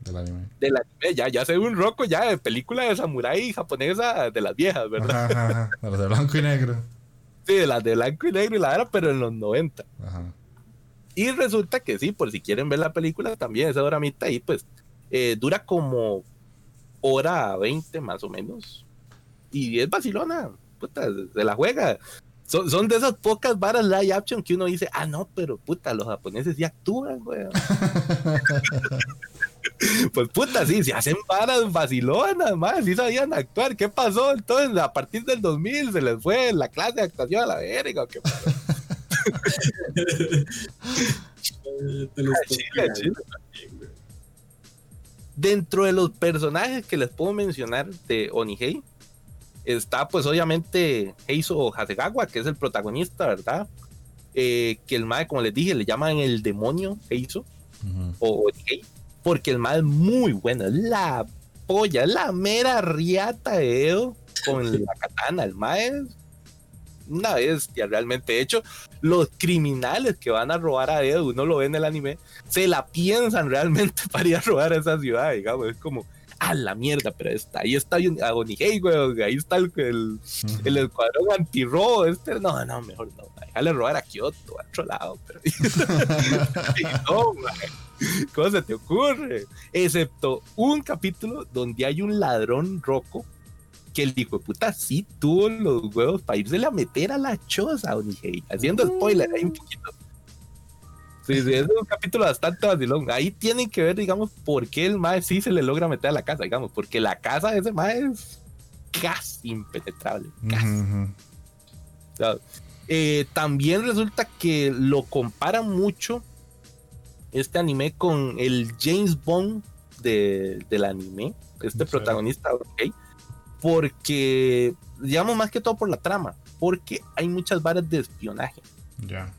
Del anime. del anime, ya, ya se ve un roco ya de película de samurái japonesa de las viejas, ¿verdad? Ajá, ajá. De los de blanco y negro. Sí, de las de blanco y negro y la vara, pero en los 90. Ajá. Y resulta que sí, por si quieren ver la película, también esa doramita ahí, pues eh, dura como hora 20 más o menos. Y es vacilona, puta, se la juega. Son, son de esas pocas varas live action que uno dice, ah, no, pero puta, los japoneses sí actúan, weón. pues puta, sí, se hacen varas vacilonas, más, sí sabían actuar. ¿Qué pasó? Entonces, a partir del 2000 se les fue la clase de actuación a la verga, ¿o ¿qué pasó? Dentro de los personajes que les puedo mencionar de Onihei, está pues obviamente Heizo Hasegawa, que es el protagonista, ¿verdad? Eh, que el mae, como les dije, le llaman el demonio Heizo Ujú. o Onihei, porque el mae es muy bueno, es la polla, es la mera riata de Edo con la katana, el mae es una bestia realmente. De hecho, los criminales que van a robar a Edo, uno lo ve en el anime, se la piensan realmente para ir a robar a esa ciudad, digamos, es como, a la mierda, pero está, ahí está a Onihei, güey, ahí está el, el, el escuadrón antirrobo, este, no, no, mejor no, déjale robar a Kioto, a otro lado, pero no, ¿cómo se te ocurre? Excepto un capítulo donde hay un ladrón roco que el hijo de puta sí tuvo los huevos para irse a meter a la choza, Onihei, haciendo spoiler ahí un poquito. Sí, sí, es un capítulo bastante vacilón. Ahí tienen que ver, digamos, por qué el mae sí se le logra meter a la casa, digamos, porque la casa de ese mae es casi impenetrable. Casi. Eh, también resulta que lo comparan mucho este anime con el James Bond de- del anime, este Sí. protagonista, ok, porque, digamos, más que todo por la trama, porque hay muchas varas de espionaje. Ya.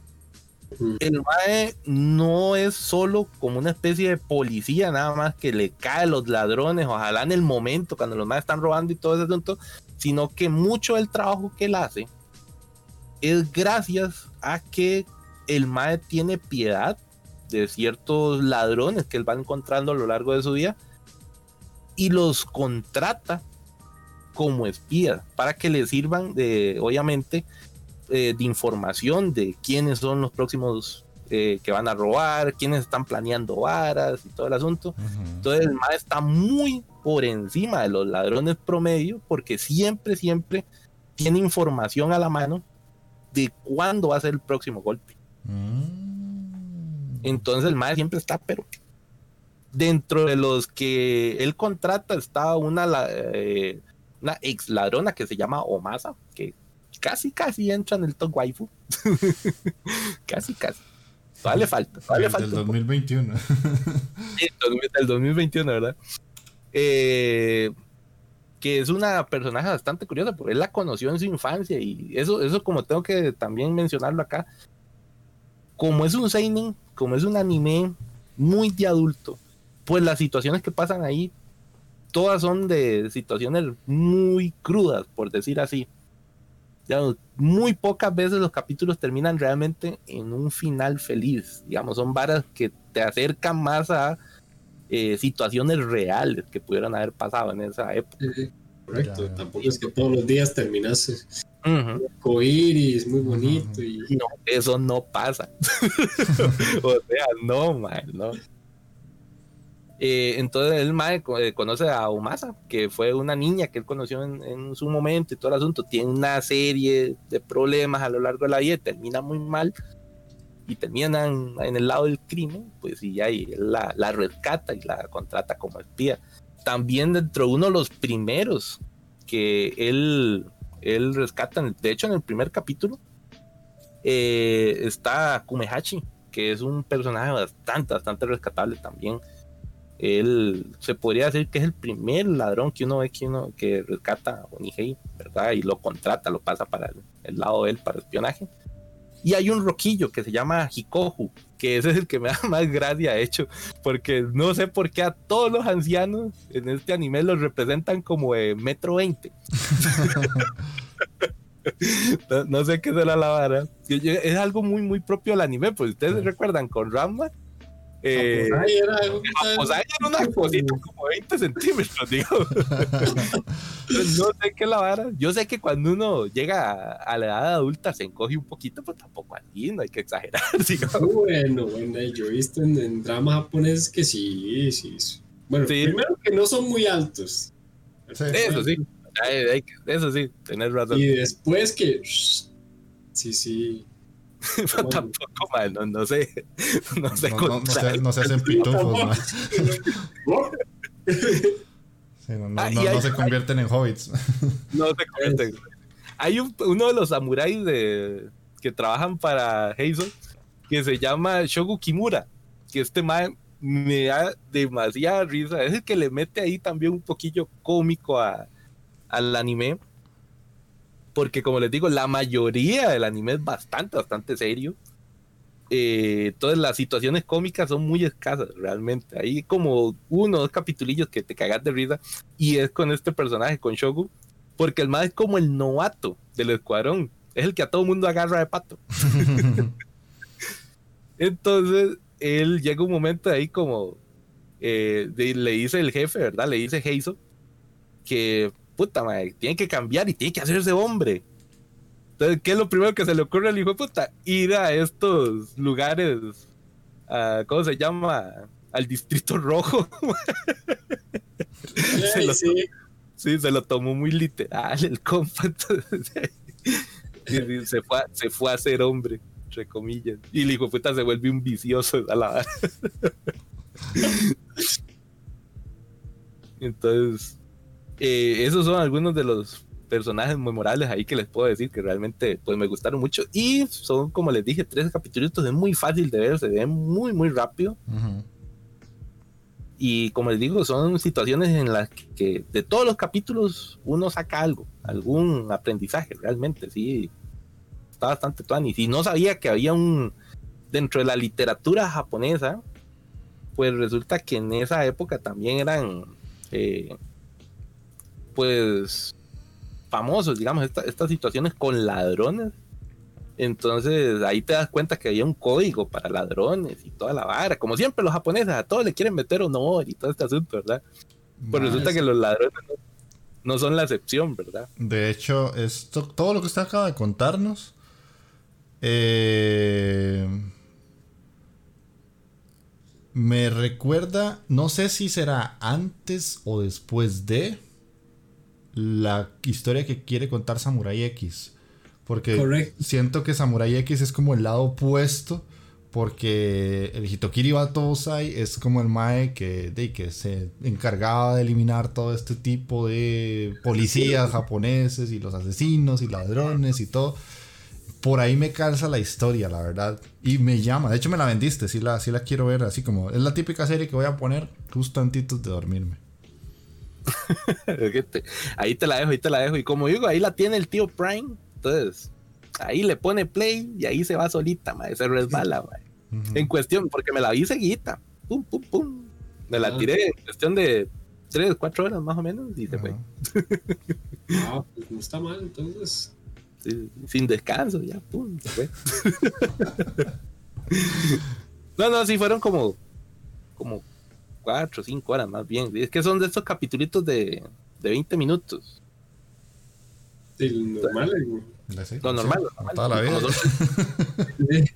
El MAE no es solo como una especie de policía, nada más que le cae a los ladrones, ojalá en el momento cuando los MAE están robando y todo ese asunto, sino que mucho del trabajo que él hace es gracias a que el MAE tiene piedad de ciertos ladrones que él va encontrando a lo largo de su vida y los contrata como espías para que le sirvan de, obviamente, eh, de información de quiénes son los próximos eh, que van a robar, quiénes están planeando varas y todo el asunto. Entonces el MAE está muy por encima de los ladrones promedio porque siempre, siempre tiene información a la mano de cuándo va a ser el próximo golpe. Mm. Entonces el MAE siempre está, pero dentro de los que él contrata está una, eh, una ex ladrona que se llama Omasa, casi, casi entra en el top waifu. casi, casi. Todavía le falta, todavía Del falta. poco. 2021. Sí, del- del 2021, ¿verdad? Eh, que es una personaje bastante curiosa, porque él la conoció en su infancia y eso, eso como tengo que también mencionarlo acá. Como es un seinen, como es un anime muy de adulto, pues las situaciones que pasan ahí, todas son de situaciones muy crudas, por decir así. Digamos, muy pocas veces los capítulos terminan realmente en un final feliz. Digamos, son varas que te acercan más a eh, situaciones reales que pudieran haber pasado en esa época. Correcto, Ya, ya. tampoco es que todos los días terminas Ujú. coiris, muy bonito y No, eso no pasa. o sea, no, man, no. Eh, entonces el mae eh, conoce a Umasa, que fue una niña que él conoció en, su momento y todo el asunto. Tiene una serie de problemas a lo largo de la vida, termina muy mal y terminan en el lado del crimen, pues y ahí él la, rescata y la contrata como espía. También dentro de uno de los primeros que él, él rescata, de hecho en el primer capítulo, eh, está Kumehachi, que es un personaje bastante, bastante rescatable también. Él se podría decir que es el primer ladrón que uno ve que uno que rescata a Onihei, ¿verdad? Y lo contrata, lo pasa para el, el lado de él para espionaje. Y hay un roquillo que se llama Hikohu, que ese es el que me da más gracia, de hecho, porque no sé por qué a todos los ancianos en este anime los representan como de metro veinte. no, no sé qué será la vara. Es algo muy, muy propio del anime, pues ustedes recuerdan con Ramma. Eh, Ay, era ella era una cosita como 20 centímetros, digo. no sé qué es la vara. Yo sé que cuando uno llega a, a la edad adulta se encoge un poquito, pero tampoco así, no hay que exagerar. digamos. Bueno, bueno, yo he visto en, en dramas japoneses que sí, sí. sí. Bueno, Sí. primero que no son muy altos. Sí. Eso sí, hay- hay que- eso sí, tenés razón. Y después que. Sí, sí. Tampoco, man, no, sé. No sé No, no, se, no se hacen pitufos, man. Sí, no, Ah, se convierten en hobbits. No se cometen. Hay un- uno de los samuráis de, que trabajan para Hazel que se llama Shogu Kimura. Que este man me da demasiada risa. Es el que le mete ahí también un poquillo cómico a- al anime. Porque, como les digo, la mayoría del anime es bastante, bastante serio. Eh, entonces, las situaciones cómicas son muy escasas, realmente. Hay como uno o dos capitulillos que te cagas de risa. Y es con este personaje, con Shogu. Porque el más es como el novato del escuadrón. Es el que a todo mundo agarra de pato. Entonces, él llega un momento ahí como eh, de- le dice el jefe, ¿verdad? Le dice Heizo que puta madre, tiene que cambiar y tiene que hacerse hombre. Entonces, ¿qué es lo primero que se le ocurre al hijo de puta? Ir a estos lugares, a- ¿cómo se llama? Al distrito rojo. Se Ay, lo- sí. Sí, se lo tomó muy literal el compa. Entonces, sí, sí, se, fue a, se fue a ser hombre, entre comillas. Y el hijo de puta se vuelve un vicioso a la. Entonces, eh, esos son algunos de los personajes memorables ahí que les puedo decir que realmente pues me gustaron mucho y son como les dije tres capítulos es muy fácil de ver se ve muy muy rápido Ujú. y como les digo, son situaciones en las que de todos los capítulos uno saca algo, algún aprendizaje realmente, sí. Está bastante tuani. Y si no sabía que había un, dentro de la literatura japonesa, pues resulta que en esa época también eran, eh, pues, famosos, digamos, esta- estas situaciones con ladrones. Entonces ahí te das cuenta que había un código para ladrones y toda la vara. Como siempre los japoneses a todos le quieren meter honor y todo este asunto, ¿verdad? Pues resulta que los ladrones no, no son la excepción, ¿verdad? De hecho, esto, todo lo que usted acaba de contarnos. eh, me recuerda, no sé si será antes o después de la historia que quiere contar Samurai X. Porque siento que Samurai X es como el lado opuesto. Porque el Hitokiri Batosai es como el Mae que, de, que se encargaba de eliminar todo este tipo de policías japoneses y los asesinos y ladrones y todo. Por ahí me calza la historia, la verdad. Y me llama. De hecho, me la vendiste. Sí la, sí la quiero ver así como. Es la típica serie que voy a poner justo antes de dormirme. Ahí te la dejo, ahí te la dejo. Y como digo, ahí la tiene el tío Prime. Entonces, ahí le pone play y ahí se va solita, mae, se resbala. En cuestión, porque me la vi seguida. Pum, pum, pum. Me la Ah. tiré en cuestión de 3, 4 horas más o menos y se fue. Ah, pues no está mal, entonces. Sí, sin descanso, ya, pum, se fue. no, no, sí fueron como, como 4 o 5 horas más bien. Es que son de estos capitulitos de, de 20 minutos. El normal. Lo normal, Sí, lo normal. Toda la vida.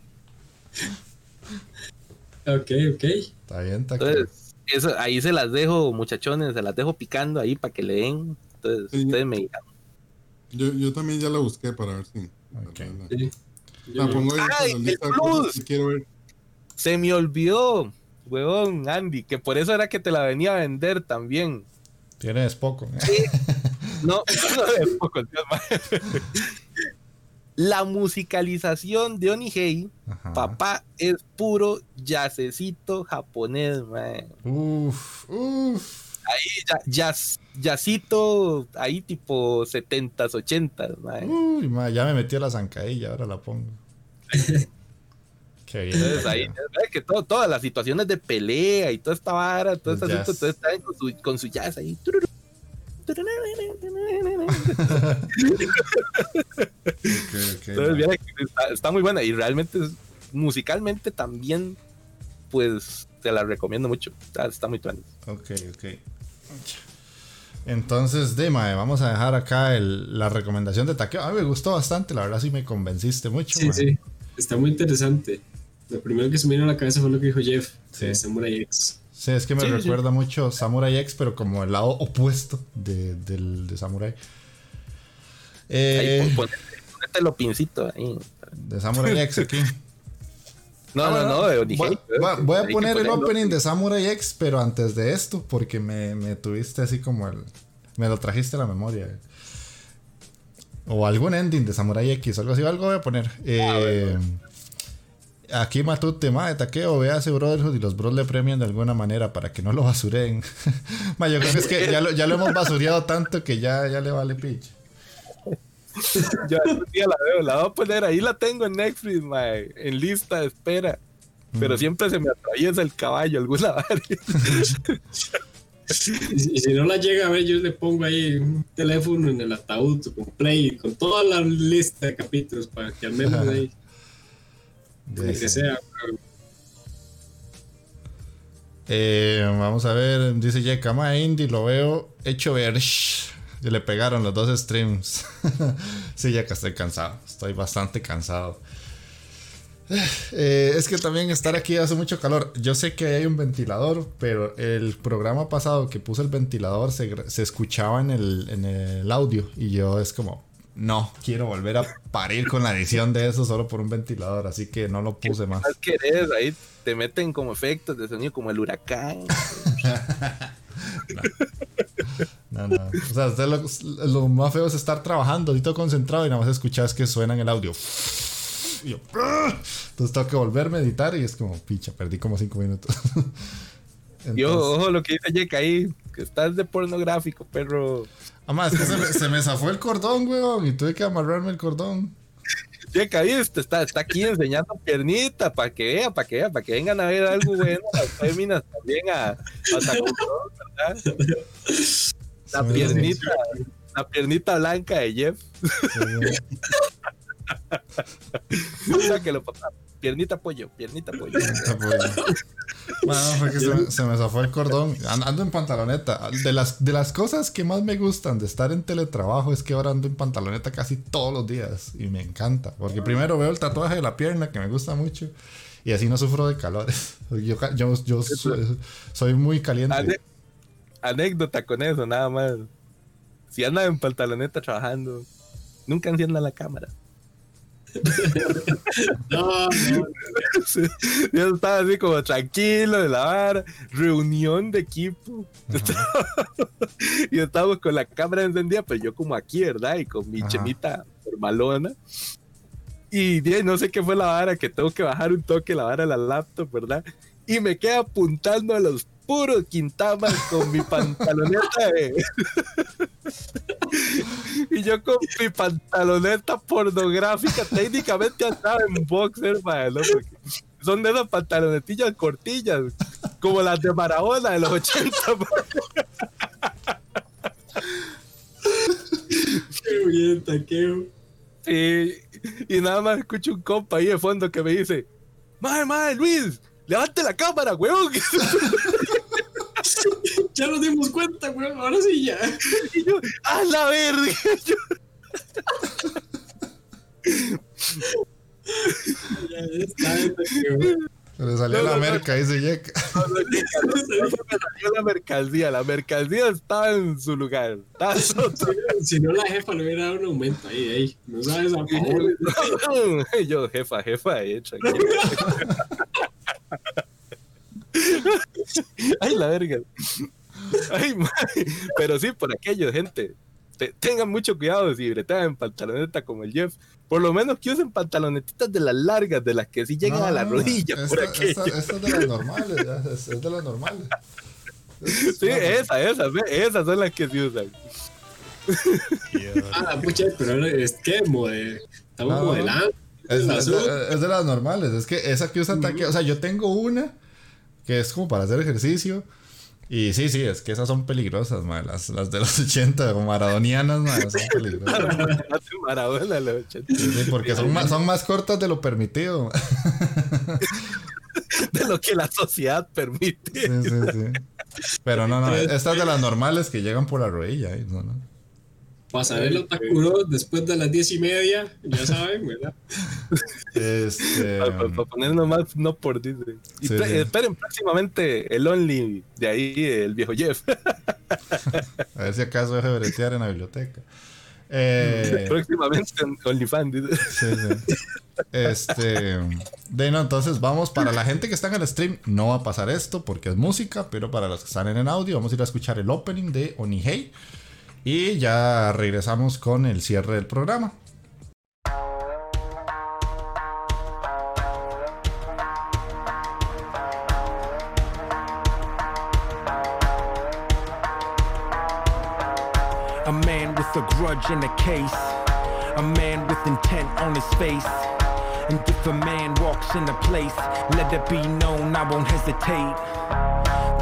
Ok, ok. Está bien, está claro. Entonces, eso, ahí se las dejo, muchachones, se las dejo picando ahí para que le den. Entonces, Sí. ustedes me digan. Yo, yo también ya la busqué para ver si. Ok. para verla. Sí. La pongo ahí ¡Ay, con la lista el de cosas plus! que quiero ver. Se me olvidó, huevón, Andy, que por eso era que te la venía a vender también. Tienes poco. No, no de poco, Dios. La musicalización de Onihei, Ajá. papá, es puro jazzecito japonés, man. Uf, uf. Ahí ya, jazz, jazzito, ahí tipo 70s, 80s, man. Uy, ma, ya me metió la zancadilla, ahora la pongo. Qué bien. Entonces ahí, ves que todo- todas las situaciones de pelea y toda esta vara, todo este asunto, entonces están con su, con su jazz ahí. Entonces, está, está muy buena y realmente musicalmente también, pues te la recomiendo mucho. Está, está muy buena. Ok, ok. Entonces, Dima, vamos a dejar acá el- la recomendación de Takeo. A mí me gustó bastante, la verdad sí me convenciste mucho. Sí, sí. Está muy interesante. Lo primero que se me vino a la cabeza fue lo que dijo Jeff, Sí. de Samurai X. Sí, es que me Sí, sí. recuerda mucho Samurai X, pero como el lado opuesto de, del, de Samurai. Eh, Ahí, pon- ponete, ponete lo pincito ahí. de Samurai X aquí. No, Ah, no, bueno, no, de voy, Onihei. voy- voy a poner el opening de Samurai X, pero antes de esto, porque me, me tuviste así como el. Me lo trajiste a la memoria. O algún ending de Samurai X algo así, algo voy a poner. Eh, Aquí Matute, ma, de taqueo, vea ese Brotherhood y los bros le premian de alguna manera para que no lo basuren. ma, yo creo que es que ya lo, ya lo hemos basureado tanto que ya, ya le vale pitch. Yo algún día la veo, la voy a poner ahí, la tengo en Netflix, mae, en lista de espera. Pero siempre se me atraviesa el caballo alguna vez. Y, si no la llega a ver, yo le pongo ahí un teléfono en el ataúd con play, con toda la lista de capítulos para que armemos de ahí. De que sea. Eh, vamos a ver, dice Jeka, ma Indy, lo veo hecho ver. Y le pegaron los dos streams. sí, Jeka, estoy cansado. Estoy bastante cansado. Eh, es que también estar aquí hace mucho calor. Yo sé que hay un ventilador, pero el programa pasado que puse el ventilador se, se escuchaba en el, en el audio. Y yo es como, no, quiero volver a parir con la edición de eso solo por un ventilador. Así que no lo puse más. más querés? Ahí te meten como efectos de sonido como el huracán. No, no. O sea, usted lo, lo más feo es estar trabajando y todo concentrado y nada más escuchas que suena en el audio. Y yo. Entonces tengo que volverme a editar y es como, picha, perdí como cinco minutos. Y ojo, Entonces, ojo lo que dice Jake ahí, que estás de pornográfico, perro. Además, es que se me, se me zafó el cordón, weón, y tuve que amarrarme el cordón. Jake, viste, está, está aquí enseñando piernita para que vea, para que vea, para que vengan a ver algo bueno las féminas también a, a ¿verdad? La Sí. piernita, la piernita blanca de Jeff. Sáquelo, papá. Piernita pollo, piernita pollo. Bueno, fue que se me, se me zafó el cordón. An- Ando en pantaloneta. De las, de las cosas que más me gustan de estar en teletrabajo es que ahora ando en pantaloneta casi todos los días. Y me encanta. Porque primero veo el tatuaje de la pierna que me gusta mucho. Y así no sufro de calores. Yo, yo, yo soy, soy muy caliente. Ane- anécdota con eso, nada más. Si andan en pantaloneta trabajando, nunca enciendan la cámara. No, no, Yo estaba así como tranquilo de la vara, reunión de equipo. y estábamos con la cámara encendida, pero yo como aquí, ¿verdad? Y con mi Ajá. chemita formalona. Y no sé qué fue la vara, que tengo que bajar un toque la vara de la laptop, ¿verdad? Y me queda apuntando a los puros quintamas con mi pantaloneta de... y yo con mi pantaloneta pornográfica técnicamente andaba en boxer, mae, ¿no? Porque son de esas pantalonetillas cortillas, como las de Maradona de los 80. mae. qué bien, taqueo. Y, y nada más escucho un compa ahí de fondo que me dice, Mae, mae, Luis, levante la cámara, weón. Ya nos dimos cuenta, weón. Ahora sí ya. Y yo, a la verga. Yo, Ya está. Se le salió No, la no, no. merca, dice Jack. me salió la mercancía, la mercancía estaba en su lugar. Estaba sota. Si no, la jefa le hubiera dado un aumento ahí, ahí. No sabes a favor. Yo, jefa, jefa, eh. Ay, la verga. Ay. Pero sí, por aquello, gente. te- tengan mucho cuidado si bretean en pantaloneta como el Jeff. Por lo menos que usen pantalonetitas de las largas, de las que sí llegan a la No, rodilla. por esta- aquello. esta es de las normales, es, es de las normales. Es- Sí, no, esas, esas, esas son las que se usan. Ah, pucha, pero es que estamos No, modelando. Es, de, es de las normales. Es que esa que usan taque. O sea, yo tengo una que es como para hacer ejercicio. Y sí, sí, es que esas son peligrosas, man. Las, las de los 80, como maradonianas, man, son peligrosas. Maradona los 80. Sí, sí, porque son más, son más cortas de lo permitido. De lo que la sociedad permite. Sí, sí, sí. Pero no, no, estas de las normales que llegan por la rodilla. ¿eh? No, no. Pasarela Otakuro después de las diez y media, ya saben, ¿verdad? Este. Para, ponernos más no por Disney. Y Sí, sí. esperen próximamente el Only de ahí, el viejo Jeff. A ver si acaso deje de bretear en la biblioteca. Eh, próximamente en OnlyFans. dice. Sí, sí. Este. De no, entonces vamos. Para la gente que está en el stream, no va a pasar esto porque es música. Pero para los que están en el audio, vamos a ir a escuchar el opening de Onihei. Y ya regresamos con el cierre del programa. A man with a grudge in a case. A man with intent on his face. And if a man walks in a place, let it be known I won't hesitate.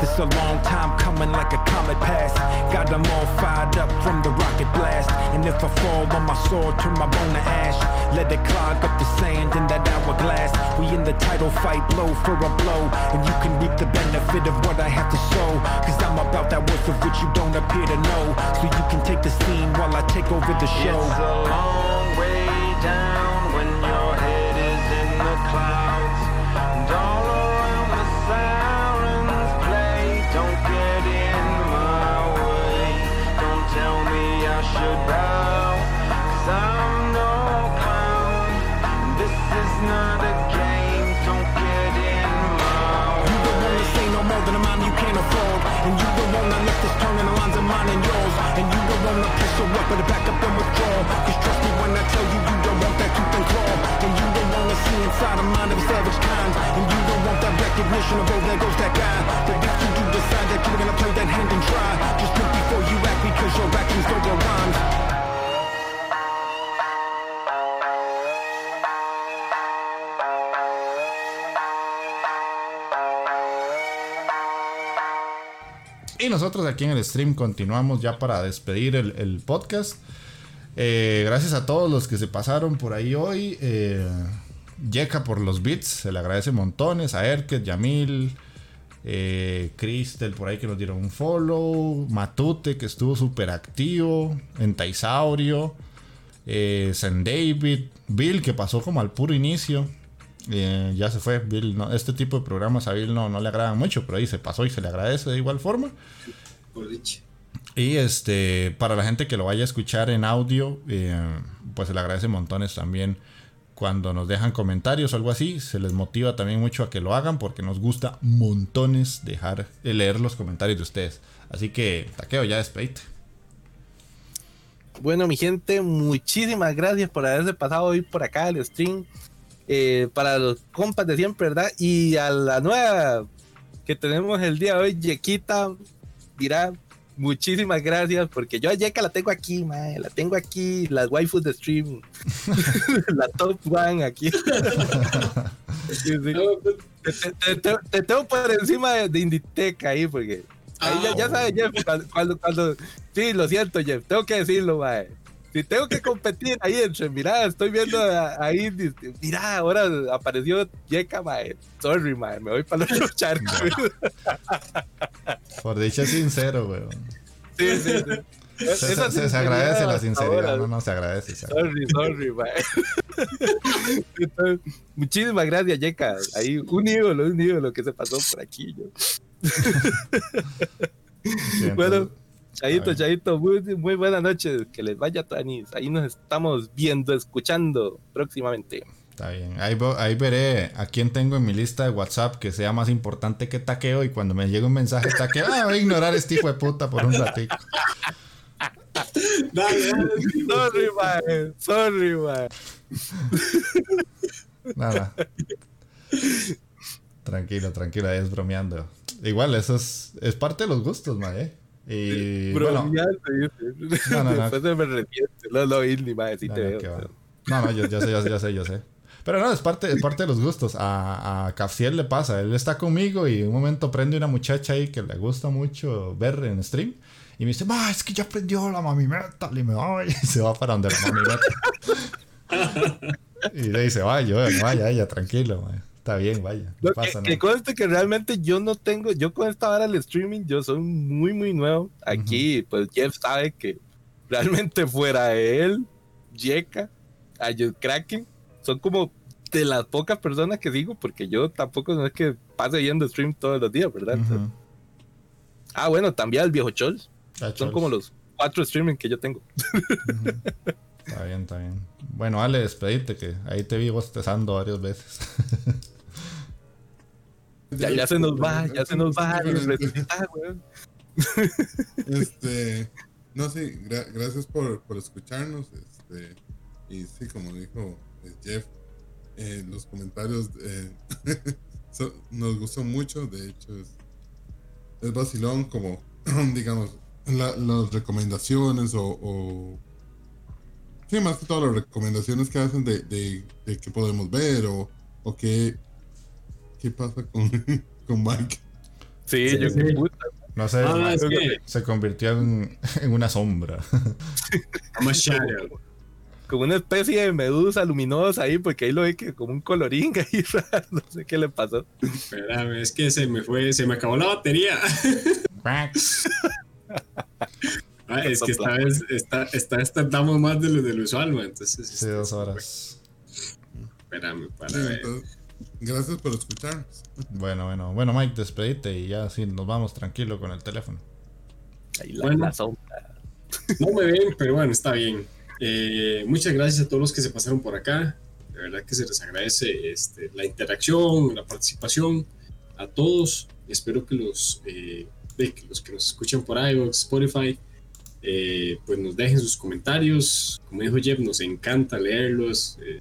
This a long time coming like a comet pass. Got them all fired up from the rocket blast. And if I fall on my sword, turn my bone to ash. Let it clog up the sand in that hourglass. We in the title fight, blow for a blow. And you can reap the benefit of what I have to sow. Cause I'm about that worth of which you don't appear to know. So you can take the scene while I take over the show. Wanna let this turn in the lines of mine and yours. And you don't wanna press your weapon to back up and withdraw. Cause trust me when I tell you, you don't want that tooth and claw. And you don't wanna see inside the mind of a savage kind. And you don't want that recognition of, oh, there goes that guy. But if you do decide that you're gonna play that hand and try, just think before you act because your actions don't go rhymes. Nosotros aquí en el stream continuamos ya para despedir el, podcast. Eh, gracias a todos los que se pasaron por ahí hoy. Eh, por los bits, se le agradece montones. A Erket, Yamil, eh, Cristel por ahí que nos dieron un follow. Matute que estuvo súper activo. Entaisaurio. Eh, San David. Bill que pasó como al puro inicio. Eh, ya se fue. Bill, no- este tipo de programas a Bill no, no le agradan mucho, pero ahí se pasó y se le agradece de igual forma. Por dicho. Y este, para la gente que lo vaya a escuchar en audio, eh, pues se le agradece montones también cuando nos dejan comentarios o algo así. Se les motiva también mucho a que lo hagan porque nos gusta montones dejar eh, leer los comentarios de ustedes. Así que, taqueo, ya despedite. Bueno, mi gente, muchísimas gracias por haberse pasado hoy por acá al stream. Eh, para los compas de siempre, ¿verdad? Y a la nueva que tenemos el día de hoy, Yequita, dirá muchísimas gracias porque yo a Yeka la tengo aquí, mae, la tengo aquí, las waifus de stream, la top one aquí. Sí, sí. Pues, Te, te- te- te tengo por encima de, de Inditeca ahí porque ahí ya, ya sabes, Jeff, cuando, cuando, cuando- sí, lo siento, Jeff, tengo que decirlo, mae. Si tengo que competir ahí entre, mira, estoy viendo a- ahí, mira, ahora apareció Yeka, mae. Sorry, mae, me voy para el otro charco. Por dicho sincero, weón. Sí, sí, sí. Se, se- Esa se- se agradece la sinceridad, ahora, no, no se agradece. Sorry, sorry. Entonces, muchísimas gracias, Yeka. Ahí, un ídolo, un ídolo que se pasó por aquí. Yo. Bueno, Chaito. Chaito, muy, muy buenas noches. Que les vaya Tanis. Ahí nos estamos viendo, escuchando próximamente. Está bien. Ahí, ahí veré a quién tengo en mi lista de WhatsApp que sea más importante que taqueo. Y cuando me llegue un mensaje taqueo, ah, voy a ignorar a este hijo de puta por un ratito. dale, dale. Sorry, mae. Sorry, mae. Nada. Tranquilo, tranquilo, ahí es bromeando. Igual, eso es, es parte de los gustos, mae. ¿eh? Y bueno, Bromeando, dice. No, no, no. Después me arrepiento. No, no, Indy, mae, sí no, te no, veo. va. no, no, yo, yo sé, yo sé, yo sé, yo sé. Pero no, es parte, es parte de los gustos. A, a Cafciel le pasa, él está conmigo y un momento prende una muchacha ahí que le gusta mucho ver en stream. Y me dice, ma, es que ya aprendió la mami metal y me voy. Y se va para donde la mami metal. y le dice, vaya, vaya, vaya, ella, tranquilo, mae. Está bien, vaya. No pasa que, que nada. conste que realmente yo no tengo, yo con esta hora del streaming, yo soy muy, muy nuevo. Aquí, pues Jeff sabe que realmente fuera de él, Yeka, a Kraken, son como de las pocas personas que sigo, porque yo tampoco no es que pase viendo stream todos los días, ¿verdad? Ah, bueno, también el viejo Chols. Ah, Son chols. como los cuatro streaming que yo tengo. Está bien, está bien. Bueno, Ale, despedite, que ahí te vi bostezando varias veces. Ya, ya se nos va, ya se nos va. Este, no, sí, gra- gracias por, por escucharnos. Este, y sí, como dijo eh, Jeff, eh, los comentarios eh, so- nos gustó mucho. De hecho, es, es vacilón, como digamos, la- las recomendaciones o, o- Sí, más que todo las recomendaciones que hacen de, de, de qué podemos ver o, o qué, qué pasa con, con Mike. Sí, Sí, yo sí. qué puta. No sé, Ah, es que se convirtió en, en una sombra. Como una especie de medusa luminosa ahí, porque ahí lo ve que como un colorín ahí raro, no sé qué le pasó. Espérame, es que se me fue, se me acabó la batería. Ah, es que esta vez vez tardamos más de lo del usual, man, entonces. Sí, este, dos horas. Espérame, para ver. Gracias por escucharnos. Bueno, bueno. Bueno, Mike, despedite y ya sí, nos vamos tranquilo con el teléfono. Ahí la, Bueno. la sombra. No me ven, pero bueno, está bien. Eh, muchas gracias a todos los que se pasaron por acá. De verdad que se les agradece este, la interacción, la participación a todos. Espero que los, eh, de que los que nos escuchan por iVoox, Spotify, eh, pues nos dejen sus comentarios. Como dijo Jeff, nos encanta leerlos, eh,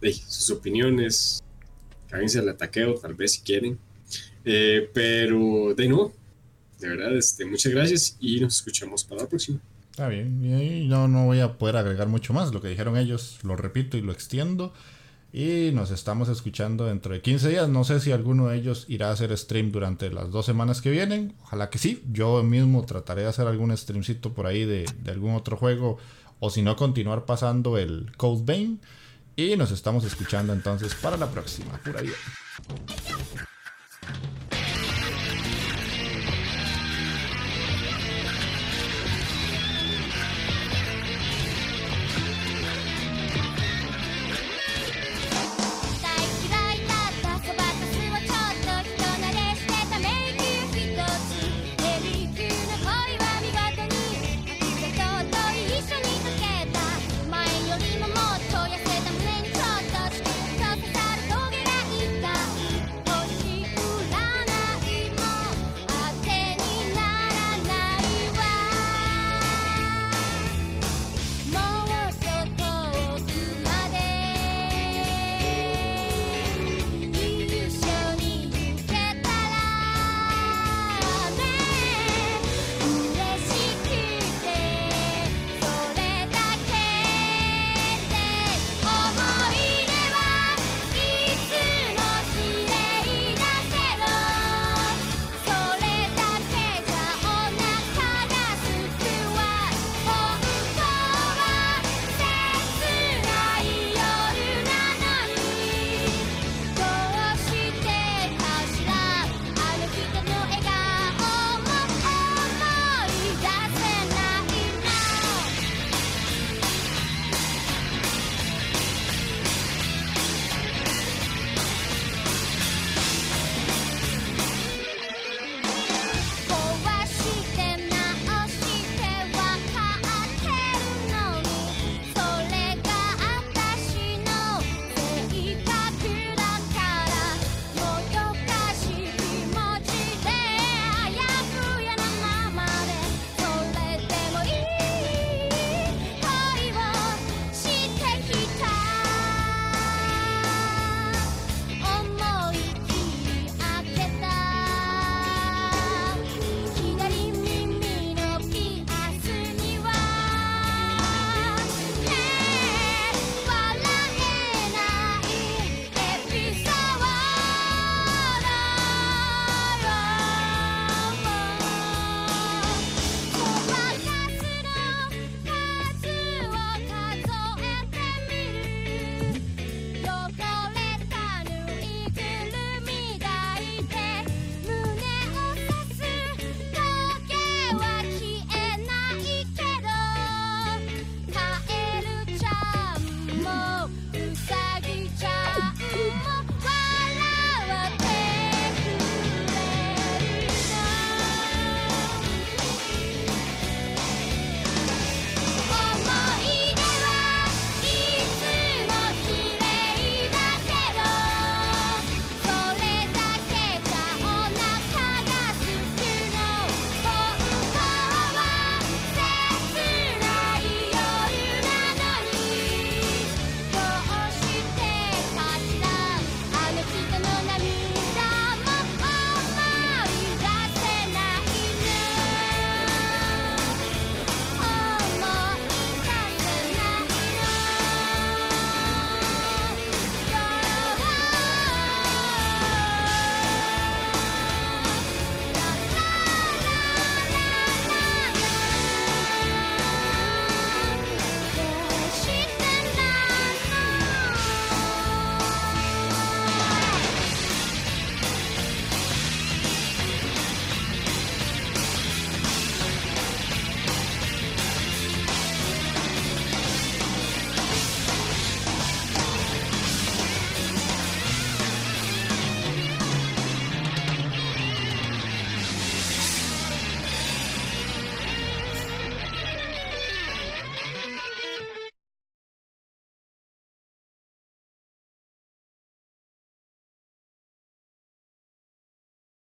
de sus opiniones. Cáguense al ataqueo, tal vez si quieren. Eh, pero de nuevo, de verdad, este, muchas gracias y nos escuchamos para la próxima. Está bien. Y no, no voy a poder agregar mucho más. Lo que dijeron ellos lo repito y lo extiendo. Y nos estamos escuchando dentro de 15 días. No sé si alguno de ellos irá a hacer stream durante las dos semanas que vienen. Ojalá que sí. Yo mismo trataré de hacer algún streamcito por ahí de, de algún otro juego. O si no, continuar pasando el Code Vein. Y nos estamos escuchando entonces para la próxima. Pura vida.